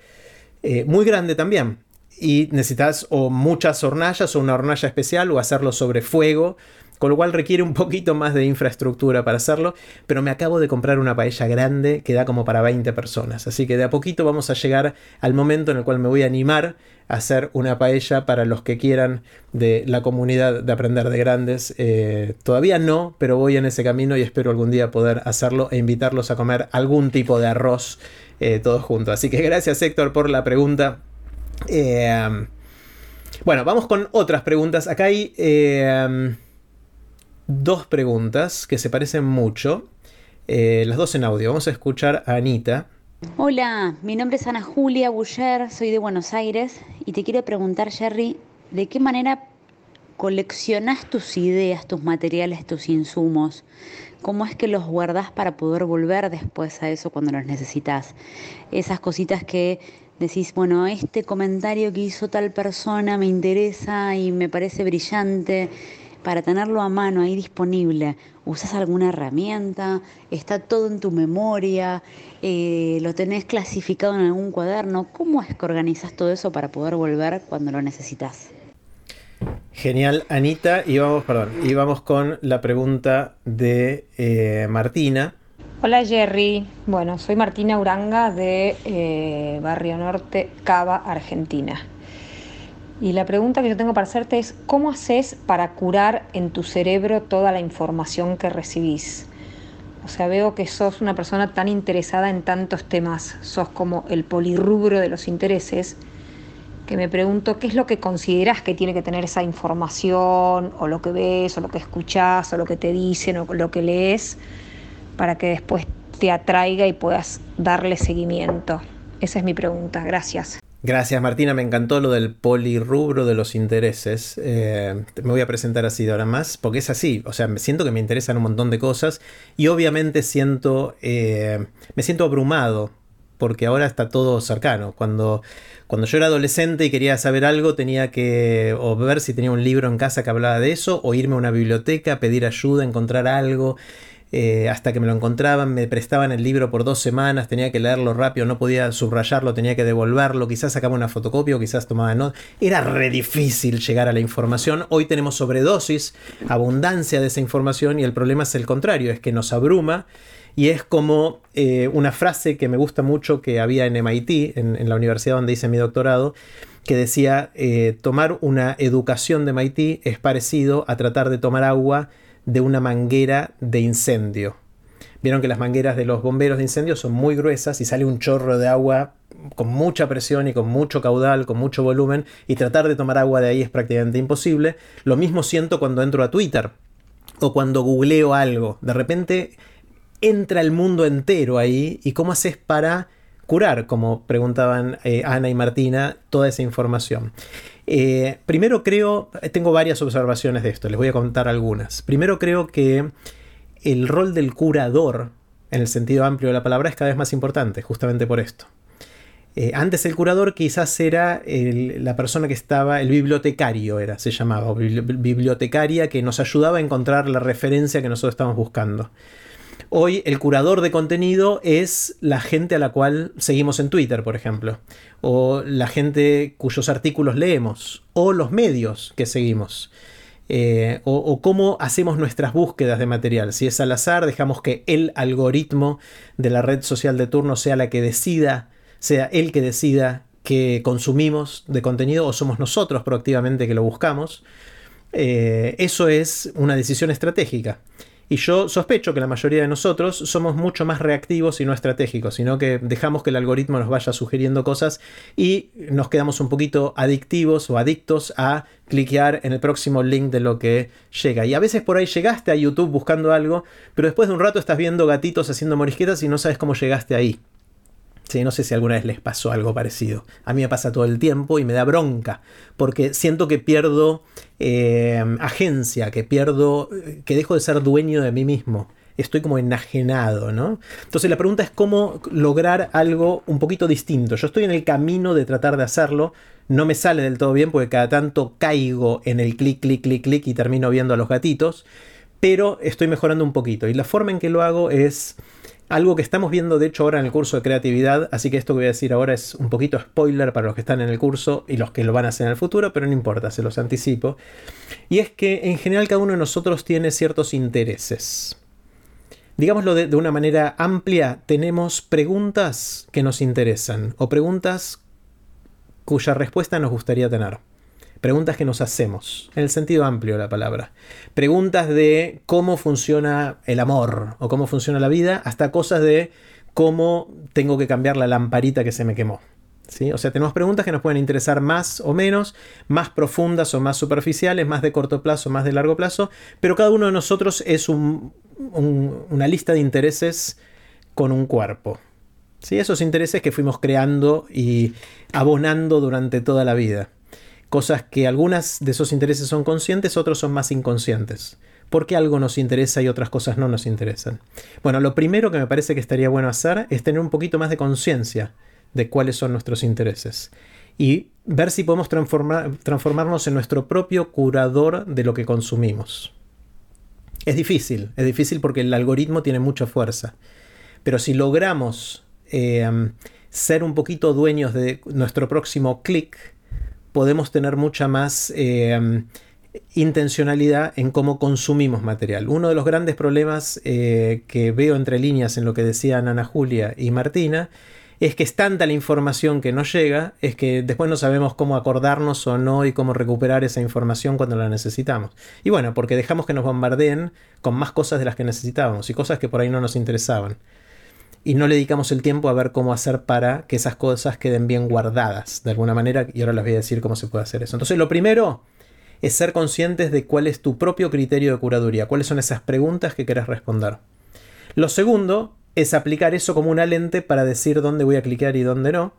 eh, muy grande también. Y necesitas o muchas hornallas o una hornalla especial o hacerlo sobre fuego con lo cual requiere un poquito más de infraestructura para hacerlo, pero me acabo de comprar una paella grande que da como para 20 personas, así que de a poquito vamos a llegar al momento en el cual me voy a animar a hacer una paella para los que quieran de la comunidad de aprender de grandes. Eh, todavía no, pero voy en ese camino y espero algún día poder hacerlo e invitarlos a comer algún tipo de arroz eh, todos juntos. Así que gracias Héctor por la pregunta. Eh, bueno, vamos con otras preguntas. Acá hay dos preguntas que se parecen mucho, eh, las dos en audio. Vamos a escuchar a Anita. Hola, mi nombre es Ana Julia Buller, soy de Buenos Aires y te quiero preguntar, Jerry, ¿de qué manera coleccionas tus ideas, tus materiales, tus insumos? ¿Cómo es que los guardas para poder volver después a eso cuando los necesitas? Esas cositas que decís, bueno, este comentario que hizo tal persona me interesa y me parece brillante para tenerlo a mano ahí disponible? ¿Usas alguna herramienta? ¿Está todo en tu memoria? Eh, ¿Lo tenés clasificado en algún cuaderno? ¿Cómo es que organizas todo eso para poder volver cuando lo necesitas? Genial, Anita. Y vamos, perdón, y vamos con la pregunta de eh, Martina. Hola Jerry, bueno, soy Martina Uranga de eh, Barrio Norte, Cava, Argentina. Y la pregunta que yo tengo para hacerte es, ¿cómo haces para curar en tu cerebro toda la información que recibís? O sea, veo que sos una persona tan interesada en tantos temas, sos como el polirrubro de los intereses, que me pregunto qué es lo que consideras que tiene que tener esa información, o lo que ves, o lo que escuchás, o lo que te dicen, o lo que lees, para que después te atraiga y puedas darle seguimiento. Esa es mi pregunta. Gracias. Gracias Martina, me encantó lo del polirrubro de los intereses. Eh, me voy a presentar así de ahora más, porque es así, o sea, me siento que me interesan un montón de cosas y obviamente siento, eh, me siento abrumado, porque ahora está todo cercano. Cuando, cuando yo era adolescente y quería saber algo, tenía que o ver si tenía un libro en casa que hablaba de eso, o irme a una biblioteca, pedir ayuda, encontrar algo. Eh, hasta que me lo encontraban, me prestaban el libro por dos semanas, tenía que leerlo rápido, no podía subrayarlo, tenía que devolverlo, quizás sacaba una fotocopia o quizás tomaba notas. Era re difícil llegar a la información. Hoy tenemos sobredosis, abundancia de esa información y el problema es el contrario, es que nos abruma. Y es como eh, una frase que me gusta mucho que había en MIT, en, la universidad donde hice mi doctorado, que decía, eh, tomar una educación de MIT es parecido a tratar de tomar agua de una manguera de incendio. Vieron que las mangueras de los bomberos de incendio son muy gruesas y sale un chorro de agua con mucha presión y con mucho caudal, con mucho volumen, y tratar de tomar agua de ahí es prácticamente imposible. Lo mismo siento cuando entro a Twitter o cuando googleo algo. De repente entra el mundo entero ahí y cómo haces para curar, como preguntaban eh, Ana y Martina, toda esa información. Eh, primero creo, tengo varias observaciones de esto, les voy a contar algunas. Primero creo que el rol del curador, en el sentido amplio de la palabra, es cada vez más importante, justamente por esto. Eh, antes el curador quizás era la persona que estaba, el bibliotecario era, se llamaba, bibliotecaria que nos ayudaba a encontrar la referencia que nosotros estamos buscando. Hoy el curador de contenido es la gente a la cual seguimos en Twitter, por ejemplo, o la gente cuyos artículos leemos, o los medios que seguimos. Eh, o, cómo hacemos nuestras búsquedas de material. Si es al azar, dejamos que el algoritmo de la red social de turno sea la que decida, sea el que decida que consumimos de contenido o somos nosotros proactivamente que lo buscamos. Eh, eso es una decisión estratégica. Y yo sospecho que la mayoría de nosotros somos mucho más reactivos y no estratégicos, sino que dejamos que el algoritmo nos vaya sugiriendo cosas y nos quedamos un poquito adictivos o adictos a cliquear en el próximo link de lo que llega. Y a veces por ahí llegaste a YouTube buscando algo, pero después de un rato estás viendo gatitos haciendo morisquetas y no sabes cómo llegaste ahí. Sí, no sé si alguna vez les pasó algo parecido. A mí me pasa todo el tiempo y me da bronca, porque siento que pierdo eh, agencia, que pierdo, que dejo de ser dueño de mí mismo. Estoy como enajenado, ¿no? Entonces la pregunta es cómo lograr algo un poquito distinto. Yo estoy en el camino de tratar de hacerlo. No me sale del todo bien porque cada tanto caigo en el clic, clic, clic, clic y termino viendo a los gatitos. Pero estoy mejorando un poquito. Y la forma en que lo hago es algo que estamos viendo, de hecho, ahora en el curso de creatividad, así que esto que voy a decir ahora es un poquito spoiler para los que están en el curso y los que lo van a hacer en el futuro, pero no importa, se los anticipo. Y es que en general cada uno de nosotros tiene ciertos intereses. Digámoslo de, de una manera amplia, tenemos preguntas que nos interesan o preguntas cuya respuesta nos gustaría tener. Preguntas que nos hacemos, en el sentido amplio de la palabra. Preguntas de cómo funciona el amor o cómo funciona la vida, hasta cosas de cómo tengo que cambiar la lamparita que se me quemó. ¿Sí? O sea, tenemos preguntas que nos pueden interesar más o menos, más profundas o más superficiales, más de corto plazo, más de largo plazo, pero cada uno de nosotros es una lista de intereses con un cuerpo. ¿Sí? Esos intereses que fuimos creando y abonando durante toda la vida. Cosas que algunas de esos intereses son conscientes, otros son más inconscientes. ¿Por qué algo nos interesa y otras cosas no nos interesan? Bueno, lo primero que me parece que estaría bueno hacer es tener un poquito más de conciencia de cuáles son nuestros intereses y ver si podemos transformarnos en nuestro propio curador de lo que consumimos. Es difícil, es difícil porque el algoritmo tiene mucha fuerza, pero si logramos eh, ser un poquito dueños de nuestro próximo clic, podemos tener mucha más eh, intencionalidad en cómo consumimos material. Uno de los grandes problemas eh, que veo entre líneas en lo que decían Ana Julia y Martina es que es tanta la información que nos llega, es que después no sabemos cómo acordarnos o no y cómo recuperar esa información cuando la necesitamos. Y bueno, porque dejamos que nos bombardeen con más cosas de las que necesitábamos y cosas que por ahí no nos interesaban y no le dedicamos el tiempo a ver cómo hacer para que esas cosas queden bien guardadas de alguna manera y ahora les voy a decir cómo se puede hacer eso. Entonces lo primero es ser conscientes de cuál es tu propio criterio de curaduría, cuáles son esas preguntas que quieres responder. Lo segundo es aplicar eso como una lente para decir dónde voy a clicar y dónde no.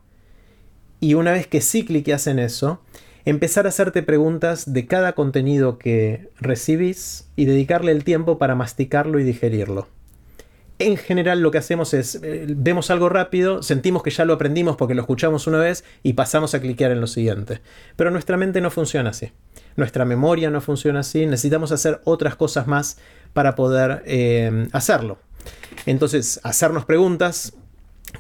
Y una vez que sí cliqueas en eso, empezar a hacerte preguntas de cada contenido que recibís y dedicarle el tiempo para masticarlo y digerirlo en general lo que hacemos es, eh, vemos algo rápido, sentimos que ya lo aprendimos porque lo escuchamos una vez y pasamos a cliquear en lo siguiente. Pero nuestra mente no funciona así. Nuestra memoria no funciona así. Necesitamos hacer otras cosas más para poder eh, hacerlo. Entonces, hacernos preguntas,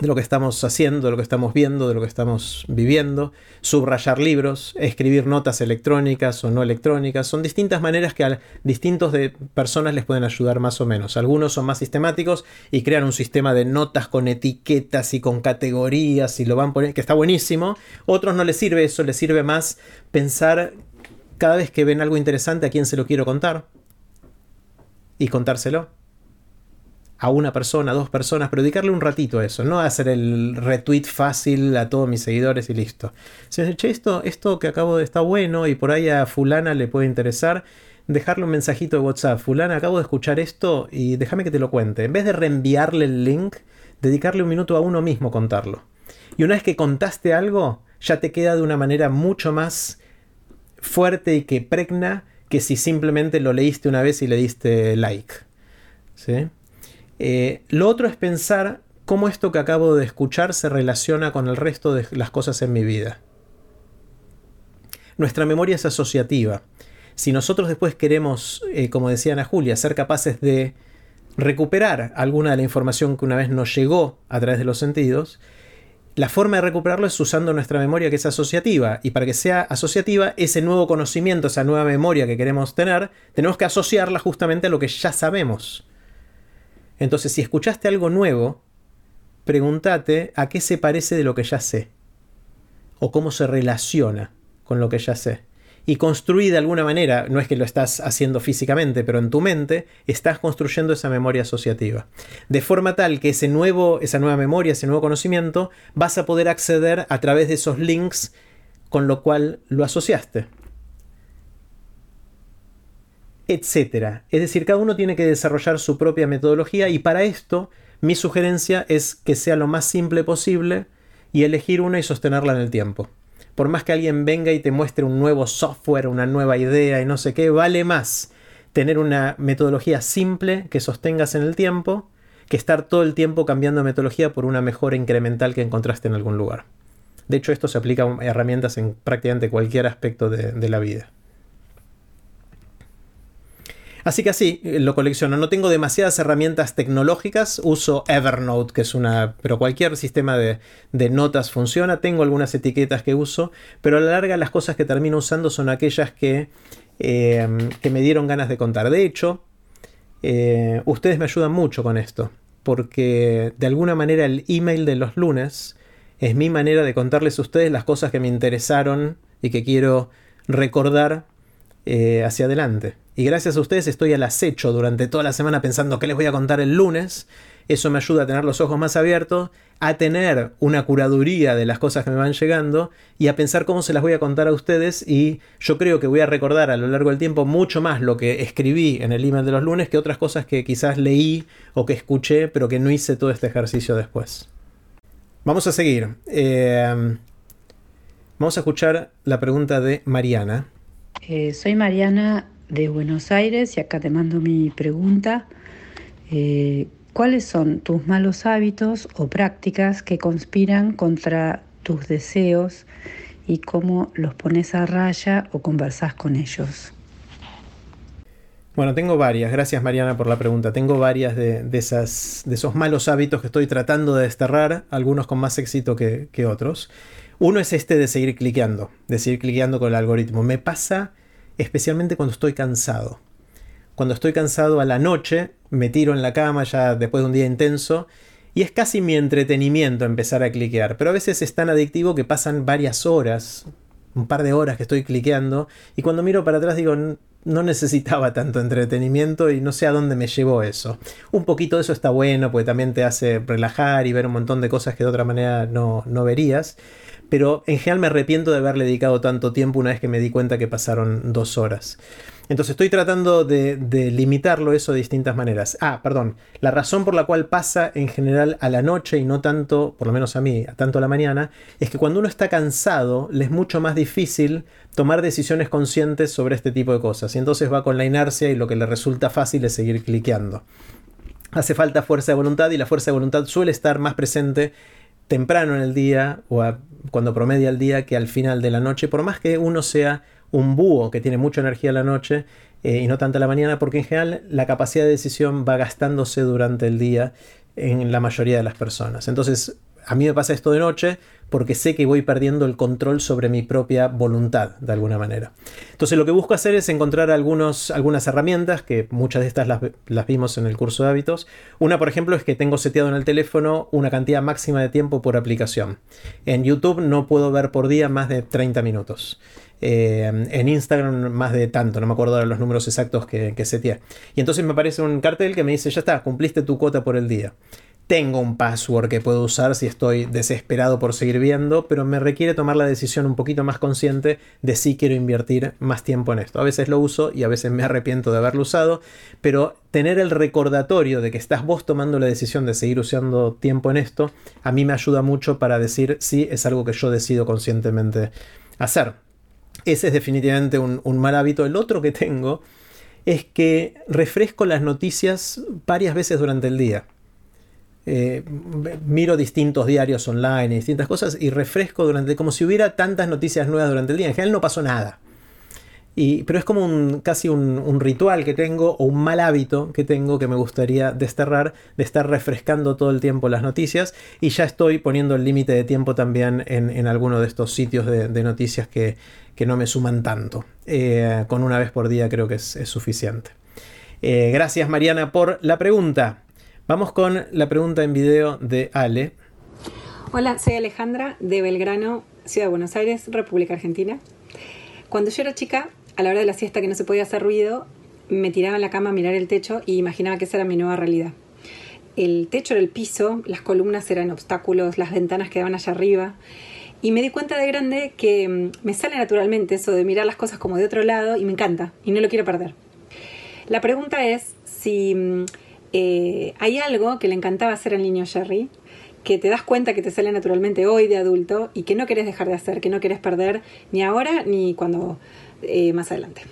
de lo que estamos haciendo, de lo que estamos viendo, de lo que estamos viviendo, subrayar libros, escribir notas electrónicas o no electrónicas, son distintas maneras que a distintos de personas les pueden ayudar más o menos. Algunos son más sistemáticos y crean un sistema de notas con etiquetas y con categorías y lo van poniendo, que está buenísimo. Otros no les sirve eso, les sirve más pensar cada vez que ven algo interesante a quién se lo quiero contar y contárselo a una persona, a dos personas, pero dedicarle un ratito a eso, no hacer el retweet fácil a todos mis seguidores y listo. Si me che, esto, esto que acabo de está bueno y por ahí a fulana le puede interesar, dejarle un mensajito de WhatsApp, fulana, acabo de escuchar esto y déjame que te lo cuente. En vez de reenviarle el link, dedicarle un minuto a uno mismo contarlo. Y una vez que contaste algo, ya te queda de una manera mucho más fuerte y que pregna que si simplemente lo leíste una vez y le diste like. ¿Sí? Eh, lo otro es pensar cómo esto que acabo de escuchar se relaciona con el resto de las cosas en mi vida. Nuestra memoria es asociativa. Si nosotros después queremos, eh, como decía Ana Julia, ser capaces de recuperar alguna de la información que una vez nos llegó a través de los sentidos, La forma de recuperarlo es usando nuestra memoria que es asociativa. Y para que sea asociativa, ese nuevo conocimiento, esa nueva memoria que queremos tener, tenemos que asociarla justamente a lo que ya sabemos. Entonces, si escuchaste algo nuevo, pregúntate a qué se parece de lo que ya sé. O cómo se relaciona con lo que ya sé y construí de alguna manera, no es que lo estás haciendo físicamente, pero en tu mente estás construyendo esa memoria asociativa. De forma tal que ese nuevo, esa nueva memoria, ese nuevo conocimiento, vas a poder acceder a través de esos links con lo cual lo asociaste. Etcétera. Es decir, cada uno tiene que desarrollar su propia metodología y para esto mi sugerencia es que sea lo más simple posible y elegir una y sostenerla en el tiempo por más que alguien venga y te muestre un nuevo software, una nueva idea y no sé qué, vale más tener una metodología simple que sostengas en el tiempo que estar todo el tiempo cambiando metodología por una mejora incremental que encontraste en algún lugar. De hecho, esto se aplica a herramientas en prácticamente cualquier aspecto de, de la vida. Así que así eh, lo colecciono. No tengo demasiadas herramientas tecnológicas. Uso Evernote, que es una. Pero cualquier sistema de, notas funciona. Tengo algunas etiquetas que uso. Pero a la larga, las cosas que termino usando son aquellas que, em, que me dieron ganas de contar. De hecho, eh, ustedes me ayudan mucho con esto. Porque de alguna manera el email de los lunes es mi manera de contarles a ustedes las cosas que me interesaron y que quiero recordar eh, hacia adelante. Y gracias a ustedes estoy al acecho durante toda la semana pensando qué les voy a contar el lunes. Eso me ayuda a tener los ojos más abiertos, a tener una curaduría de las cosas que me van llegando y a pensar cómo se las voy a contar a ustedes. Y yo creo que voy a recordar a lo largo del tiempo mucho más lo que escribí en el email de los lunes que otras cosas que quizás leí o que escuché, pero que no hice todo este ejercicio después. Vamos a seguir. Eh, vamos a escuchar la pregunta de Mariana. Eh, soy Mariana de Buenos Aires y acá te mando mi pregunta. Eh, ¿Cuáles son tus malos hábitos o prácticas que conspiran contra tus deseos y cómo los pones a raya o conversas con ellos? Bueno, tengo varias. Gracias Mariana por la pregunta. Tengo varias de, esas, de esos malos hábitos que estoy tratando de desterrar, algunos con más éxito que, que otros. Uno es este de seguir cliqueando, de seguir cliqueando con el algoritmo. Me pasa especialmente cuando estoy cansado. Cuando estoy cansado a la noche, me tiro en la cama ya después de un día intenso y es casi mi entretenimiento empezar a cliquear. Pero a veces es tan adictivo que pasan varias horas, un par de horas que estoy cliqueando y cuando miro para atrás digo, no necesitaba tanto entretenimiento y no sé a dónde me llevó eso. Un poquito de eso está bueno porque también te hace relajar y ver un montón de cosas que de otra manera no, no verías pero en general me arrepiento de haberle dedicado tanto tiempo una vez que me di cuenta que pasaron dos horas. Entonces estoy tratando de, limitarlo eso de distintas maneras. Ah, perdón, la razón por la cual pasa en general a la noche y no tanto, por lo menos a mí, tanto a la mañana, es que cuando uno está cansado le es mucho más difícil tomar decisiones conscientes sobre este tipo de cosas. Y entonces va con la inercia y lo que le resulta fácil es seguir cliqueando. Hace falta fuerza de voluntad y la fuerza de voluntad suele estar más presente temprano en el día o cuando promedia el día que al final de la noche, por más que uno sea un búho que tiene mucha energía en la noche eh, y no tanto en la mañana, porque en general la capacidad de decisión va gastándose durante el día en la mayoría de las personas. Entonces, a mí me pasa esto de noche porque sé que voy perdiendo el control sobre mi propia voluntad de alguna manera. Entonces lo que busco hacer es encontrar algunas herramientas, que muchas de estas las, vimos en el curso de hábitos. Una, por ejemplo, es que tengo seteado en el teléfono una cantidad máxima de tiempo por aplicación. En YouTube no puedo ver por día más de 30 minutos. Eh, en Instagram más de tanto, no me acuerdo de los números exactos que, que seteé. Y entonces me aparece un cartel que me dice, ya está, cumpliste tu cuota por el día. Tengo un password que puedo usar si estoy desesperado por seguir viendo, pero me requiere tomar la decisión un poquito más consciente de si quiero invertir más tiempo en esto. A veces lo uso y a veces me arrepiento de haberlo usado, pero tener el recordatorio de que estás vos tomando la decisión de seguir usando tiempo en esto, a mí me ayuda mucho para decir si es algo que yo decido conscientemente hacer. Ese es definitivamente un, un mal hábito. El otro que tengo es que refresco las noticias varias veces durante el día. Eh, miro distintos diarios online y distintas cosas y refresco durante como si hubiera tantas noticias nuevas durante el día. En general no pasó nada. Y, pero es como un, casi un, ritual que tengo o un mal hábito que tengo que me gustaría desterrar, de estar refrescando todo el tiempo las noticias. Y ya estoy poniendo el límite de tiempo también en, en alguno de estos sitios de, de noticias que, que, no me suman tanto. Eh, con una vez por día creo que es, es suficiente. Eh, gracias Mariana por la pregunta. Vamos con la pregunta en video de Ale. Hola, soy Alejandra de Belgrano, Ciudad de Buenos Aires, República Argentina. Cuando yo era chica, a la hora de la siesta que no se podía hacer ruido, me tiraba en la cama a mirar el techo y imaginaba que esa era mi nueva realidad. El techo era el piso, las columnas eran obstáculos, las ventanas quedaban allá arriba. Y me di cuenta de grande que mm, me sale naturalmente eso de mirar las cosas como de otro lado y me encanta y no lo quiero perder. La pregunta es si mm, eh, hay algo que le encantaba hacer al niño Jerry, que te das cuenta que te sale naturalmente hoy de adulto y que no querés dejar de hacer, que no querés perder ni ahora ni cuando eh, más adelante.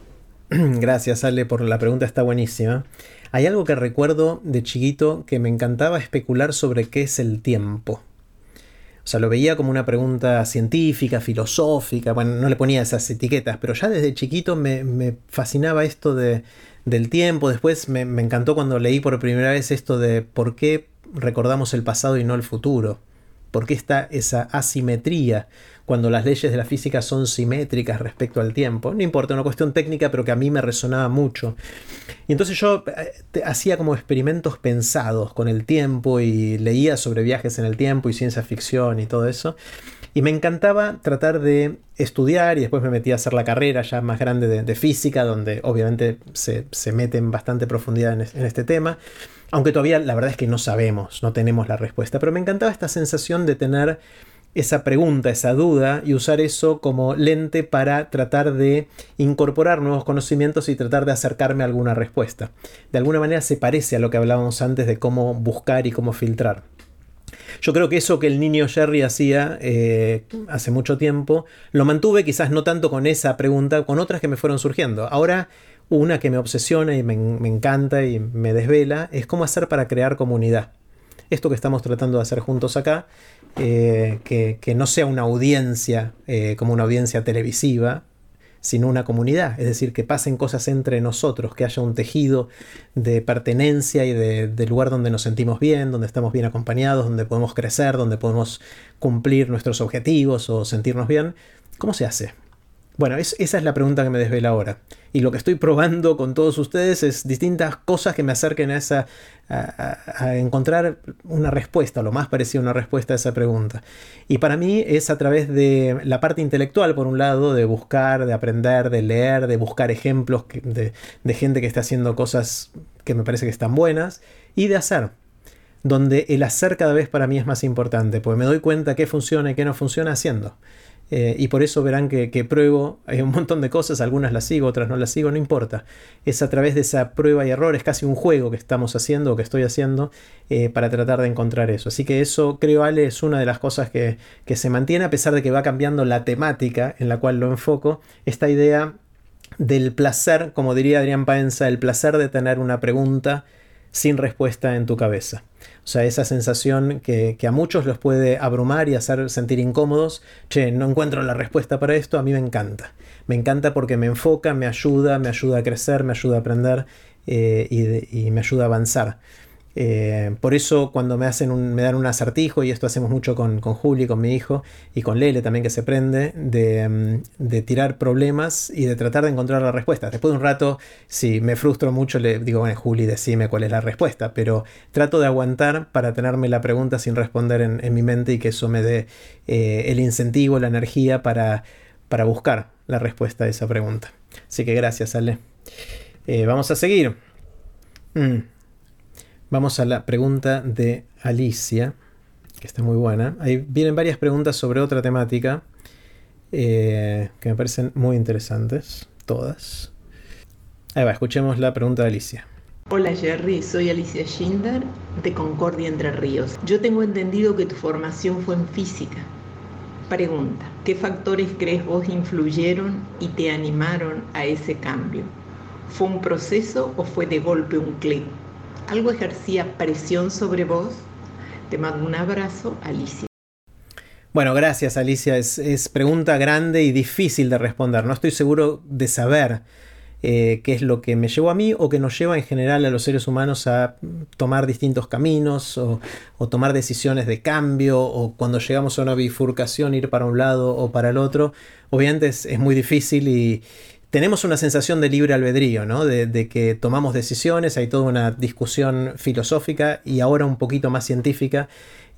Gracias, Ale, por la pregunta, está buenísima. Hay algo que recuerdo de chiquito que me encantaba especular sobre qué es el tiempo. O sea, lo veía como una pregunta científica, filosófica, bueno, no le ponía esas etiquetas, pero ya desde chiquito me, me fascinaba esto de, del tiempo. Después me, me encantó cuando leí por primera vez esto de por qué recordamos el pasado y no el futuro. ¿Por qué está esa asimetría cuando las leyes de la física son simétricas respecto al tiempo? No importa, una cuestión técnica, pero que a mí me resonaba mucho. Y entonces yo eh, hacía como experimentos pensados con el tiempo y leía sobre viajes en el tiempo y ciencia ficción y todo eso. Y me encantaba tratar de estudiar y después me metí a hacer la carrera ya más grande de, física, donde obviamente se, se, mete en bastante profundidad en este tema. Aunque todavía la verdad es que no sabemos, no tenemos la respuesta, pero me encantaba esta sensación de tener esa pregunta, esa duda y usar eso como lente para tratar de incorporar nuevos conocimientos y tratar de acercarme a alguna respuesta. De alguna manera se parece a lo que hablábamos antes de cómo buscar y cómo filtrar. Yo creo que eso que el niño Jerry hacía eh, hace mucho tiempo, lo mantuve quizás no tanto con esa pregunta, con otras que me fueron surgiendo. Ahora una que me obsesiona y me, me, encanta y me desvela es cómo hacer para crear comunidad. Esto que estamos tratando de hacer juntos acá, eh, que, no sea una audiencia eh, como una audiencia televisiva, sino una comunidad, es decir, que pasen cosas entre nosotros, que haya un tejido de pertenencia y de, lugar donde nos sentimos bien, donde estamos bien acompañados, donde podemos crecer, donde podemos cumplir nuestros objetivos o sentirnos bien. ¿Cómo se hace? Bueno, es, esa es la pregunta que me desvela ahora. Y lo que estoy probando con todos ustedes es distintas cosas que me acerquen a, esa, a, a, encontrar una respuesta, lo más parecido a una respuesta a esa pregunta. Y para mí es a través de la parte intelectual, por un lado, de buscar, de aprender, de leer, de buscar ejemplos de, gente que está haciendo cosas que me parece que están buenas, y de hacer donde el hacer cada vez para mí es más importante, porque me doy cuenta qué funciona y qué no funciona haciendo. Eh, y por eso verán que, pruebo, hay un montón de cosas, algunas las sigo, otras no las sigo, no importa. Es a través de esa prueba y error, es casi un juego que estamos haciendo o que estoy haciendo eh, para tratar de encontrar eso. Así que eso, creo, Ale, es una de las cosas que, que se mantiene a pesar de que va cambiando la temática en la cual lo enfoco. Esta idea del placer, como diría Adrián Paenza, el placer de tener una pregunta sin respuesta en tu cabeza. O sea, esa sensación que, que, a muchos los puede abrumar y hacer sentir incómodos. Che, no encuentro la respuesta para esto, a mí me encanta. Me encanta porque me enfoca, me ayuda, me ayuda a crecer, me ayuda a aprender eh, y, me ayuda a avanzar. Eh, por eso cuando me, hacen un, me dan un acertijo, y esto hacemos mucho con, con Juli, con mi hijo, y con Lele también que se prende, de, mm, de, tirar problemas y de tratar de encontrar la respuesta. Después de un rato, si me frustro mucho, le digo, bueno, Juli, decime cuál es la respuesta, pero trato de aguantar para tenerme la pregunta sin responder en, en mi mente y que eso me dé eh, el incentivo, la energía para, para buscar la respuesta a esa pregunta. Así que gracias, Ale. Eh, vamos a seguir. Mm. Vamos a la pregunta de Alicia, que está muy buena. Ahí vienen varias preguntas sobre otra temática eh, que me parecen muy interesantes, todas. Ahí va, escuchemos la pregunta de Alicia. Hola Jerry, soy Alicia Schindler de Concordia Entre Ríos. Yo tengo entendido que tu formación fue en física. Pregunta, ¿qué factores crees vos influyeron y te animaron a ese cambio? ¿Fue un proceso o fue de golpe un clic? ¿Algo ejercía presión sobre vos? Te mando un abrazo, Alicia. Bueno, gracias Alicia. Es, pregunta grande y difícil de responder. No estoy seguro de saber eh, qué es lo que me llevó a mí o que nos lleva en general a los seres humanos a tomar distintos caminos o, tomar decisiones de cambio o cuando llegamos a una bifurcación ir para un lado o para el otro. Obviamente es, muy difícil y tenemos una sensación de libre albedrío, ¿no? De, de, que tomamos decisiones, hay toda una discusión filosófica y ahora un poquito más científica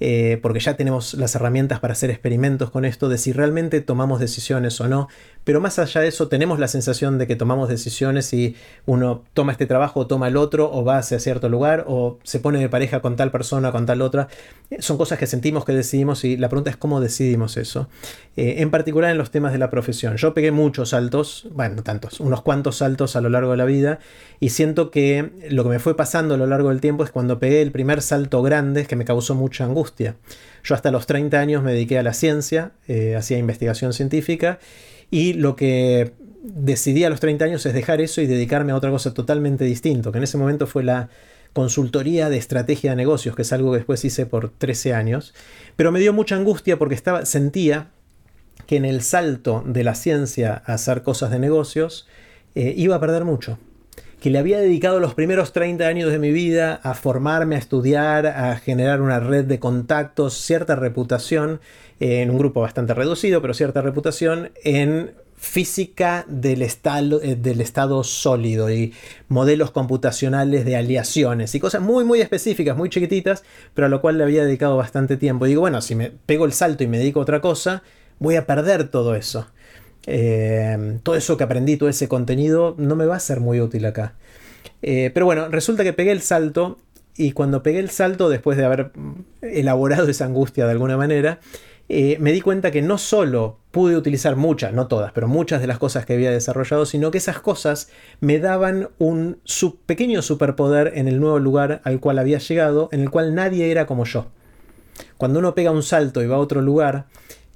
eh, porque ya tenemos las herramientas para hacer experimentos con esto, de si realmente tomamos decisiones o no. Pero más allá de eso, tenemos la sensación de que tomamos decisiones y uno toma este trabajo o toma el otro, o va hacia cierto lugar, o se pone de pareja con tal persona, con tal otra. Eh, son cosas que sentimos que decidimos y la pregunta es cómo decidimos eso. Eh, en particular en los temas de la profesión. Yo pegué muchos saltos, bueno, tantos, unos cuantos saltos a lo largo de la vida y siento que lo que me fue pasando a lo largo del tiempo es cuando pegué el primer salto grande que me causó mucha angustia yo hasta los 30 años me dediqué a la ciencia, eh, hacía investigación científica y lo que decidí a los 30 años es dejar eso y dedicarme a otra cosa totalmente distinto, que en ese momento fue la consultoría de estrategia de negocios, que es algo que después hice por 13 años, pero me dio mucha angustia porque estaba, sentía que en el salto de la ciencia a hacer cosas de negocios eh, iba a perder mucho que le había dedicado los primeros 30 años de mi vida a formarme, a estudiar, a generar una red de contactos, cierta reputación, en un grupo bastante reducido, pero cierta reputación en física del estado, eh, estado sólido y modelos computacionales de aleaciones y cosas muy muy específicas, muy chiquititas, pero a lo cual le había dedicado bastante tiempo. Digo, bueno, si me pego el salto y me dedico a otra cosa, voy a perder todo eso. Eh, todo eso que aprendí, todo ese contenido, no me va a ser muy útil acá. Eh, pero bueno, resulta que pegué el salto y cuando pegué el salto, después de haber elaborado esa angustia de alguna manera, eh, me di cuenta que no solo pude utilizar muchas, no todas, pero muchas de las cosas que había desarrollado, sino que esas cosas me daban un pequeño superpoder en el nuevo lugar al cual había llegado, en el cual nadie era como yo. Cuando uno pega un salto y va a otro lugar,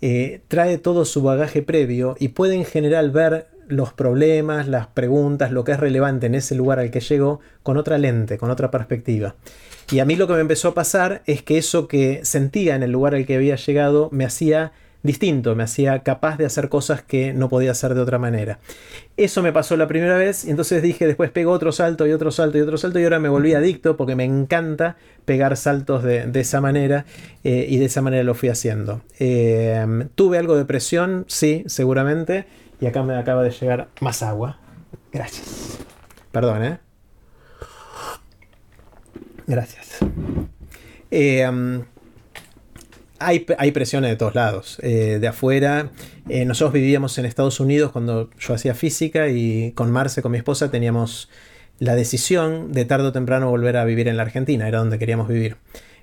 eh, trae todo su bagaje previo y puede en general ver los problemas, las preguntas, lo que es relevante en ese lugar al que llegó con otra lente, con otra perspectiva. Y a mí lo que me empezó a pasar es que eso que sentía en el lugar al que había llegado me hacía distinto, me hacía capaz de hacer cosas que no podía hacer de otra manera. Eso me pasó la primera vez y entonces dije, después pego otro salto y otro salto y otro salto y ahora me volví adicto porque me encanta pegar saltos de, esa manera eh, y de esa manera lo fui haciendo. Eh, tuve algo de presión, sí, seguramente, y acá me acaba de llegar más agua. Gracias. Perdón, ¿eh? Gracias. Eh, hay, presiones de todos lados. Eh, de afuera, eh, nosotros vivíamos en Estados Unidos cuando yo hacía física y con Marce, con mi esposa, teníamos la decisión de tarde o temprano volver a vivir en la Argentina, era donde queríamos vivir.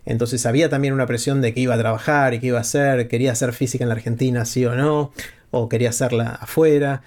Entonces había también una presión de que iba a trabajar y que iba a hacer, quería hacer física en la Argentina, sí o no, o quería hacerla afuera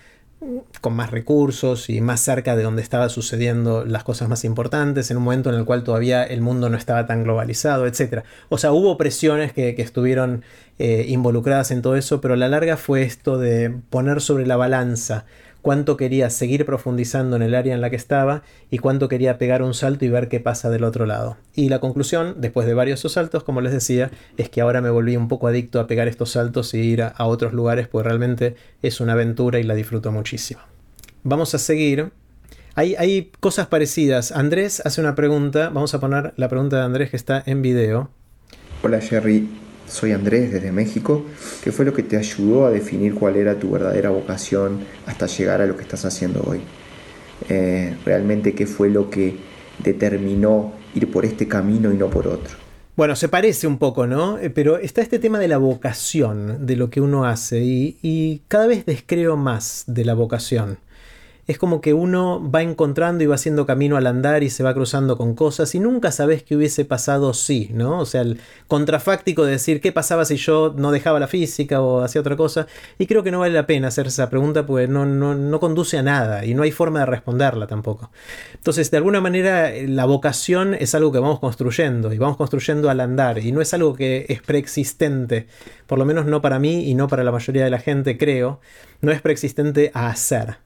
con más recursos y más cerca de donde estaban sucediendo las cosas más importantes, en un momento en el cual todavía el mundo no estaba tan globalizado, etc. O sea, hubo presiones que, estuvieron eh, involucradas en todo eso, pero a la larga fue esto de poner sobre la balanza cuánto quería seguir profundizando en el área en la que estaba y cuánto quería pegar un salto y ver qué pasa del otro lado. Y la conclusión, después de varios saltos, como les decía, es que ahora me volví un poco adicto a pegar estos saltos y ir a, otros lugares, pues realmente es una aventura y la disfruto muchísimo. Vamos a seguir. Hay, hay cosas parecidas. Andrés hace una pregunta. Vamos a poner la pregunta de Andrés que está en video. Hola Jerry, soy Andrés desde México. ¿Qué fue lo que te ayudó a definir cuál era tu verdadera vocación hasta llegar a lo que estás haciendo hoy? Eh, realmente qué fue lo que determinó ir por este camino y no por otro. Bueno, se parece un poco, ¿no? Eh, pero está este tema de la vocación, de lo que uno hace, y, y cada vez descreo más de la vocación es como que uno va encontrando y va haciendo camino al andar y se va cruzando con cosas y nunca sabes qué hubiese pasado si, ¿no? O sea, el contrafáctico de decir qué pasaba si yo no dejaba la física o hacía otra cosa. Y creo que no vale la pena hacer esa pregunta porque no, no, no conduce a nada y no hay forma de responderla tampoco. Entonces, de alguna manera, la vocación es algo que vamos construyendo y vamos construyendo al andar y no es algo que es preexistente, por lo menos no para mí y no para la mayoría de la gente, creo, no es preexistente a hacer.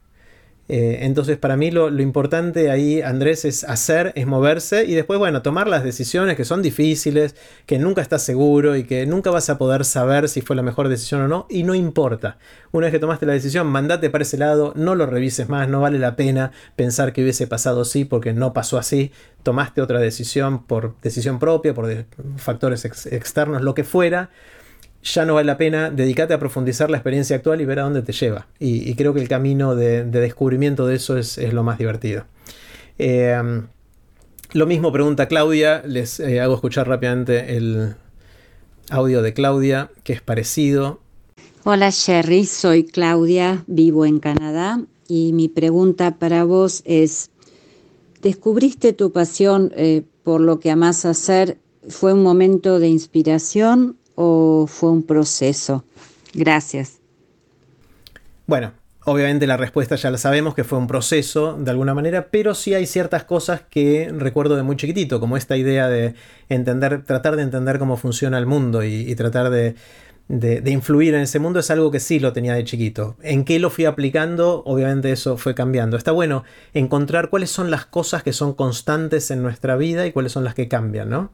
Eh, entonces, para mí lo, importante ahí, Andrés, es hacer, es moverse y después, bueno, tomar las decisiones que son difíciles, que nunca estás seguro y que nunca vas a poder saber si fue la mejor decisión o no, y no importa. Una vez que tomaste la decisión, mandate para ese lado, no lo revises más, no vale la pena pensar que hubiese pasado así porque no pasó así. Tomaste otra decisión por decisión propia, por factores externos, lo que fuera ya no vale la pena, dedicarte a profundizar la experiencia actual y ver a dónde te lleva. Y, creo que el camino de, descubrimiento de eso es, lo más divertido. Eh, lo mismo pregunta Claudia, les eh, hago escuchar rápidamente el audio de Claudia, que es parecido. Hola Sherry, soy Claudia, vivo en Canadá y mi pregunta para vos es, ¿descubriste tu pasión eh, por lo que amás hacer? ¿Fue un momento de inspiración o fue un proceso? Gracias. Bueno, obviamente la respuesta ya la sabemos que fue un proceso de alguna manera, pero sí hay ciertas cosas que recuerdo de muy chiquitito, como esta idea de entender, tratar de entender cómo funciona el mundo y, tratar de, de, influir en ese mundo es algo que sí lo tenía de chiquito. ¿En qué lo fui aplicando? Obviamente eso fue cambiando. Está bueno encontrar cuáles son las cosas que son constantes en nuestra vida y cuáles son las que cambian, ¿no?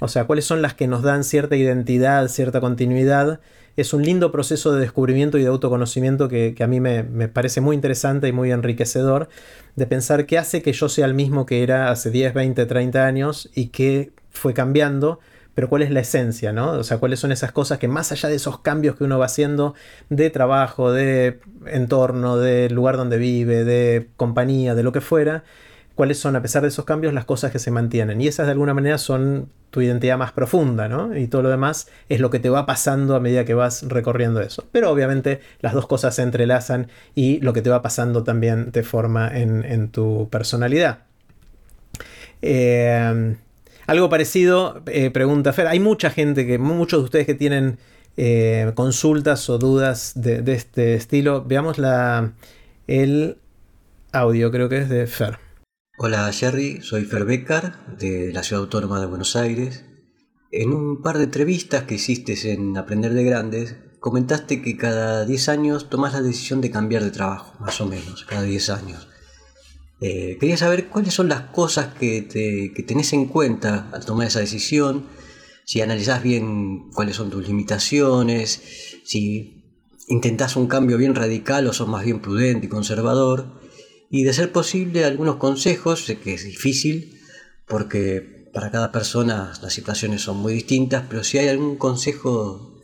O sea, cuáles son las que nos dan cierta identidad, cierta continuidad. Es un lindo proceso de descubrimiento y de autoconocimiento que, a mí me, parece muy interesante y muy enriquecedor de pensar qué hace que yo sea el mismo que era hace 10, 20, 30 años y qué fue cambiando, pero cuál es la esencia, ¿no? O sea, cuáles son esas cosas que más allá de esos cambios que uno va haciendo de trabajo, de entorno, de lugar donde vive, de compañía, de lo que fuera, cuáles son, a pesar de esos cambios, las cosas que se mantienen. Y esas de alguna manera son tu identidad más profunda, ¿no? Y todo lo demás es lo que te va pasando a medida que vas recorriendo eso. Pero obviamente las dos cosas se entrelazan y lo que te va pasando también te forma en, tu personalidad. Eh, algo parecido, eh, pregunta Fer, hay mucha gente, que muchos de ustedes que tienen eh, consultas o dudas de, de, este estilo. Veamos la, el audio, creo que es de Fer. Hola Jerry, soy Fer de la Ciudad Autónoma de Buenos Aires. En un par de entrevistas que hiciste en Aprender de Grandes, comentaste que cada 10 años tomas la decisión de cambiar de trabajo, más o menos, cada 10 años. Eh, quería saber cuáles son las cosas que, te, tenés en cuenta al tomar esa decisión, si analizás bien cuáles son tus limitaciones, si intentás un cambio bien radical o sos más bien prudente y conservador y de ser posible algunos consejos, sé que es difícil porque para cada persona las situaciones son muy distintas, pero si hay algún consejo,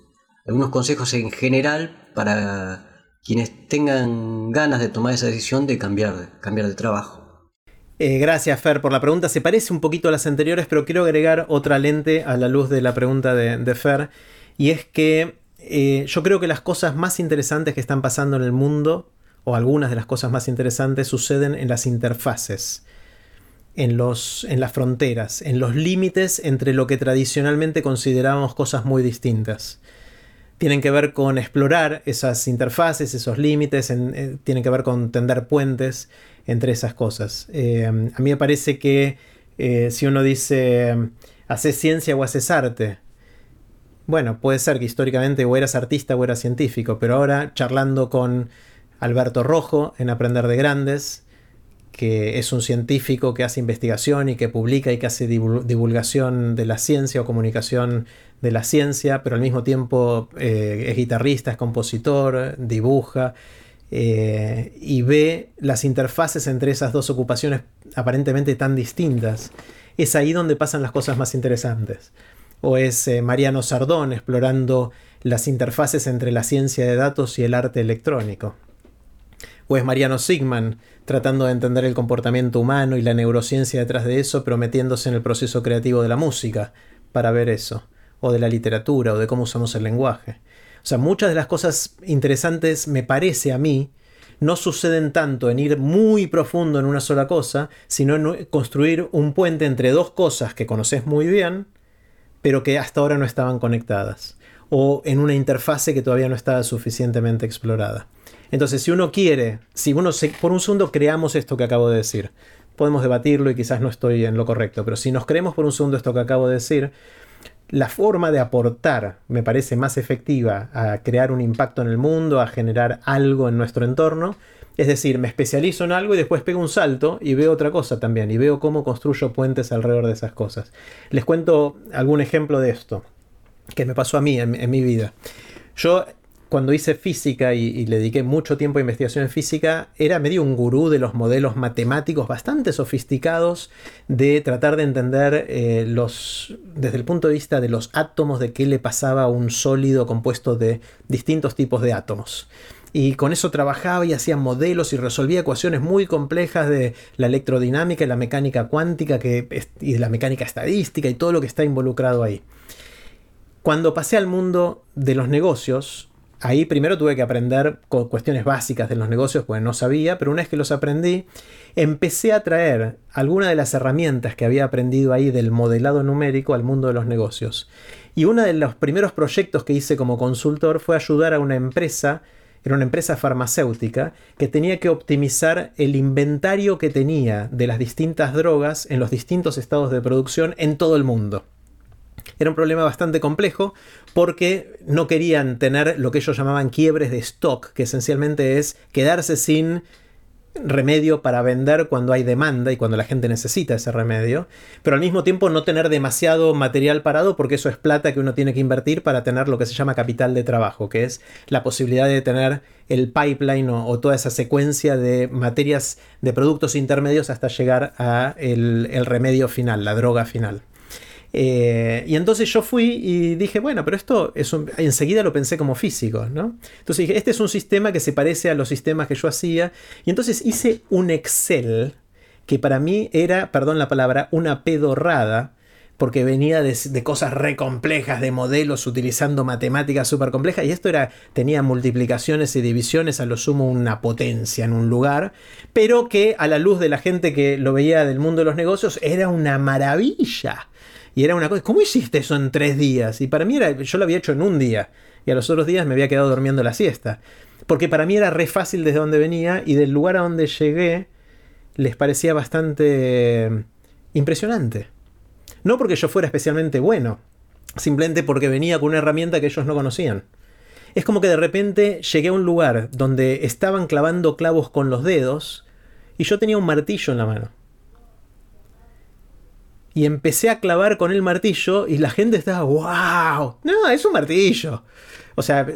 algunos consejos en general para quienes tengan ganas de tomar esa decisión de cambiar, cambiar de trabajo. Eh, gracias, Fer, por la pregunta. Se parece un poquito a las anteriores, pero quiero agregar otra lente a la luz de la pregunta de, Fer. Y es que eh, yo creo que las cosas más interesantes que están pasando en el mundo o algunas de las cosas más interesantes suceden en las interfaces, en, los, en las fronteras, en los límites entre lo que tradicionalmente considerábamos cosas muy distintas. Tienen que ver con explorar esas interfaces, esos límites, eh, tienen que ver con tender puentes entre esas cosas. Eh, a mí me parece que eh, si uno dice, haces ciencia o haces arte, bueno, puede ser que históricamente o eras artista o eras científico, pero ahora charlando con Alberto Rojo en Aprender de Grandes, que es un científico que hace investigación y que publica y que hace divulgación de la ciencia o comunicación de la ciencia, pero al mismo tiempo eh, es guitarrista, es compositor, dibuja eh, y ve las interfaces entre esas dos ocupaciones aparentemente tan distintas. Es ahí donde pasan las cosas más interesantes. O es eh, Mariano Sardón explorando las interfaces entre la ciencia de datos y el arte electrónico o es Mariano Sigman tratando de entender el comportamiento humano y la neurociencia detrás de eso, pero metiéndose en el proceso creativo de la música para ver eso, o de la literatura, o de cómo usamos el lenguaje. O sea, muchas de las cosas interesantes, me parece a mí, no suceden tanto en ir muy profundo en una sola cosa, sino en construir un puente entre dos cosas que conoces muy bien, pero que hasta ahora no estaban conectadas, o en una interfase que todavía no estaba suficientemente explorada. Entonces, si uno quiere, si uno se, por un segundo creamos esto que acabo de decir, podemos debatirlo y quizás no estoy en lo correcto, pero si nos creemos por un segundo esto que acabo de decir, la forma de aportar me parece más efectiva a crear un impacto en el mundo, a generar algo en nuestro entorno, Es decir, me especializo en algo y después pego un salto y veo otra cosa también y veo cómo construyo puentes alrededor de esas cosas. Les cuento algún ejemplo de esto que me pasó a mí en, en mi vida. Yo cuando hice física y, le dediqué mucho tiempo a investigación en física, era medio un gurú de los modelos matemáticos bastante sofisticados de tratar de entender eh, los, desde el punto de vista de los átomos, de qué le pasaba a un sólido compuesto de distintos tipos de átomos. Y con eso trabajaba y hacía modelos y resolvía ecuaciones muy complejas de la electrodinámica y la mecánica cuántica y de la mecánica estadística y todo lo que está involucrado ahí. Cuando pasé al mundo de los negocios, ahí primero tuve que aprender cuestiones básicas de los negocios, pues no sabía, pero una vez que los aprendí, empecé a traer algunas de las herramientas que había aprendido ahí del modelado numérico al mundo de los negocios. Y uno de los primeros proyectos que hice como consultor fue ayudar a una empresa, era una empresa farmacéutica, que tenía que optimizar el inventario que tenía de las distintas drogas en los distintos estados de producción en todo el mundo. Era un problema bastante complejo porque no querían tener lo que ellos llamaban quiebres de stock, que esencialmente es quedarse sin remedio para vender cuando hay demanda y cuando la gente necesita ese remedio, pero al mismo tiempo no tener demasiado material parado porque eso es plata que uno tiene que invertir para tener lo que se llama capital de trabajo, que es la posibilidad de tener el pipeline o, toda esa secuencia de materias de productos intermedios hasta llegar a el remedio final, la droga final. Eh, y entonces yo fui y dije, bueno, pero esto es enseguida lo pensé como físico, ¿no? Entonces dije, este es un sistema que se parece a los sistemas que yo hacía. Y entonces hice un Excel que para mí era, perdón la palabra, una pedorrada, porque venía de, cosas re complejas, de modelos utilizando matemáticas súper complejas, y esto era, tenía multiplicaciones y divisiones, a lo sumo una potencia en un lugar, pero que a la luz de la gente que lo veía del mundo de los negocios era una maravilla. Y era una cosa, ¿cómo hiciste eso en tres días? Y para mí era, yo lo había hecho en un día. Y a los otros días me había quedado durmiendo la siesta. Porque para mí era re fácil desde donde venía y del lugar a donde llegué les parecía bastante impresionante. No porque yo fuera especialmente bueno, simplemente porque venía con una herramienta que ellos no conocían. Es como que de repente llegué a un lugar donde estaban clavando clavos con los dedos y yo tenía un martillo en la mano y empecé a clavar con el martillo y la gente estaba, wow, no, es un martillo. O sea,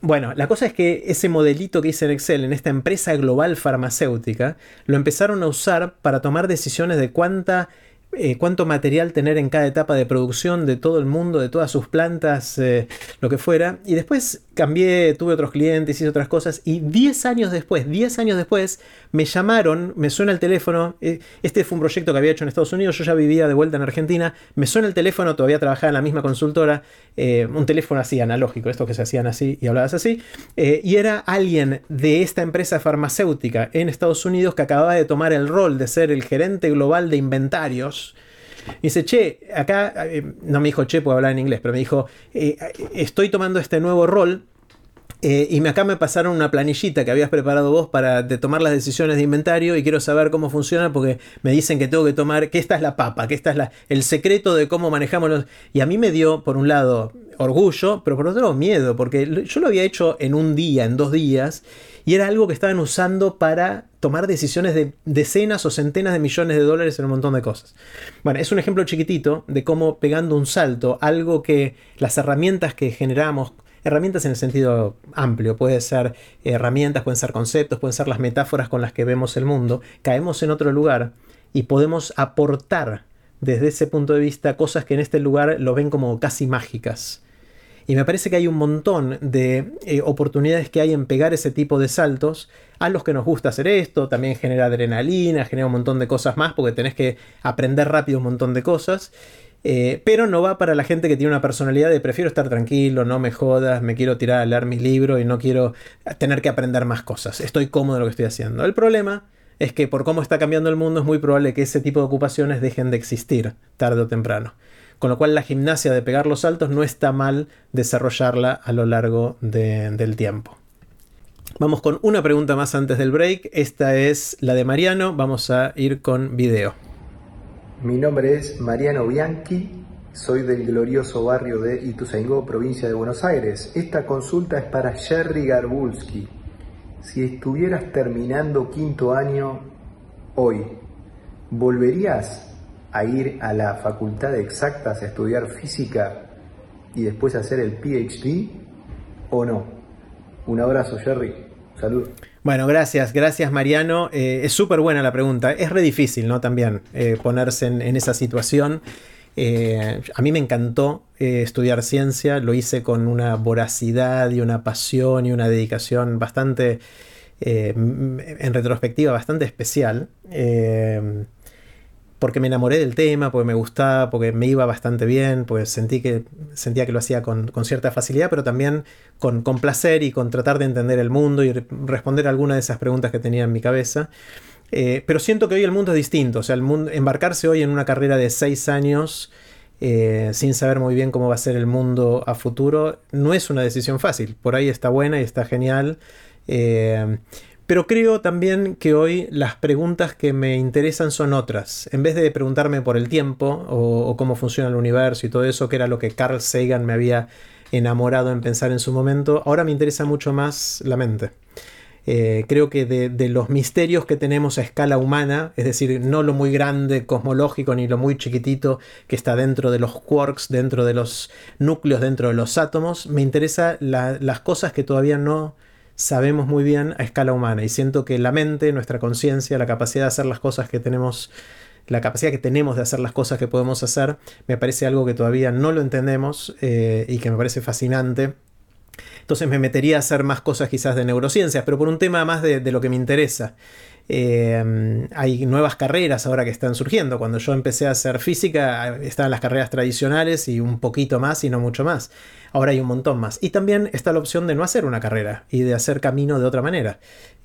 bueno, la cosa es que ese modelito que hice en Excel en esta empresa global farmacéutica lo empezaron a usar para tomar decisiones de cuánta eh, cuánto material tener en cada etapa de producción de todo el mundo, de todas sus plantas, eh, lo que fuera. Y después cambié, tuve otros clientes, hice otras cosas. Y 10 años después, 10 años después, me llamaron, me suena el teléfono. Eh, este fue un proyecto que había hecho en Estados Unidos, yo ya vivía de vuelta en Argentina. Me suena el teléfono, todavía trabajaba en la misma consultora. un teléfono así analógico, estos que se hacían así y hablabas así. y era alguien de esta empresa farmacéutica en Estados Unidos que acababa de tomar el rol de ser el gerente global de inventarios y dice, che, acá, eh, no me dijo che, puedo hablar en inglés, pero me dijo, eh, estoy tomando este nuevo rol eh, y acá me pasaron una planillita que habías preparado vos para tomar las decisiones de inventario y quiero saber cómo funciona porque me dicen que tengo que tomar, que esta es la papa, que esta es la, el secreto de cómo manejamos los... Y a mí me dio, por un lado, orgullo, pero por otro miedo, porque yo lo había hecho en un día, en dos días, y era algo que estaban usando para tomar decisiones de decenas o centenas de millones de dólares en un montón de cosas. Bueno, es un ejemplo chiquitito de cómo pegando un salto, algo que las herramientas que generamos, herramientas en el sentido amplio, puede ser herramientas, pueden ser conceptos, pueden ser las metáforas con las que vemos el mundo, caemos en otro lugar y podemos aportar desde ese punto de vista cosas que en este lugar lo ven como casi mágicas. Y me parece que hay un montón de eh, oportunidades que hay en pegar ese tipo de saltos. A los que nos gusta hacer esto, también genera adrenalina, genera un montón de cosas más, porque tenés que aprender rápido un montón de cosas. Eh, pero no va para la gente que tiene una personalidad de prefiero estar tranquilo, no me jodas, me quiero tirar a leer mi libro y no quiero tener que aprender más cosas. Estoy cómodo en lo que estoy haciendo. El problema es que por cómo está cambiando el mundo es muy probable que ese tipo de ocupaciones dejen de existir tarde o temprano con lo cual la gimnasia de pegar los saltos no está mal desarrollarla a lo largo del tiempo. Vamos con una pregunta más antes del break. Esta es la de Mariano. Vamos a ir con video. Mi nombre es Mariano Bianchi. Soy del glorioso barrio de Ituzaingó, provincia de Buenos Aires. Esta consulta es para Jerry Garbulski. si estuvieras terminando quinto año hoy, ¿volverías a ir a la Facultad de Exactas a estudiar física y después hacer el PhD o no? Un abrazo, Jerry. Salud. Bueno, gracias, gracias Mariano. Eh, es súper buena la pregunta. Es re difícil, ¿no? También eh, ponerse en, esa situación. Eh, a mí me encantó estudiar ciencia, lo hice con una voracidad y una pasión y una dedicación bastante, en retrospectiva, bastante especial porque me enamoré del tema, porque me gustaba, porque me iba bastante bien, pues sentí que, sentía que lo hacía con, cierta facilidad, pero también con, placer y con tratar de entender el mundo y responder algunas de esas preguntas que tenía en mi cabeza. Eh, pero siento que hoy el mundo es distinto, o sea, el mundo, embarcarse hoy en una carrera de seis años eh, sin saber muy bien cómo va a ser el mundo a futuro no es una decisión fácil. Por ahí está buena y está genial. Eh, pero creo también que hoy las preguntas que me interesan son otras. En vez de preguntarme por el tiempo o, cómo funciona el universo y todo eso, que era lo que Carl Sagan me había enamorado en pensar en su momento, ahora me interesa mucho más la mente. Eh, creo que de, los misterios que tenemos a escala humana, es decir, no lo muy grande cosmológico ni lo muy chiquitito que está dentro de los quarks, dentro de los núcleos, dentro de los átomos, me interesa las cosas que todavía no, sabemos muy bien a escala humana y siento que la mente, nuestra conciencia, la capacidad de hacer las cosas que tenemos, la capacidad que tenemos de hacer las cosas que podemos hacer, me parece algo que todavía no lo entendemos eh, y que me parece fascinante. Entonces me metería a hacer más cosas quizás de neurociencias, pero por un tema más de, de lo que me interesa. Eh, hay nuevas carreras ahora que están surgiendo. Cuando yo empecé a hacer física estaban las carreras tradicionales y un poquito más y no mucho más. Ahora hay un montón más. Y también está la opción de no hacer una carrera y de hacer camino de otra manera.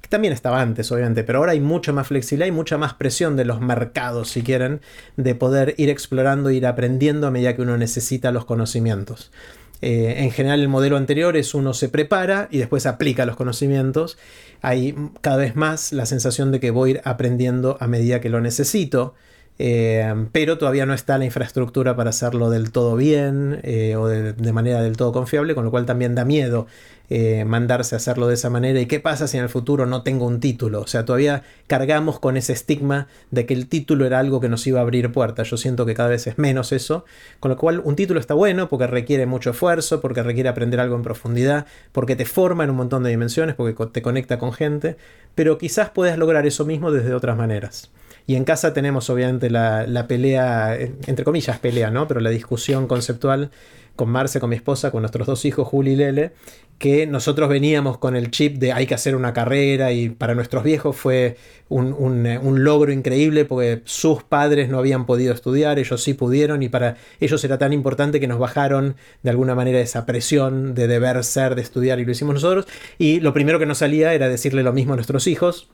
También estaba antes, obviamente, pero ahora hay mucha más flexibilidad y mucha más presión de los mercados, si quieren, de poder ir explorando, ir aprendiendo a medida que uno necesita los conocimientos. Eh, en general el modelo anterior es uno se prepara y después aplica los conocimientos. Hay cada vez más la sensación de que voy a ir aprendiendo a medida que lo necesito. Eh, pero todavía no está la infraestructura para hacerlo del todo bien eh, o de, manera del todo confiable, con lo cual también da miedo eh, mandarse a hacerlo de esa manera. ¿Y qué pasa si en el futuro no tengo un título? O sea, todavía cargamos con ese estigma de que el título era algo que nos iba a abrir puertas. Yo siento que cada vez es menos eso, con lo cual un título está bueno porque requiere mucho esfuerzo, porque requiere aprender algo en profundidad, porque te forma en un montón de dimensiones, porque te conecta con gente, pero quizás puedas lograr eso mismo desde otras maneras. Y en casa tenemos obviamente la, pelea, entre comillas pelea, ¿no? Pero la discusión conceptual con Marce, con mi esposa, con nuestros dos hijos, Juli y Lele, que nosotros veníamos con el chip de hay que hacer una carrera y para nuestros viejos fue un, logro increíble porque sus padres no habían podido estudiar, ellos sí pudieron y para ellos era tan importante que nos bajaron de alguna manera esa presión de deber ser, de estudiar y lo hicimos nosotros. Y lo primero que nos salía era decirle lo mismo a nuestros hijos,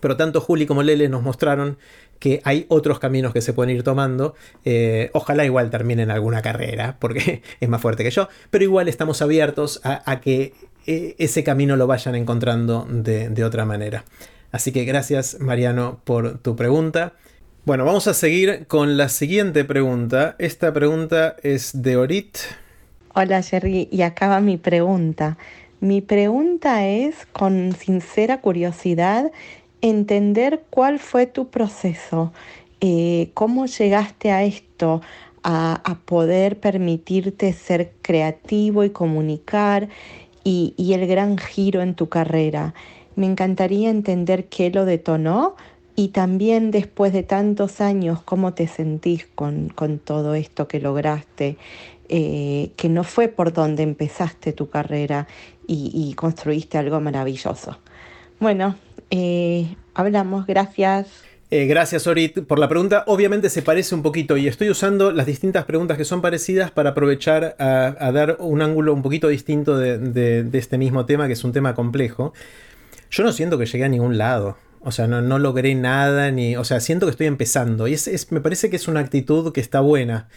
pero tanto Juli como Lele nos mostraron que hay otros caminos que se pueden ir tomando. Eh, ojalá igual terminen alguna carrera, porque es más fuerte que yo, pero igual estamos abiertos a, que eh, ese camino lo vayan encontrando de, otra manera. Así que gracias Mariano por tu pregunta. Bueno, vamos a seguir con la siguiente pregunta. Esta pregunta es de Orit. Hola Jerry, y acaba mi pregunta. Mi pregunta es, con sincera curiosidad, entender cuál fue tu proceso, eh, cómo llegaste a esto, a, poder permitirte ser creativo y comunicar y, el gran giro en tu carrera. Me encantaría entender qué lo detonó y también después de tantos años, cómo te sentís con, todo esto que lograste, eh, que no fue por donde empezaste tu carrera y construiste algo maravilloso. Bueno, eh, hablamos, gracias. Eh, gracias, Orit, por la pregunta. Obviamente se parece un poquito y estoy usando las distintas preguntas que son parecidas para aprovechar a, dar un ángulo un poquito distinto de, este mismo tema, que es un tema complejo. Yo no siento que llegué a ningún lado. O sea, no, logré nada, ni. O sea, siento que estoy empezando. Y es, me parece que es una actitud que está buena.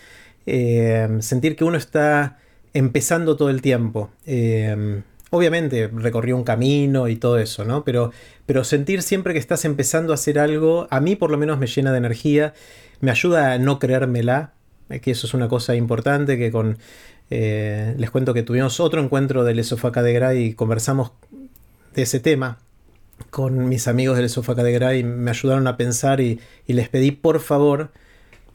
Eh, sentir que uno está empezando todo el tiempo. Obviamente recorrió un camino y todo eso, ¿no? Pero, pero sentir siempre que estás empezando a hacer algo, a mí por lo menos me llena de energía, me ayuda a no creérmela, eh, que eso es una cosa importante, que con... Eh, les cuento que tuvimos otro encuentro del Esofaca de Gray y conversamos de ese tema, con mis amigos del Sofá de y me ayudaron a pensar y, les pedí por favor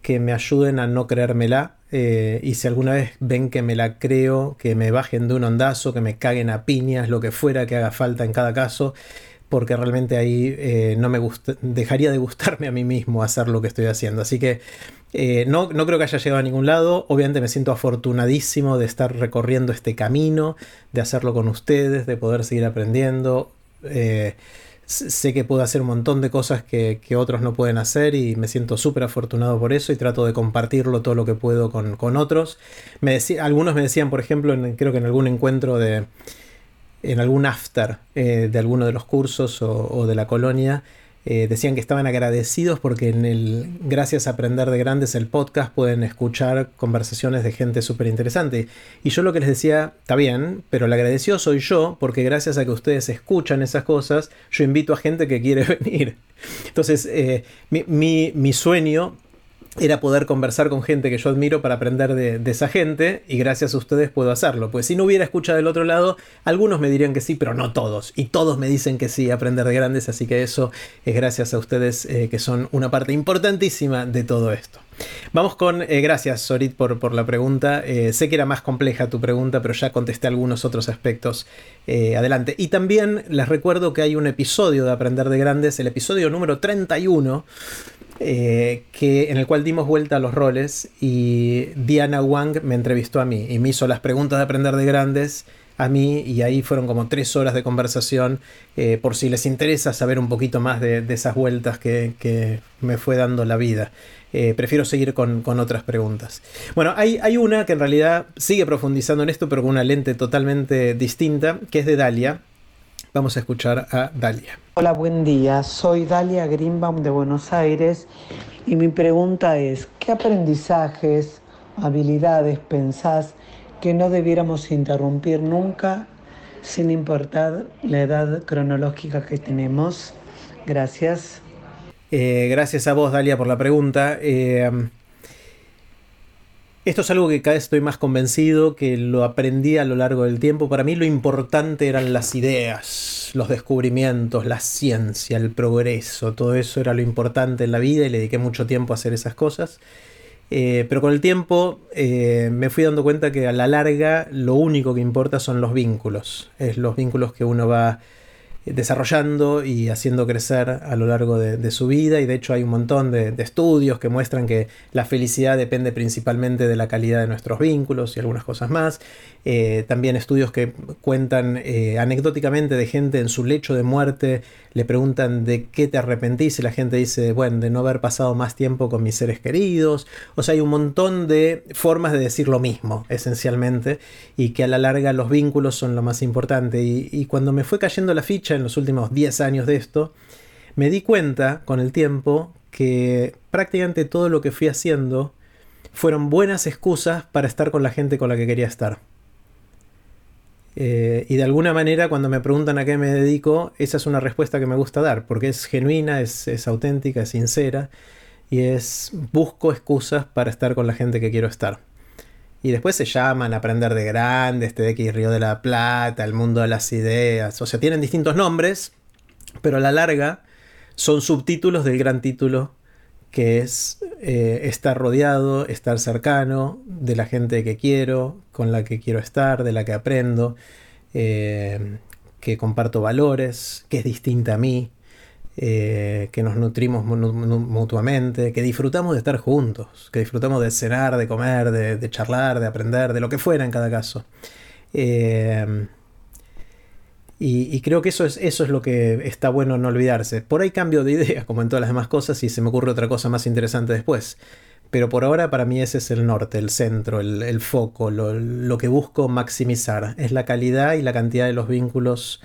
que me ayuden a no creérmela. Eh, y si alguna vez ven que me la creo, que me bajen de un ondazo, que me caguen a piñas, lo que fuera que haga falta en cada caso, porque realmente ahí eh, no me gusta, dejaría de gustarme a mí mismo hacer lo que estoy haciendo. Así que eh, no, no, creo que haya llegado a ningún lado. Obviamente me siento afortunadísimo de estar recorriendo este camino, de hacerlo con ustedes, de poder seguir aprendiendo. Sé que puedo hacer un montón de cosas que, otros no pueden hacer y me siento súper afortunado por eso y trato de compartirlo todo lo que puedo con, otros. Me algunos me decían, por ejemplo, creo que en algún encuentro de, en algún after eh, de alguno de los cursos o, de la colonia, eh, decían que estaban agradecidos porque en el Gracias a Aprender de Grandes, el podcast, pueden escuchar conversaciones de gente súper interesante. Y yo lo que les decía, está bien, pero el agradecido soy yo porque gracias a que ustedes escuchan esas cosas, yo invito a gente que quiere venir. Entonces, eh, mi, mi sueño era poder conversar con gente que yo admiro para aprender de, esa gente y gracias a ustedes puedo hacerlo. Pues si no hubiera escuchado del otro lado, algunos me dirían que sí, pero no todos. Y todos me dicen que sí, aprender de grandes, así que eso es gracias a ustedes eh, que son una parte importantísima de todo esto. Vamos con, eh, gracias Sorit por, por la pregunta. Eh, sé que era más compleja tu pregunta, pero ya contesté algunos otros aspectos. adelante. Y también les recuerdo que hay un episodio de Aprender de Grandes, el episodio número 31 eh, que, en el cual dimos vuelta a los roles y Diana Wang me entrevistó a mí y me hizo las preguntas de aprender de grandes a mí y ahí fueron como tres horas de conversación eh, por si les interesa saber un poquito más de, esas vueltas que, me fue dando la vida. Eh, prefiero seguir con, otras preguntas. Bueno, hay, hay una que en realidad sigue profundizando en esto pero con una lente totalmente distinta que es de Dalia Vamos a escuchar a Dalia. Hola, buen día. Soy Dalia Greenbaum de Buenos Aires y mi pregunta es, ¿qué aprendizajes, habilidades pensás que no debiéramos interrumpir nunca sin importar la edad cronológica que tenemos? Gracias. Eh, gracias a vos, Dalia, por la pregunta. Eh, esto es algo que cada vez estoy más convencido, que lo aprendí a lo largo del tiempo. Para mí lo importante eran las ideas, los descubrimientos, la ciencia, el progreso. Todo eso era lo importante en la vida y le dediqué mucho tiempo a hacer esas cosas. Eh, pero con el tiempo eh, me fui dando cuenta que a la larga lo único que importa son los vínculos. Es los vínculos que uno va desarrollando y haciendo crecer a lo largo de, su vida y de hecho hay un montón de, estudios que muestran que la felicidad depende principalmente de la calidad de nuestros vínculos y algunas cosas más. Eh, también estudios que cuentan eh, anecdóticamente de gente en su lecho de muerte, le preguntan de qué te arrepentís y la gente dice, bueno, de no haber pasado más tiempo con mis seres queridos. O sea, hay un montón de formas de decir lo mismo, esencialmente, y que a la larga los vínculos son lo más importante. y cuando me fue cayendo la ficha, en los últimos 10 años de esto, me di cuenta con el tiempo que prácticamente todo lo que fui haciendo fueron buenas excusas para estar con la gente con la que quería estar. Eh, y de alguna manera cuando me preguntan a qué me dedico, esa es una respuesta que me gusta dar, porque es genuina, es, es auténtica, es sincera, y es busco excusas para estar con la gente que quiero estar. Y después se llaman Aprender de Grandes, TDX Río de la Plata, El Mundo de las Ideas. O sea, tienen distintos nombres, pero a la larga son subtítulos del gran título que es eh, estar rodeado, estar cercano de la gente que quiero, con la que quiero estar, de la que aprendo, eh, que comparto valores, que es distinta a mí, eh, que nos nutrimos mutuamente, que disfrutamos de estar juntos, que disfrutamos de cenar, de comer, de, charlar, de aprender, de lo que fuera en cada caso. Eh, y, creo que eso es, eso es lo que está bueno no olvidarse. Por ahí cambio de idea, como en todas las demás cosas, y se me ocurre otra cosa más interesante después. Pero por ahora para mí ese es el norte, el centro, el, foco, lo, lo, que busco maximizar. Es la calidad y la cantidad de los vínculos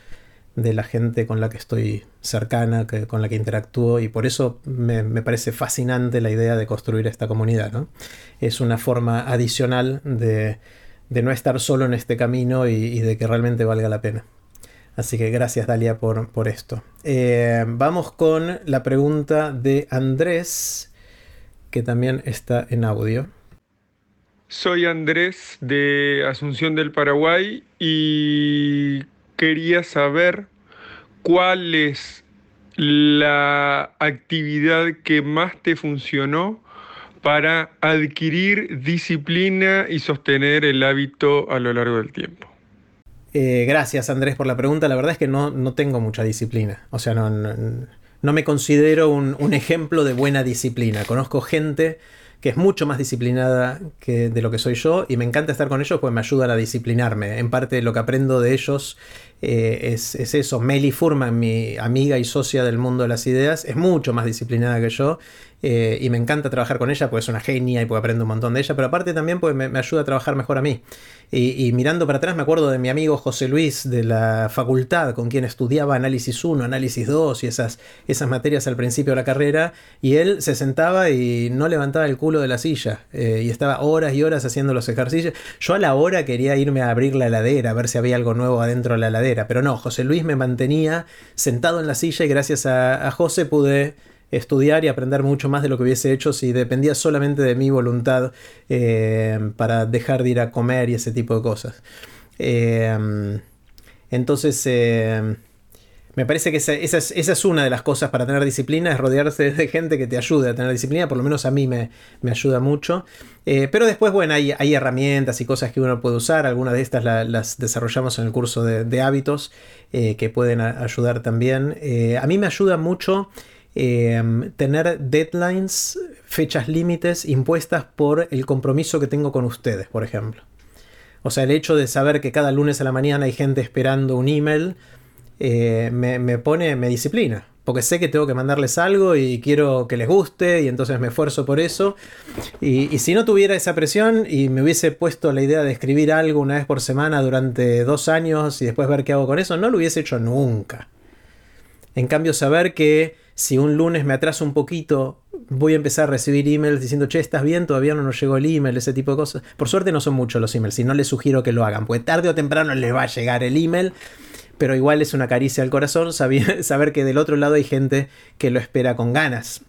de la gente con la que estoy cercana, que, con la que interactúo y por eso me, parece fascinante la idea de construir esta comunidad. ¿no? Es una forma adicional de, no estar solo en este camino y, de que realmente valga la pena. Así que gracias Dalia por, por esto. Eh, vamos con la pregunta de Andrés, que también está en audio. Soy Andrés de Asunción del Paraguay y quería saber cuál es la actividad que más te funcionó para adquirir disciplina y sostener el hábito a lo largo del tiempo. Eh, gracias Andrés por la pregunta. La verdad es que no, no tengo mucha disciplina. O sea, no, no, me considero un, un, ejemplo de buena disciplina. Conozco gente que es mucho más disciplinada que de lo que soy yo y me encanta estar con ellos pues me ayudan a disciplinarme. En parte lo que aprendo de ellos eh, es, es, eso. Meli Furman, mi amiga y socia del mundo de las ideas, es mucho más disciplinada que yo eh, y me encanta trabajar con ella porque es una genia y porque aprendo un montón de ella, pero aparte también pues me, ayuda a trabajar mejor a mí. Y, y, mirando para atrás me acuerdo de mi amigo José Luis de la facultad con quien estudiaba análisis 1, análisis 2 y esas, esas materias al principio de la carrera y él se sentaba y no levantaba el culo de la silla eh, y estaba horas y horas haciendo los ejercicios. Yo a la hora quería irme a abrir la heladera, a ver si había algo nuevo adentro de la heladera, pero no, José Luis me mantenía sentado en la silla y gracias a, José pude estudiar y aprender mucho más de lo que hubiese hecho si dependía solamente de mi voluntad eh, para dejar de ir a comer y ese tipo de cosas. Eh, entonces, eh, me parece que esa, es, una de las cosas para tener disciplina, es rodearse de gente que te ayude a tener disciplina, por lo menos a mí me, ayuda mucho. pero después, bueno, hay, herramientas y cosas que uno puede usar, algunas de estas la, las desarrollamos en el curso de, hábitos que pueden ayudar también. a mí me ayuda mucho eh, tener deadlines, fechas límites impuestas por el compromiso que tengo con ustedes, por ejemplo. O sea, el hecho de saber que cada lunes a la mañana hay gente esperando un email eh, me, me, pone, me disciplina. Porque sé que tengo que mandarles algo y quiero que les guste y entonces me esfuerzo por eso. Y, si no tuviera esa presión y me hubiese puesto la idea de escribir algo una vez por semana durante dos años y después ver qué hago con eso, no lo hubiese hecho nunca. En cambio, saber que si un lunes me atraso un poquito, voy a empezar a recibir emails diciendo, che, ¿estás bien? Todavía no nos llegó el email, ese tipo de cosas. Por suerte no son muchos los emails, y no les sugiero que lo hagan, porque tarde o temprano les va a llegar el email, pero igual es una caricia al corazón saber, saber que del otro lado hay gente que lo espera con ganas.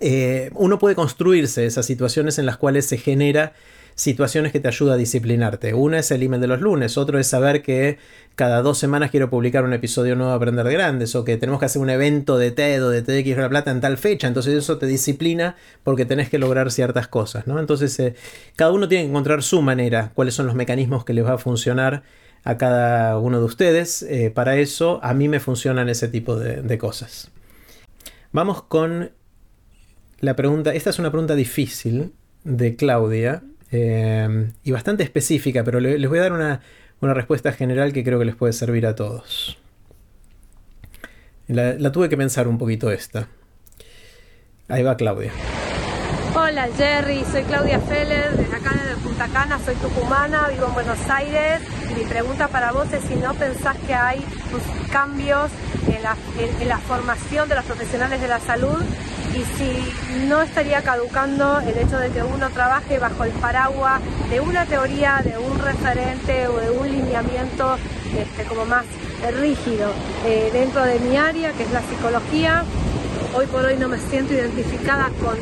Eh, uno puede construirse esas situaciones en las cuales se genera situaciones que te ayudan a disciplinarte. Una es el email de los lunes, otro es saber que cada dos semanas quiero publicar un episodio nuevo de Aprender de Grandes, o que tenemos que hacer un evento de TED o de TEDx La Plata en tal fecha, entonces eso te disciplina porque tenés que lograr ciertas cosas, ¿no? Entonces eh, cada uno tiene que encontrar su manera, cuáles son los mecanismos que les va a funcionar a cada uno de ustedes. Eh, para eso a mí me funcionan ese tipo de, cosas. Vamos con la pregunta, esta es una pregunta difícil de Claudia, eh, y bastante específica, pero le, les voy a dar una, una, respuesta general que creo que les puede servir a todos. La, la, tuve que pensar un poquito esta. Ahí va Claudia. Hola Jerry, soy Claudia Feller, desde acá de Punta Cana, soy tucumana, vivo en Buenos Aires mi pregunta para vos es si no pensás que hay cambios en la, en, en la formación de los profesionales de la salud y si no estaría caducando el hecho de que uno trabaje bajo el paraguas de una teoría, de un referente o de un lineamiento este, como más rígido eh, dentro de mi área, que es la psicología. Hoy por hoy no me siento identificada con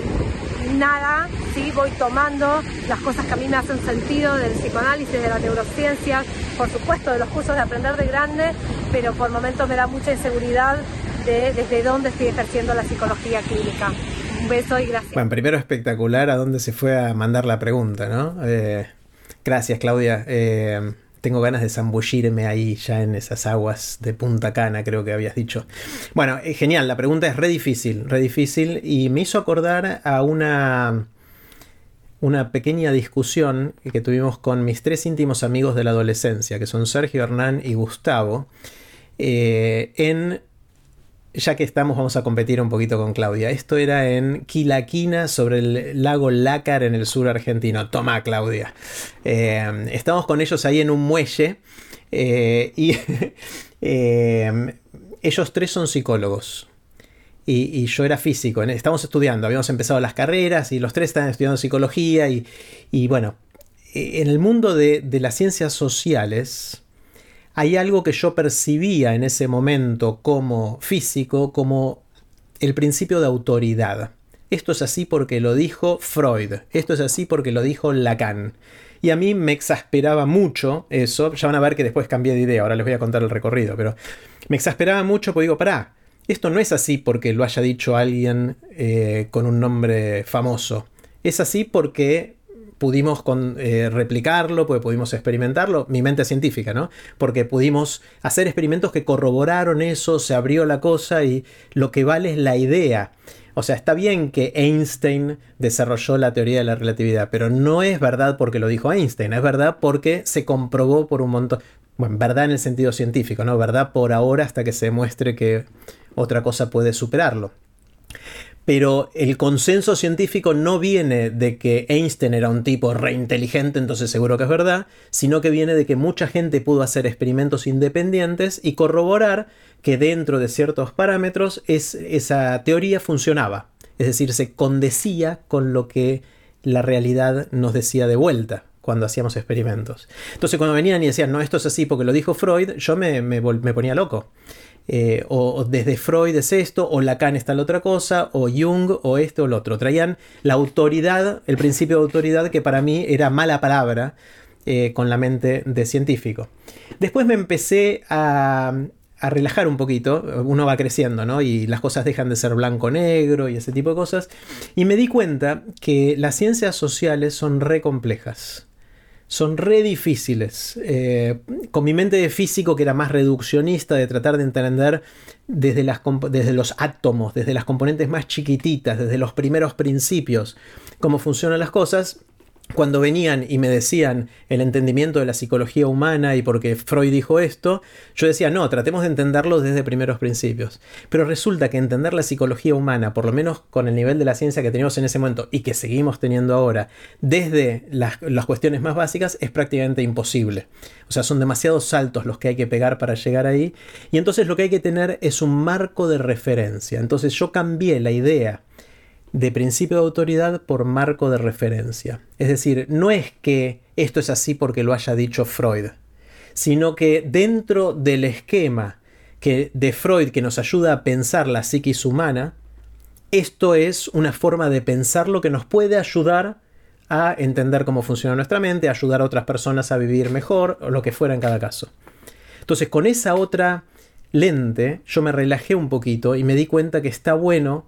nada, sí voy tomando las cosas que a mí me hacen sentido del psicoanálisis, de la neurociencia, por supuesto de los cursos de aprender de grande, pero por momentos me da mucha inseguridad de desde dónde estoy ejerciendo la psicología clínica. Un beso y gracias. Bueno, primero espectacular a dónde se fue a mandar la pregunta, ¿no? Eh, gracias, Claudia. Eh, tengo ganas de zambullirme ahí ya en esas aguas de Punta Cana, creo que habías dicho. Bueno, eh, genial, la pregunta es re difícil, re difícil y me hizo acordar a una una pequeña discusión que tuvimos con mis tres íntimos amigos de la adolescencia, que son Sergio, Hernán y Gustavo, eh, en ya que estamos, vamos a competir un poquito con Claudia. Esto era en Quilaquina, sobre el lago Lácar en el sur argentino. Toma, Claudia. Eh, estamos con ellos ahí en un muelle eh, y eh, ellos tres son psicólogos. Y, yo era físico. Estamos estudiando, habíamos empezado las carreras y los tres estaban estudiando psicología. Y, bueno, en el mundo de las ciencias sociales, hay algo que yo percibía en ese momento como físico, como el principio de autoridad. esto es así porque lo dijo Freud, esto es así porque lo dijo Lacan. Y a mí me exasperaba mucho eso, ya van a ver que después cambié de idea, ahora les voy a contar el recorrido, pero me exasperaba mucho porque digo, pará, esto no es así porque lo haya dicho alguien eh, con un nombre famoso, es así porque pudimos con, eh, replicarlo, porque pudimos experimentarlo, mi mente científica, ¿no? Porque pudimos hacer experimentos que corroboraron eso, se abrió la cosa y lo que vale es la idea. O sea, está bien que Einstein desarrolló la teoría de la relatividad, pero no es verdad porque lo dijo Einstein, es verdad porque se comprobó por un montón, bueno, verdad en el sentido científico, ¿no? Verdad por ahora hasta que se demuestre que otra cosa puede superarlo pero el consenso científico no viene de que Einstein era un tipo reinteligente, entonces seguro que es verdad, sino que viene de que mucha gente pudo hacer experimentos independientes y corroborar que dentro de ciertos parámetros esa teoría funcionaba. Es decir, se condecía con lo que la realidad nos decía de vuelta cuando hacíamos experimentos. Entonces cuando venían y decían, no, esto es así porque lo dijo Freud, yo me, ponía loco. Eh, o, desde Freud es esto, o Lacan está la otra cosa, o Jung, o esto o lo otro. Traían la autoridad, el principio de autoridad, que para mí era mala palabra eh, con la mente de científico. Después me empecé a, a relajar un poquito, uno va creciendo, ¿no? Y las cosas dejan de ser blanco-negro y ese tipo de cosas. Y me di cuenta que las ciencias sociales son re complejas son re difíciles. Eh, con mi mente de físico, que era más reduccionista, de tratar de entender desde, las, desde los átomos, desde las componentes más chiquititas, desde los primeros principios, cómo funcionan las cosas, cuando venían y me decían el entendimiento de la psicología humana y porque Freud dijo esto, yo decía, no, tratemos de entenderlo desde primeros principios. Pero resulta que entender la psicología humana, por lo menos con el nivel de la ciencia que teníamos en ese momento y que seguimos teniendo ahora, desde las, las cuestiones más básicas, es prácticamente imposible. O sea, son demasiados saltos los que hay que pegar para llegar ahí. Y entonces lo que hay que tener es un marco de referencia. Entonces yo cambié la idea de principio de autoridad por marco de referencia. Es decir, no es que esto es así porque lo haya dicho Freud, sino que dentro del esquema que, de Freud que nos ayuda a pensar la psiquis humana, esto es una forma de pensarlo que nos puede ayudar a entender cómo funciona nuestra mente, ayudar a otras personas a vivir mejor, o lo que fuera en cada caso. Entonces, con esa otra lente, yo me relajé un poquito y me di cuenta que está bueno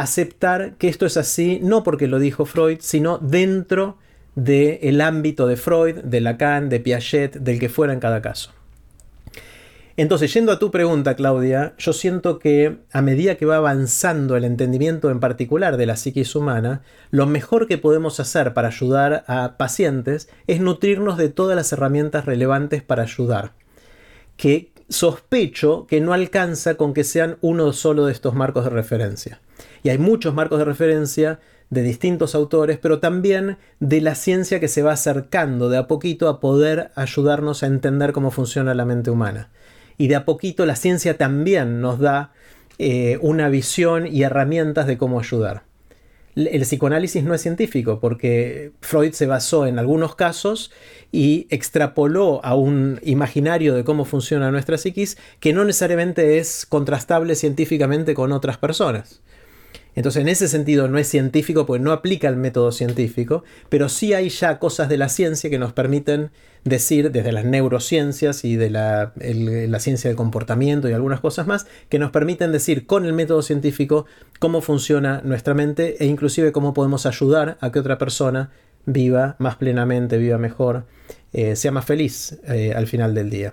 aceptar que esto es así, no porque lo dijo Freud, sino dentro del ámbito de Freud, de Lacan, de Piaget, del que fuera en cada caso. Entonces, yendo a tu pregunta, Claudia, yo siento que a medida que va avanzando el entendimiento en particular de la psiquis humana, lo mejor que podemos hacer para ayudar a pacientes es nutrirnos de todas las herramientas relevantes para ayudar. Que sospecho que no alcanza con que sean uno solo de estos marcos de referencia. Y hay muchos marcos de referencia de distintos autores, pero también de la ciencia que se va acercando de a poquito a poder ayudarnos a entender cómo funciona la mente humana. Y de a poquito la ciencia también nos da eh, una visión y herramientas de cómo ayudar el psicoanálisis no es científico porque Freud se basó en algunos casos y extrapoló a un imaginario de cómo funciona nuestra psiquis que no necesariamente es contrastable científicamente con otras personas. Entonces, en ese sentido, no es científico porque no aplica el método científico, pero sí hay ya cosas de la ciencia que nos permiten decir, desde las neurociencias y de la, la, ciencia del comportamiento y algunas cosas más, que nos permiten decir con el método científico cómo funciona nuestra mente e inclusive cómo podemos ayudar a que otra persona viva más plenamente, viva mejor, eh, sea más feliz eh, al final del día.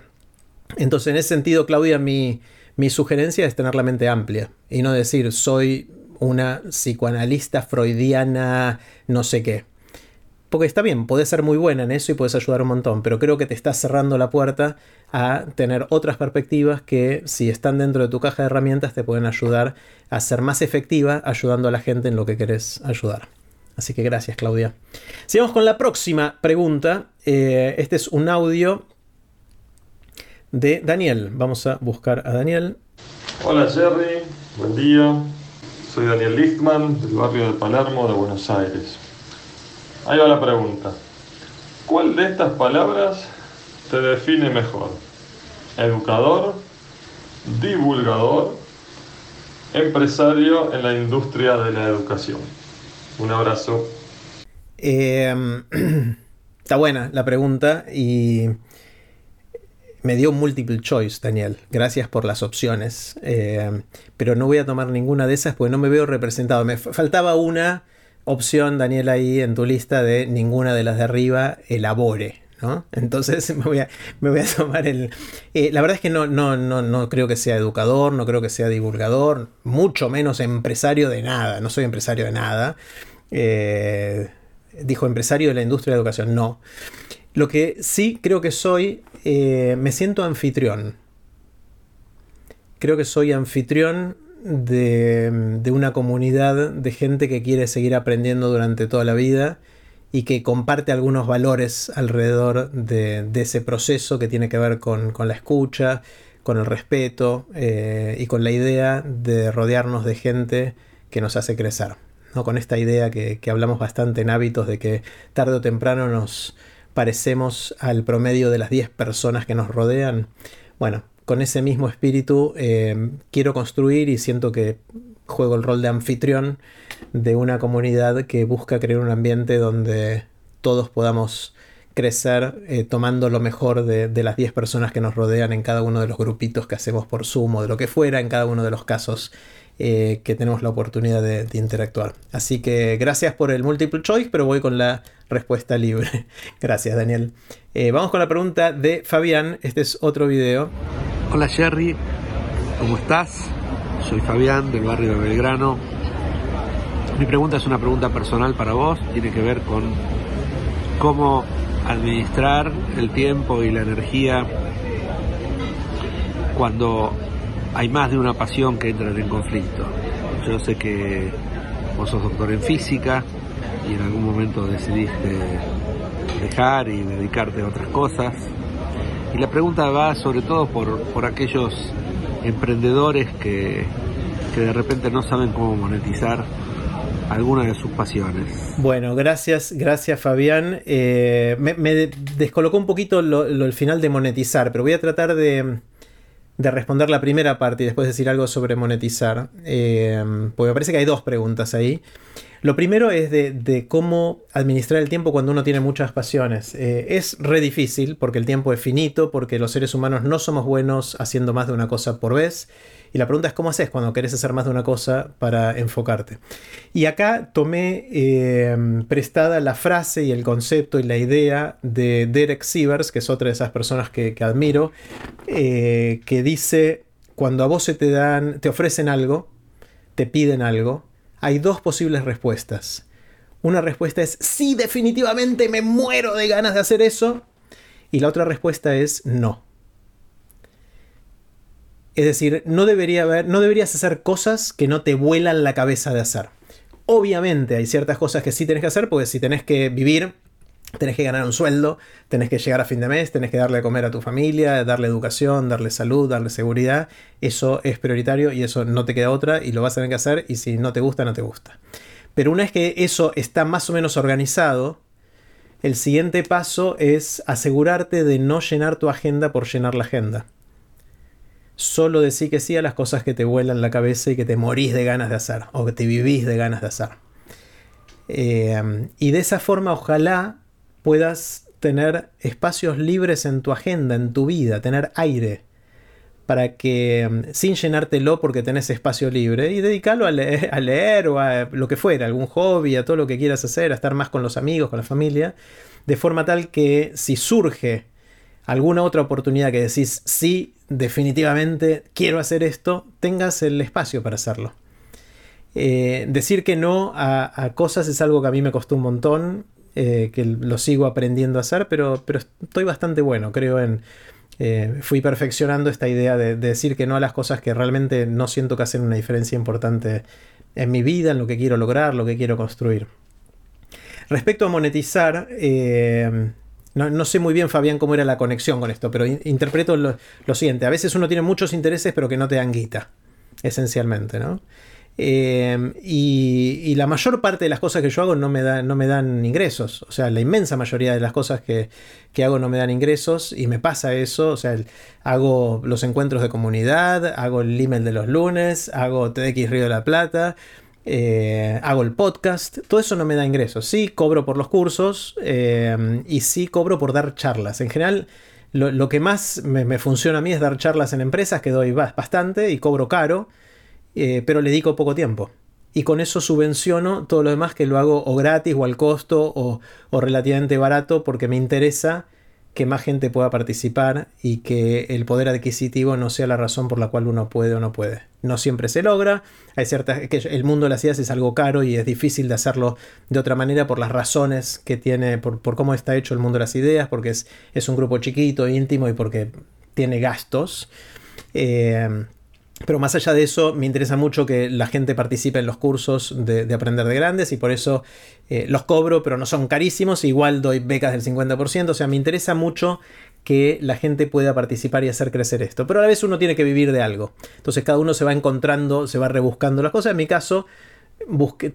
Entonces, en ese sentido, Claudia, mi, mi sugerencia es tener la mente amplia y no decir soy una psicoanalista freudiana, no sé qué. Porque está bien, puedes ser muy buena en eso y puedes ayudar un montón, pero creo que te estás cerrando la puerta a tener otras perspectivas que si están dentro de tu caja de herramientas te pueden ayudar a ser más efectiva ayudando a la gente en lo que querés ayudar. Así que gracias Claudia. Sigamos con la próxima pregunta. Eh, este es un audio de Daniel. Vamos a buscar a Daniel. Hola Jerry, buen día. Soy Daniel Lichtman, del barrio de Palermo de Buenos Aires. Ahí va la pregunta. ¿Cuál de estas palabras te define mejor? ¿Educador? ¿Divulgador? empresario en la industria de la educación? Un abrazo. Em, está buena la pregunta y me dio multiple choice, Daniel. Gracias por las opciones. Em, pero no voy a tomar ninguna de esas porque no me veo representado. Me faltaba una opción, Daniel, ahí en tu lista de ninguna de las de arriba elabore. ¿no? Entonces me voy, a, me voy a tomar el... Eh, la verdad es que no, no, no, no creo que sea educador, no creo que sea divulgador, mucho menos empresario de nada. No soy empresario de nada. Eh, dijo empresario de la industria de educación. No. Lo que sí creo que soy, eh, me siento anfitrión. Creo que soy anfitrión de, una comunidad de gente que quiere seguir aprendiendo durante toda la vida y que comparte algunos valores alrededor de, ese proceso que tiene que ver con, la escucha, con el respeto eh, y con la idea de rodearnos de gente que nos hace crecer. ¿no? Con esta idea que hablamos bastante en hábitos de que tarde o temprano nos parecemos al promedio de las 10 personas que nos rodean. Bueno, con ese mismo espíritu eh, quiero construir y siento que juego el rol de anfitrión de una comunidad que busca crear un ambiente donde todos podamos crecer eh, tomando lo mejor de, de las 10 personas que nos rodean en cada uno de los grupitos que hacemos por Zoom o de lo que fuera en cada uno de los casos eh, que tenemos la oportunidad de, interactuar. Así que gracias por el multiple choice, pero voy con la respuesta libre. gracias, Daniel. Eh, vamos con la pregunta de Fabián. Este es otro video. Hola, Jerry. ¿Cómo estás? Soy Fabián del barrio de Belgrano. Mi pregunta es una pregunta personal para vos. Tiene que ver con cómo administrar el tiempo y la energía cuando hay más de una pasión que entran en conflicto. Yo sé que vos sos doctor en física y en algún momento decidiste dejar y dedicarte a otras cosas. Y la pregunta va sobre todo por, por aquellos emprendedores que, que de repente no saben cómo monetizar alguna de sus pasiones. Bueno, gracias, gracias Fabián. Eh, me, me, descolocó un poquito lo, el final de monetizar, pero voy a tratar de, de responder la primera parte y después decir algo sobre monetizar. Eh, porque me parece que hay dos preguntas ahí. Lo primero es de, de cómo administrar el tiempo cuando uno tiene muchas pasiones. Eh, es re difícil porque el tiempo es finito, porque los seres humanos no somos buenos haciendo más de una cosa por vez. Y la pregunta es cómo haces cuando querés hacer más de una cosa para enfocarte. Y acá tomé eh, prestada la frase y el concepto y la idea de Derek Sivers, que es otra de esas personas que, que admiro, eh, que dice, cuando a vos se te dan, te ofrecen algo, te piden algo, hay dos posibles respuestas. Una respuesta es, sí, definitivamente me muero de ganas de hacer eso. Y la otra respuesta es, no. Es decir, no, deberías hacer cosas que no te vuelan la cabeza de hacer. Obviamente hay ciertas cosas que sí tenés que hacer, porque si tenés que vivir, tenés que ganar un sueldo, tenés que llegar a fin de mes, tenés que darle a comer a tu familia, darle educación, darle salud, darle seguridad. Eso es prioritario y eso no te queda otra y lo vas a tener que hacer y si no te gusta, no te gusta. Pero una vez que eso está más o menos organizado, el siguiente paso es asegurarte de no llenar tu agenda por llenar la agenda solo decir que sí a las cosas que te vuelan la cabeza y que te morís de ganas de hacer, o que te vivís de ganas de hacer. Eh, y de esa forma ojalá puedas tener espacios libres en tu agenda, en tu vida, tener aire, para que sin llenártelo porque tenés espacio libre y dedicarlo a leer, a leer o a lo que fuera, algún hobby, a todo lo que quieras hacer, a estar más con los amigos, con la familia, de forma tal que si surge alguna otra oportunidad que decís, sí, definitivamente quiero hacer esto, tengas el espacio para hacerlo. Eh, decir que no a, cosas es algo que a mí me costó un montón, eh, que lo sigo aprendiendo a hacer, pero, pero estoy bastante bueno, creo en... Eh, fui perfeccionando esta idea de, de, decir que no a las cosas que realmente no siento que hacen una diferencia importante en mi vida, en lo que quiero lograr, lo que quiero construir. Respecto a monetizar, no, no, sé muy bien, Fabián, cómo era la conexión con esto, pero in interpreto lo, siguiente. A veces uno tiene muchos intereses, pero que no te dan guita, esencialmente, ¿no? Eh, y, la mayor parte de las cosas que yo hago no me, no me dan ingresos. O sea, la inmensa mayoría de las cosas que, hago no me dan ingresos y me pasa eso. O sea, hago los encuentros de comunidad, hago el email de los lunes, hago TDX Río de la Plata. Eh, hago el podcast, todo eso no me da ingresos. Sí cobro por los cursos eh, y sí cobro por dar charlas. En general, lo, que más me, funciona a mí es dar charlas en empresas, que doy bastante y cobro caro, eh, pero le dedico poco tiempo. Y con eso subvenciono todo lo demás que lo hago o gratis o al costo o, o relativamente barato porque me interesa que más gente pueda participar y que el poder adquisitivo no sea la razón por la cual uno puede o no puede. No siempre se logra, hay ciertas que el mundo de las ideas es algo caro y es difícil de hacerlo de otra manera por las razones que tiene, por, cómo está hecho el mundo de las ideas, porque es, es un grupo chiquito, íntimo y porque tiene gastos. Eh, pero más allá de eso, me interesa mucho que la gente participe en los cursos de, Aprender de Grandes y por eso eh, los cobro, pero no son carísimos. Igual doy becas del 50%. O sea, me interesa mucho que la gente pueda participar y hacer crecer esto. Pero a la vez uno tiene que vivir de algo. Entonces cada uno se va encontrando, se va rebuscando las cosas. En mi caso,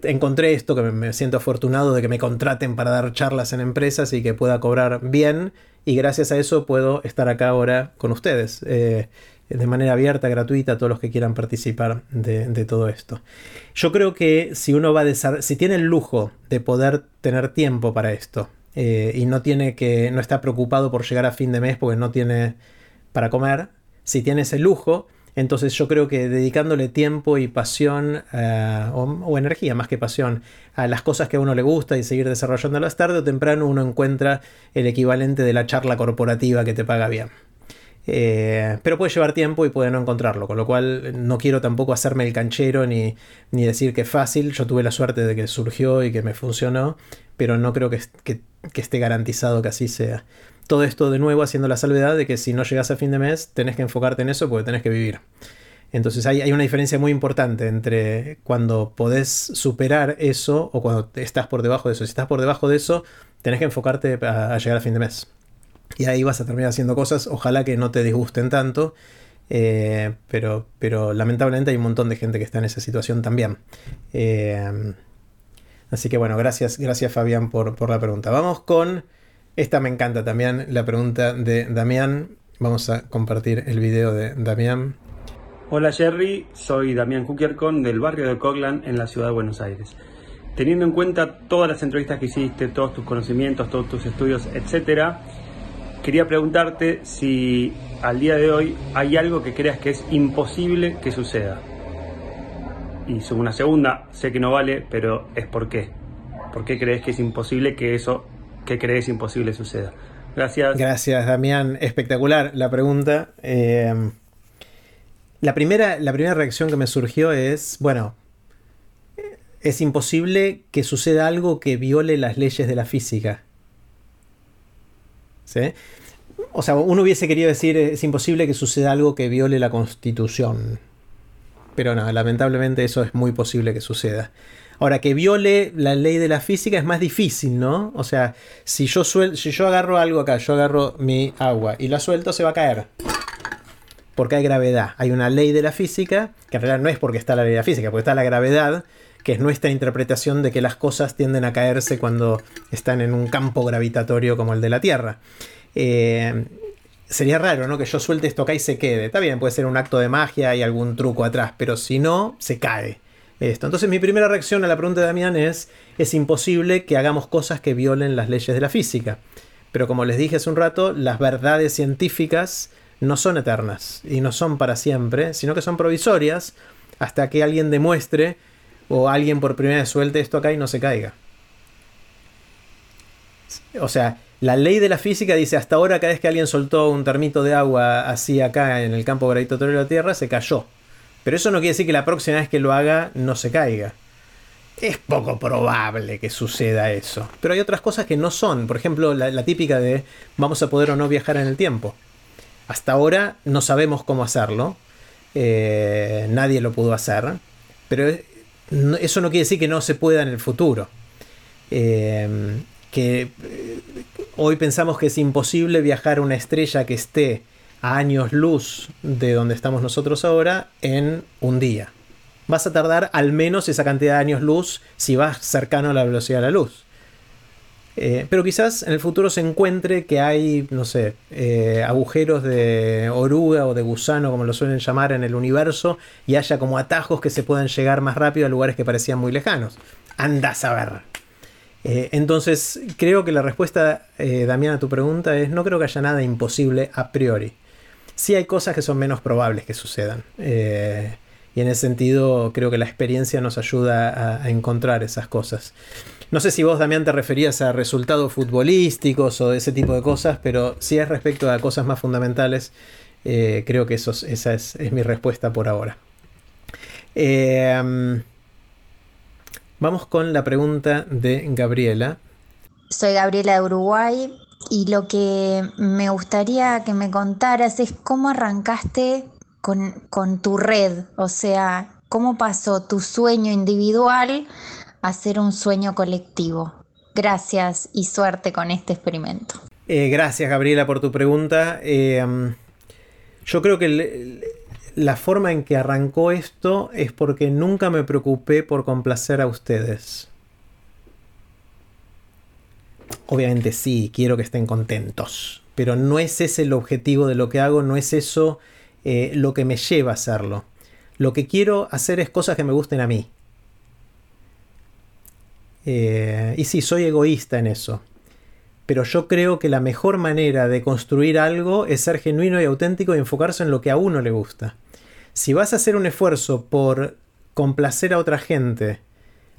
encontré esto, que me, siento afortunado de que me contraten para dar charlas en empresas y que pueda cobrar bien. Y gracias a eso puedo estar acá ahora con ustedes. Eh, de manera abierta, gratuita, a todos los que quieran participar de, todo esto. Yo creo que si uno va a si tiene el lujo de poder tener tiempo para esto eh, y no tiene que, no está preocupado por llegar a fin de mes porque no tiene para comer, si tiene ese lujo, entonces yo creo que dedicándole tiempo y pasión eh, o, energía más que pasión a las cosas que a uno le gusta y seguir desarrollándolas tarde o temprano uno encuentra el equivalente de la charla corporativa que te paga bien. Eh, pero puede llevar tiempo y puede no encontrarlo, con lo cual no quiero tampoco hacerme el canchero ni, decir que es fácil. Yo tuve la suerte de que surgió y que me funcionó, pero no creo que, esté garantizado que así sea. Todo esto de nuevo haciendo la salvedad de que si no llegas a fin de mes tenés que enfocarte en eso porque tenés que vivir. Entonces hay, hay una diferencia muy importante entre cuando podés superar eso o cuando estás por debajo de eso. Si estás por debajo de eso, tenés que enfocarte a llegar a fin de mes y ahí vas a terminar haciendo cosas, ojalá que no te disgusten tanto, eh, pero, pero lamentablemente hay un montón de gente que está en esa situación también. Eh, así que bueno, gracias, gracias Fabián por, por, la pregunta. Vamos con, esta me encanta también, la pregunta de Damián. Vamos a compartir el video de Damián. Hola Jerry, soy Damián Kukiercon del barrio de Coglan en la ciudad de Buenos Aires. Teniendo en cuenta todas las entrevistas que hiciste, todos tus conocimientos, todos tus estudios, etcétera, quería preguntarte si al día de hoy hay algo que creas que es imposible que suceda. Y una segunda, sé que no vale, pero es por qué. ¿Por qué crees que es imposible que eso que crees imposible suceda? Gracias. Gracias, Damián. Espectacular la pregunta. Eh, la, primera, la primera reacción que me surgió es, bueno, es imposible que suceda algo que viole las leyes de la física. O sea, uno hubiese querido decir es imposible que suceda algo que viole la constitución. Pero no, lamentablemente eso es muy posible que suceda. Ahora, que viole la ley de la física es más difícil, ¿no? O sea, si yo, si yo agarro algo acá, yo agarro mi agua y la suelto, se va a caer. Porque hay gravedad. Hay una ley de la física, que en realidad no es porque está la ley de la física, porque está la gravedad, que es nuestra interpretación de que las cosas tienden a caerse cuando están en un campo gravitatorio como el de la Tierra. Eh, sería raro, ¿no? Que yo suelte esto acá y se quede. Está bien, puede ser un acto de magia y algún truco atrás, pero si no, se cae. Esto. Entonces mi primera reacción a la pregunta de Damián es, es imposible que hagamos cosas que violen las leyes de la física. Pero como les dije hace un rato, las verdades científicas no son eternas y no son para siempre, sino que son provisorias hasta que alguien demuestre o alguien por primera vez suelte esto acá y no se caiga. O sea, la ley de la física dice hasta ahora cada vez que alguien soltó un termito de agua así acá en el campo gravitatorio de la Tierra se cayó. Pero eso no quiere decir que la próxima vez que lo haga no se caiga. Es poco probable que suceda eso. Pero hay otras cosas que no son. Por ejemplo, la, típica de vamos a poder o no viajar en el tiempo. Hasta ahora no sabemos cómo hacerlo. Eh, nadie lo pudo hacer. Pero eso no quiere decir que no se pueda en el futuro. Em, que eh, hoy pensamos que es imposible viajar una estrella que esté a años luz de donde estamos nosotros ahora en un día. vas a tardar al menos esa cantidad de años luz si vas cercano a la velocidad de la luz. Eh, pero quizás en el futuro se encuentre que hay, no sé, eh, agujeros de oruga o de gusano, como lo suelen llamar en el universo, y haya como atajos que se puedan llegar más rápido a lugares que parecían muy lejanos. Anda a saber. Eh, entonces, creo que la respuesta, Damián, a tu pregunta es, no creo que haya nada imposible a priori. Sí hay cosas que son menos probables que sucedan. y en ese sentido, creo que la experiencia nos ayuda a encontrar esas cosas. No sé si vos, Damián, te referías a resultados futbolísticos o ese tipo de cosas, pero si es respecto a cosas más fundamentales, eh, creo que eso, esa es, mi respuesta por ahora. Eh, vamos con la pregunta de Gabriela. Soy Gabriela de Uruguay y lo que me gustaría que me contaras es cómo arrancaste con tu red, o sea, cómo pasó tu sueño individual hacer un sueño colectivo. Gracias y suerte con este experimento. Eh, gracias Gabriela por tu pregunta. Eh, yo creo que la forma en que arrancó esto es porque nunca me preocupé por complacer a ustedes. Obviamente sí, quiero que estén contentos, pero no es ese el objetivo de lo que hago, no es eso eh, lo que me lleva a hacerlo. Lo que quiero hacer es cosas que me gusten a mí. Eh, y sí, soy egoísta en eso. Pero yo creo que la mejor manera de construir algo es ser genuino y auténtico y enfocarse en lo que a uno le gusta. Si vas a hacer un esfuerzo por complacer a otra gente,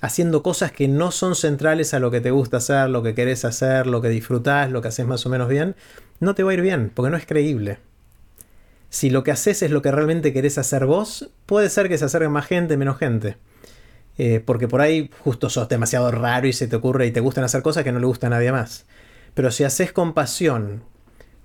haciendo cosas que no son centrales a lo que te gusta hacer, lo que querés hacer, lo que disfrutás, lo que haces más o menos bien, no te va a ir bien, porque no es creíble. Si lo que haces es lo que realmente querés hacer vos, puede ser que se acerque más gente, menos gente. Eh, porque por ahí justo sos demasiado raro y se te ocurre y te gustan hacer cosas que no le gusta a nadie más. Pero si haces con pasión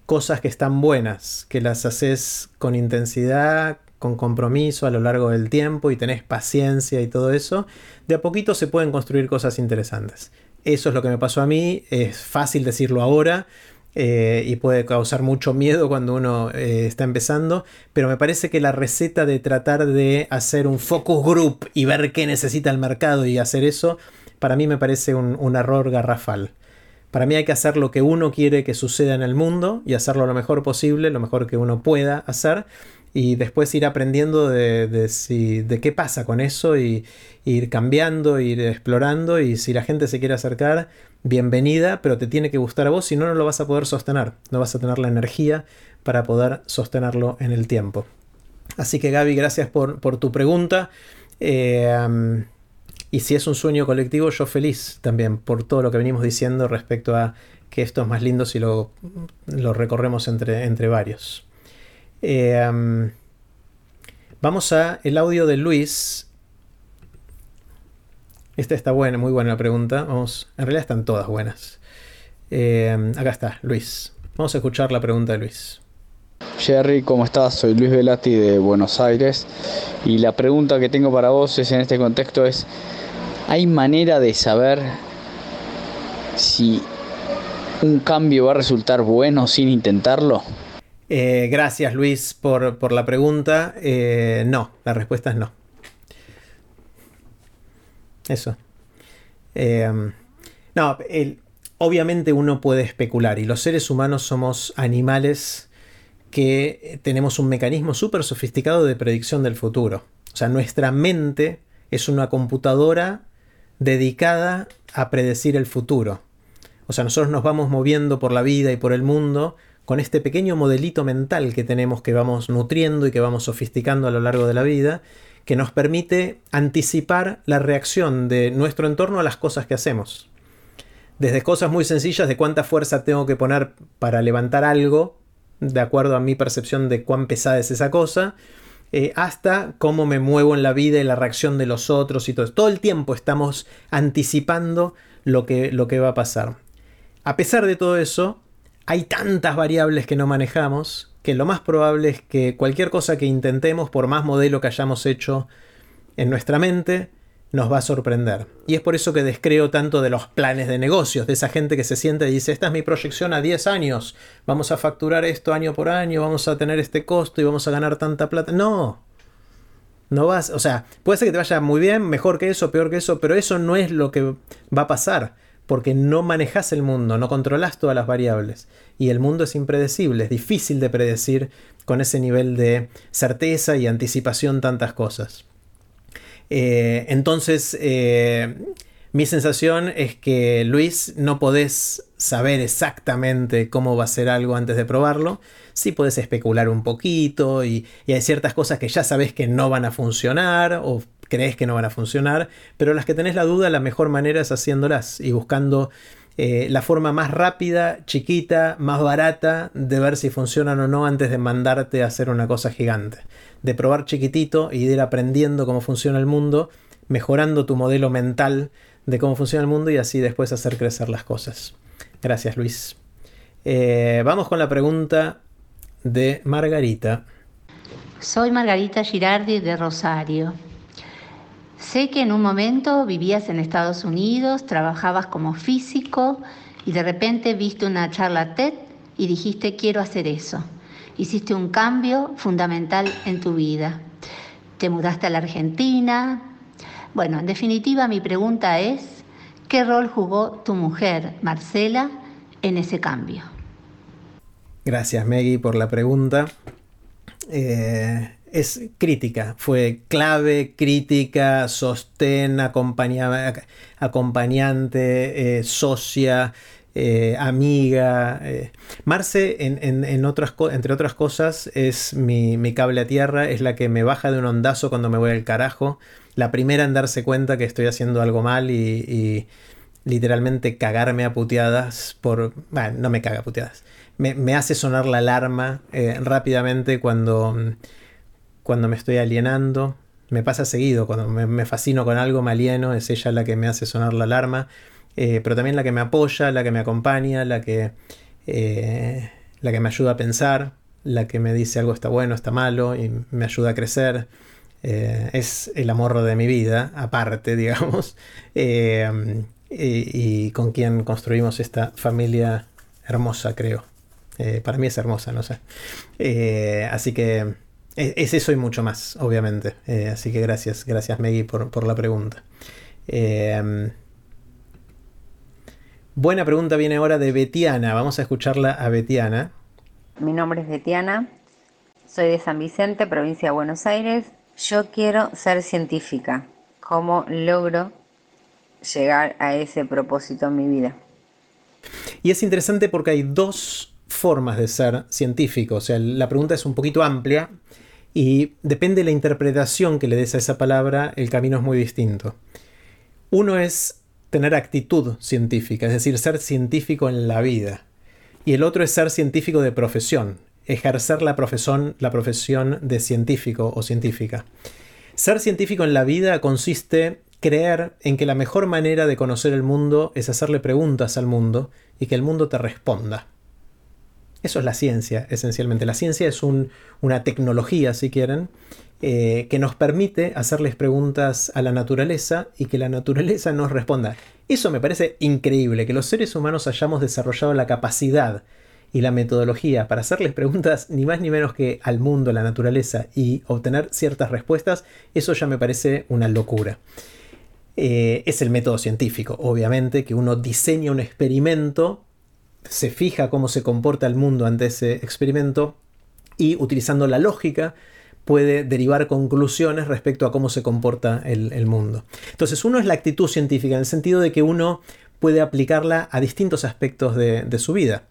cosas que están buenas, que las haces con intensidad, con compromiso a lo largo del tiempo y tenés paciencia y todo eso, de a poquito se pueden construir cosas interesantes. Eso es lo que me pasó a mí, es fácil decirlo ahora, eh, y puede causar mucho miedo cuando uno eh, está empezando, pero me parece que la receta de tratar de hacer un focus group y ver qué necesita el mercado y hacer eso, para mí me parece un, error garrafal. Para mí hay que hacer lo que uno quiere que suceda en el mundo y hacerlo lo mejor posible, lo mejor que uno pueda hacer y después ir aprendiendo de, de, qué pasa con eso y ir cambiando, ir explorando y si la gente se quiere acercar, bienvenida, pero te tiene que gustar a vos, si no, no lo vas a poder sostener, no vas a tener la energía para poder sostenerlo en el tiempo. Así que Gaby, gracias por, tu pregunta. Eh, y si es un sueño colectivo, yo feliz también por todo lo que venimos diciendo respecto a que esto es más lindo si lo, lo recorremos entre, entre varios. Eh, vamos a el audio de Luis esta está buena, muy buena la pregunta. Vamos, en realidad están todas buenas. Eh, acá está, Luis. Vamos a escuchar la pregunta de Luis. Jerry, ¿cómo estás? Soy Luis Velati de Buenos Aires y la pregunta que tengo para vos es en este contexto es, ¿hay manera de saber si un cambio va a resultar bueno sin intentarlo? Eh, gracias Luis por, la pregunta. Eh, no, la respuesta es no. Eso. Em, no, obviamente uno puede especular y los seres humanos somos animales que tenemos un mecanismo súper sofisticado de predicción del futuro. O sea, nuestra mente es una computadora dedicada a predecir el futuro. O sea, nosotros nos vamos moviendo por la vida y por el mundo con este pequeño modelito mental que tenemos que vamos nutriendo y que vamos sofisticando a lo largo de la vida que nos permite anticipar la reacción de nuestro entorno a las cosas que hacemos. Desde cosas muy sencillas de cuánta fuerza tengo que poner para levantar algo, de acuerdo a mi percepción de cuán pesada es esa cosa, eh, hasta cómo me muevo en la vida y la reacción de los otros y todo. Todo el tiempo estamos anticipando lo que, lo que va a pasar. A pesar de todo eso, hay tantas variables que no manejamos que lo más probable es que cualquier cosa que intentemos, por más modelo que hayamos hecho en nuestra mente, nos va a sorprender. Y es por eso que descreo tanto de los planes de negocios, de esa gente que se siente y dice, esta es mi proyección a 10 años, vamos a facturar esto año por año, vamos a tener este costo y vamos a ganar tanta plata. No. No vas, o sea, puede ser que te vaya muy bien, mejor que eso, peor que eso, pero eso no es lo que va a pasar, porque no manejas el mundo, no controlas todas las variables. Y el mundo es impredecible, es difícil de predecir con ese nivel de certeza y anticipación tantas cosas. Eh, entonces, eh, mi sensación es que Luis no podés saber exactamente cómo va a ser algo antes de probarlo. Sí podés especular un poquito y, hay ciertas cosas que ya sabes que no van a funcionar o crees que no van a funcionar, pero las que tenés la duda, la mejor manera es haciéndolas y buscando eh, la forma más rápida, chiquita, más barata de ver si funcionan o no antes de mandarte a hacer una cosa gigante. De probar chiquitito y de ir aprendiendo cómo funciona el mundo, mejorando tu modelo mental de cómo funciona el mundo y así después hacer crecer las cosas. Gracias Luis. Eh, vamos con la pregunta de Margarita. Soy Margarita Girardi de Rosario. Sé que en un momento vivías en Estados Unidos, trabajabas como físico y de repente viste una charla TED y dijiste quiero hacer eso. Hiciste un cambio fundamental en tu vida. Te mudaste a la Argentina. Bueno, en definitiva mi pregunta es, ¿qué rol jugó tu mujer, Marcela, en ese cambio? Gracias, Maggie, por la pregunta. Eh, es crítica, fue clave, crítica, sostén, acompañante, eh, socia, eh, amiga. Marce, en, otras, entre otras cosas, es mi, cable a tierra, es la que me baja de un ondazo cuando me voy al carajo. La primera en darse cuenta que estoy haciendo algo mal y, literalmente cagarme a puteadas por... Bueno, no me caga a puteadas. Me, hace sonar la alarma rápidamente cuando cuando me estoy alienando. Me pasa seguido, cuando me, fascino con algo, me alieno, es ella la que me hace sonar la alarma, eh, pero también la que me apoya, la que me acompaña, la que, eh, la que me ayuda a pensar, la que me dice algo está bueno, está malo y me ayuda a crecer. Eh, es el amor de mi vida, aparte, digamos, y, con quien construimos esta familia hermosa, creo. para mí es hermosa, no sé. así que es, eso y mucho más, obviamente. Eh, así que gracias, gracias Maggie por, la pregunta. Eh, buena pregunta viene ahora de Betiana. Vamos a escucharla a Betiana. Mi nombre es Betiana, soy de San Vicente, provincia de Buenos Aires. Yo quiero ser científica. ¿Cómo logro llegar a ese propósito en mi vida? Y es interesante porque hay dos formas de ser científico. O sea, la pregunta es un poquito amplia y depende de la interpretación que le des a esa palabra, el camino es muy distinto. Uno es tener actitud científica, es decir, ser científico en la vida. Y el otro es ser científico de profesión, ejercer la profesión, la profesión de científico o científica. Ser científico en la vida consiste creer en que la mejor manera de conocer el mundo es hacerle preguntas al mundo y que el mundo te responda. Eso es la ciencia, esencialmente. La ciencia es una tecnología, si quieren, eh, que nos permite hacerles preguntas a la naturaleza y que la naturaleza nos responda. Eso me parece increíble, que los seres humanos hayamos desarrollado la capacidad y la metodología para hacerles preguntas ni más ni menos que al mundo, la naturaleza y obtener ciertas respuestas, eso ya me parece una locura. Eh, es el método científico, obviamente, que uno diseña un experimento se fija cómo se comporta el mundo ante ese experimento y utilizando la lógica puede derivar conclusiones respecto a cómo se comporta el, mundo. Entonces, uno es la actitud científica, en el sentido de que uno puede aplicarla a distintos aspectos de, su vida.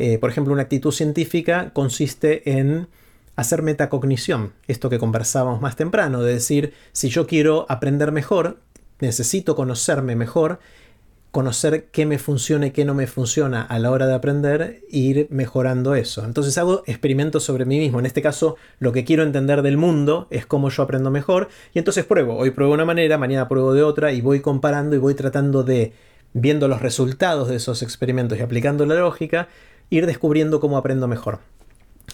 Eh, por ejemplo, una actitud científica consiste en hacer metacognición, esto que conversábamos más temprano, de decir, si yo quiero aprender mejor, necesito conocerme mejor conocer qué me funciona y qué no me funciona a la hora de aprender e ir mejorando eso. Entonces hago experimentos sobre mí mismo. En este caso, lo que quiero entender del mundo es cómo yo aprendo mejor. Y entonces pruebo. Hoy pruebo de una manera, mañana pruebo de otra y voy comparando y voy tratando de, viendo los resultados de esos experimentos y aplicando la lógica, ir descubriendo cómo aprendo mejor.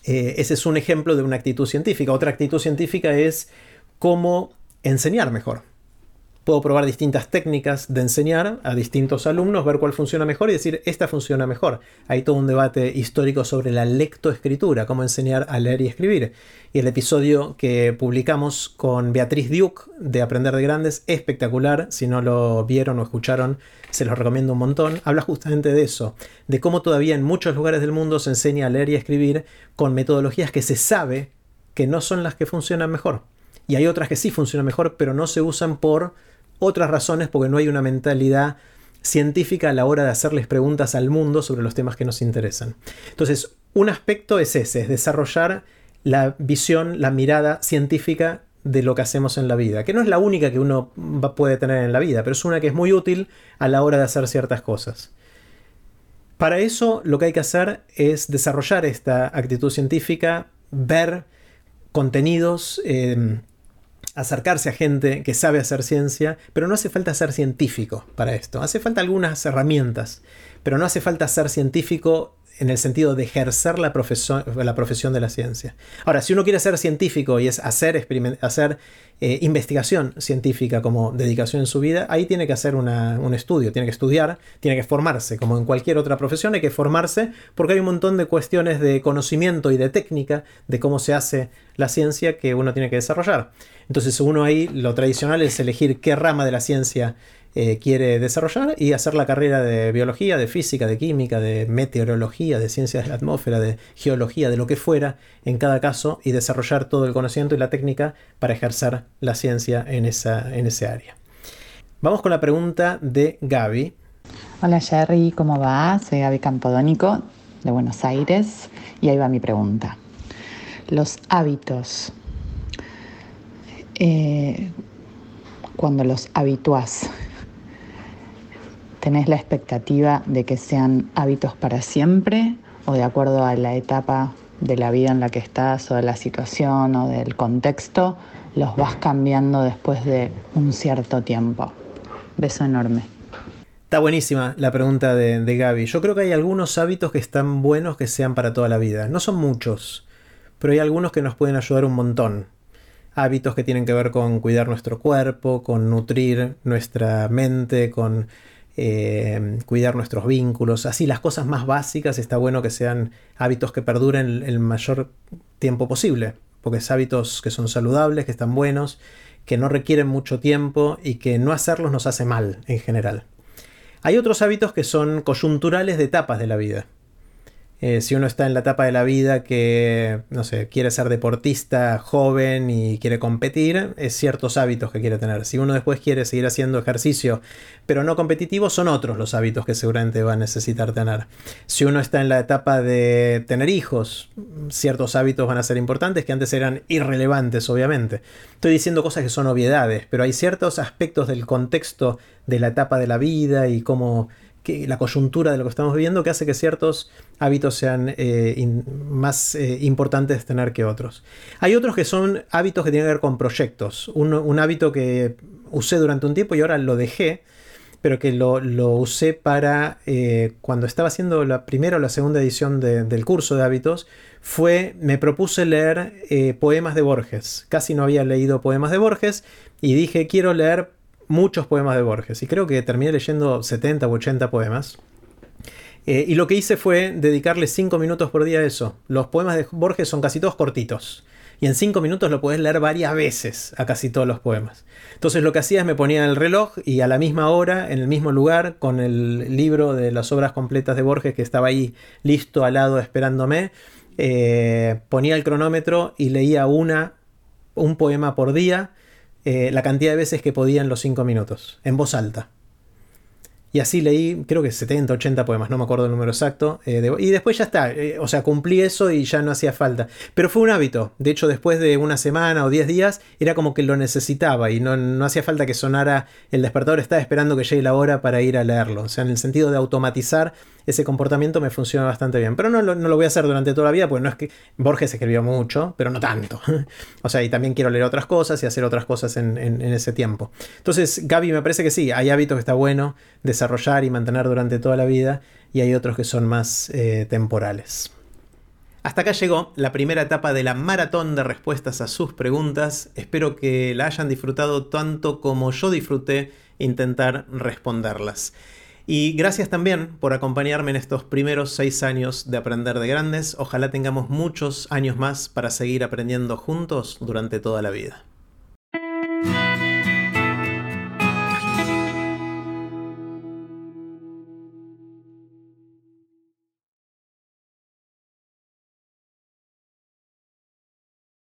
Eh, ese es un ejemplo de una actitud científica. Otra actitud científica es cómo enseñar mejor Puedo probar distintas técnicas de enseñar a distintos alumnos, ver cuál funciona mejor y decir, esta funciona mejor. Hay todo un debate histórico sobre la lectoescritura, cómo enseñar a leer y escribir. Y el episodio que publicamos con Beatriz Duke de Aprender de Grandes, espectacular. Si no lo vieron o escucharon, se los recomiendo un montón. Habla justamente de eso, de cómo todavía en muchos lugares del mundo se enseña a leer y escribir con metodologías que se sabe que no son las que funcionan mejor. Y hay otras que sí funcionan mejor, pero no se usan por otras razones porque no hay una mentalidad científica a la hora de hacerles preguntas al mundo sobre los temas que nos interesan. Entonces, un aspecto es ese, es desarrollar la visión, la mirada científica de lo que hacemos en la vida, que no es la única que uno puede tener en la vida, pero es una que es muy útil a la hora de hacer ciertas cosas. Para eso lo que hay que hacer es desarrollar esta actitud científica, ver contenidos, eh, acercarse a gente que sabe hacer ciencia, pero no hace falta ser científico para esto. Hace falta algunas herramientas, pero no hace falta ser científico en el sentido de ejercer la profesión, la profesión de la ciencia. Ahora, si uno quiere ser científico y es hacer, hacer eh, investigación científica como dedicación en su vida, ahí tiene que hacer un estudio, tiene que estudiar, tiene que formarse, como en cualquier otra profesión hay que formarse porque hay un montón de cuestiones de conocimiento y de técnica de cómo se hace la ciencia que uno tiene que desarrollar. Entonces uno ahí, lo tradicional es elegir qué rama de la ciencia eh, quiere desarrollar y hacer la carrera de biología, de física, de química, de meteorología, de ciencias de la atmósfera, de geología, de lo que fuera en cada caso y desarrollar todo el conocimiento y la técnica para ejercer la ciencia en, esa, en ese área. Vamos con la pregunta de Gaby. Hola Jerry, ¿cómo va? Soy Gaby Campodónico de Buenos Aires y ahí va mi pregunta. Los hábitos, eh, cuando los habituás, ¿Tenés la expectativa de que sean hábitos para siempre o de acuerdo a la etapa de la vida en la que estás o de la situación o del contexto, los vas cambiando después de un cierto tiempo? Beso enorme. Está buenísima la pregunta de, de, Gaby. Yo creo que hay algunos hábitos que están buenos que sean para toda la vida. No son muchos, pero hay algunos que nos pueden ayudar un montón. Hábitos que tienen que ver con cuidar nuestro cuerpo, con nutrir nuestra mente, con eh, cuidar nuestros vínculos, así las cosas más básicas está bueno que sean hábitos que perduren el mayor tiempo posible, porque es hábitos que son saludables, que están buenos, que no requieren mucho tiempo y que no hacerlos nos hace mal en general. Hay otros hábitos que son coyunturales de etapas de la vida. Eh, si uno está en la etapa de la vida que, no sé, quiere ser deportista joven y quiere competir, es ciertos hábitos que quiere tener. Si uno después quiere seguir haciendo ejercicio, pero no competitivo, son otros los hábitos que seguramente va a necesitar tener. Si uno está en la etapa de tener hijos, ciertos hábitos van a ser importantes que antes eran irrelevantes, obviamente. Estoy diciendo cosas que son obviedades, pero hay ciertos aspectos del contexto de la etapa de la vida y cómo la coyuntura de lo que estamos viviendo que hace que ciertos hábitos sean eh, más eh, importantes de tener que otros. Hay otros que son hábitos que tienen que ver con proyectos. Un, hábito que usé durante un tiempo y ahora lo dejé, pero que lo, usé para eh, cuando estaba haciendo la primera o la segunda edición del curso de hábitos, fue, me propuse leer poemas de Borges. Casi no había leído poemas de Borges y dije, quiero leer muchos poemas de Borges y creo que terminé leyendo 70 u 80 poemas. Eh, y lo que hice fue dedicarle 5 minutos por día a eso. Los poemas de Borges son casi todos cortitos. Y en 5 minutos lo puedes leer varias veces a casi todos los poemas. Entonces lo que hacía es me ponía el reloj y a la misma hora, en el mismo lugar, con el libro de las obras completas de Borges que estaba ahí listo al lado esperándome, eh, ponía el cronómetro y leía una, un poema por día eh, la cantidad de veces que podía en los 5 minutos, en voz alta. Y así leí, creo que 70, 80 poemas, no me acuerdo el número exacto. Eh, y después ya está, eh, o sea, cumplí eso y ya no hacía falta. Pero fue un hábito. De hecho, después de una semana o 10 días, era como que lo necesitaba y no, no hacía falta que sonara el despertador, estaba esperando que llegue la hora para ir a leerlo. O sea, en el sentido de automatizar ese comportamiento me funciona bastante bien. Pero no no lo voy a hacer durante toda la vida, porque no es que Borges escribió mucho, pero no tanto. o sea, y también quiero leer otras cosas y hacer otras cosas en, en, ese tiempo. Entonces, Gaby, me parece que sí, hay hábitos que está bueno desarrollar y mantener durante toda la vida, y hay otros que son más eh, temporales. Hasta acá llegó la primera etapa de la maratón de respuestas a sus preguntas. Espero que la hayan disfrutado tanto como yo disfruté intentar responderlas. Y gracias también por acompañarme en estos primeros seis años de Aprender de Grandes. Ojalá tengamos muchos años más para seguir aprendiendo juntos durante toda la vida.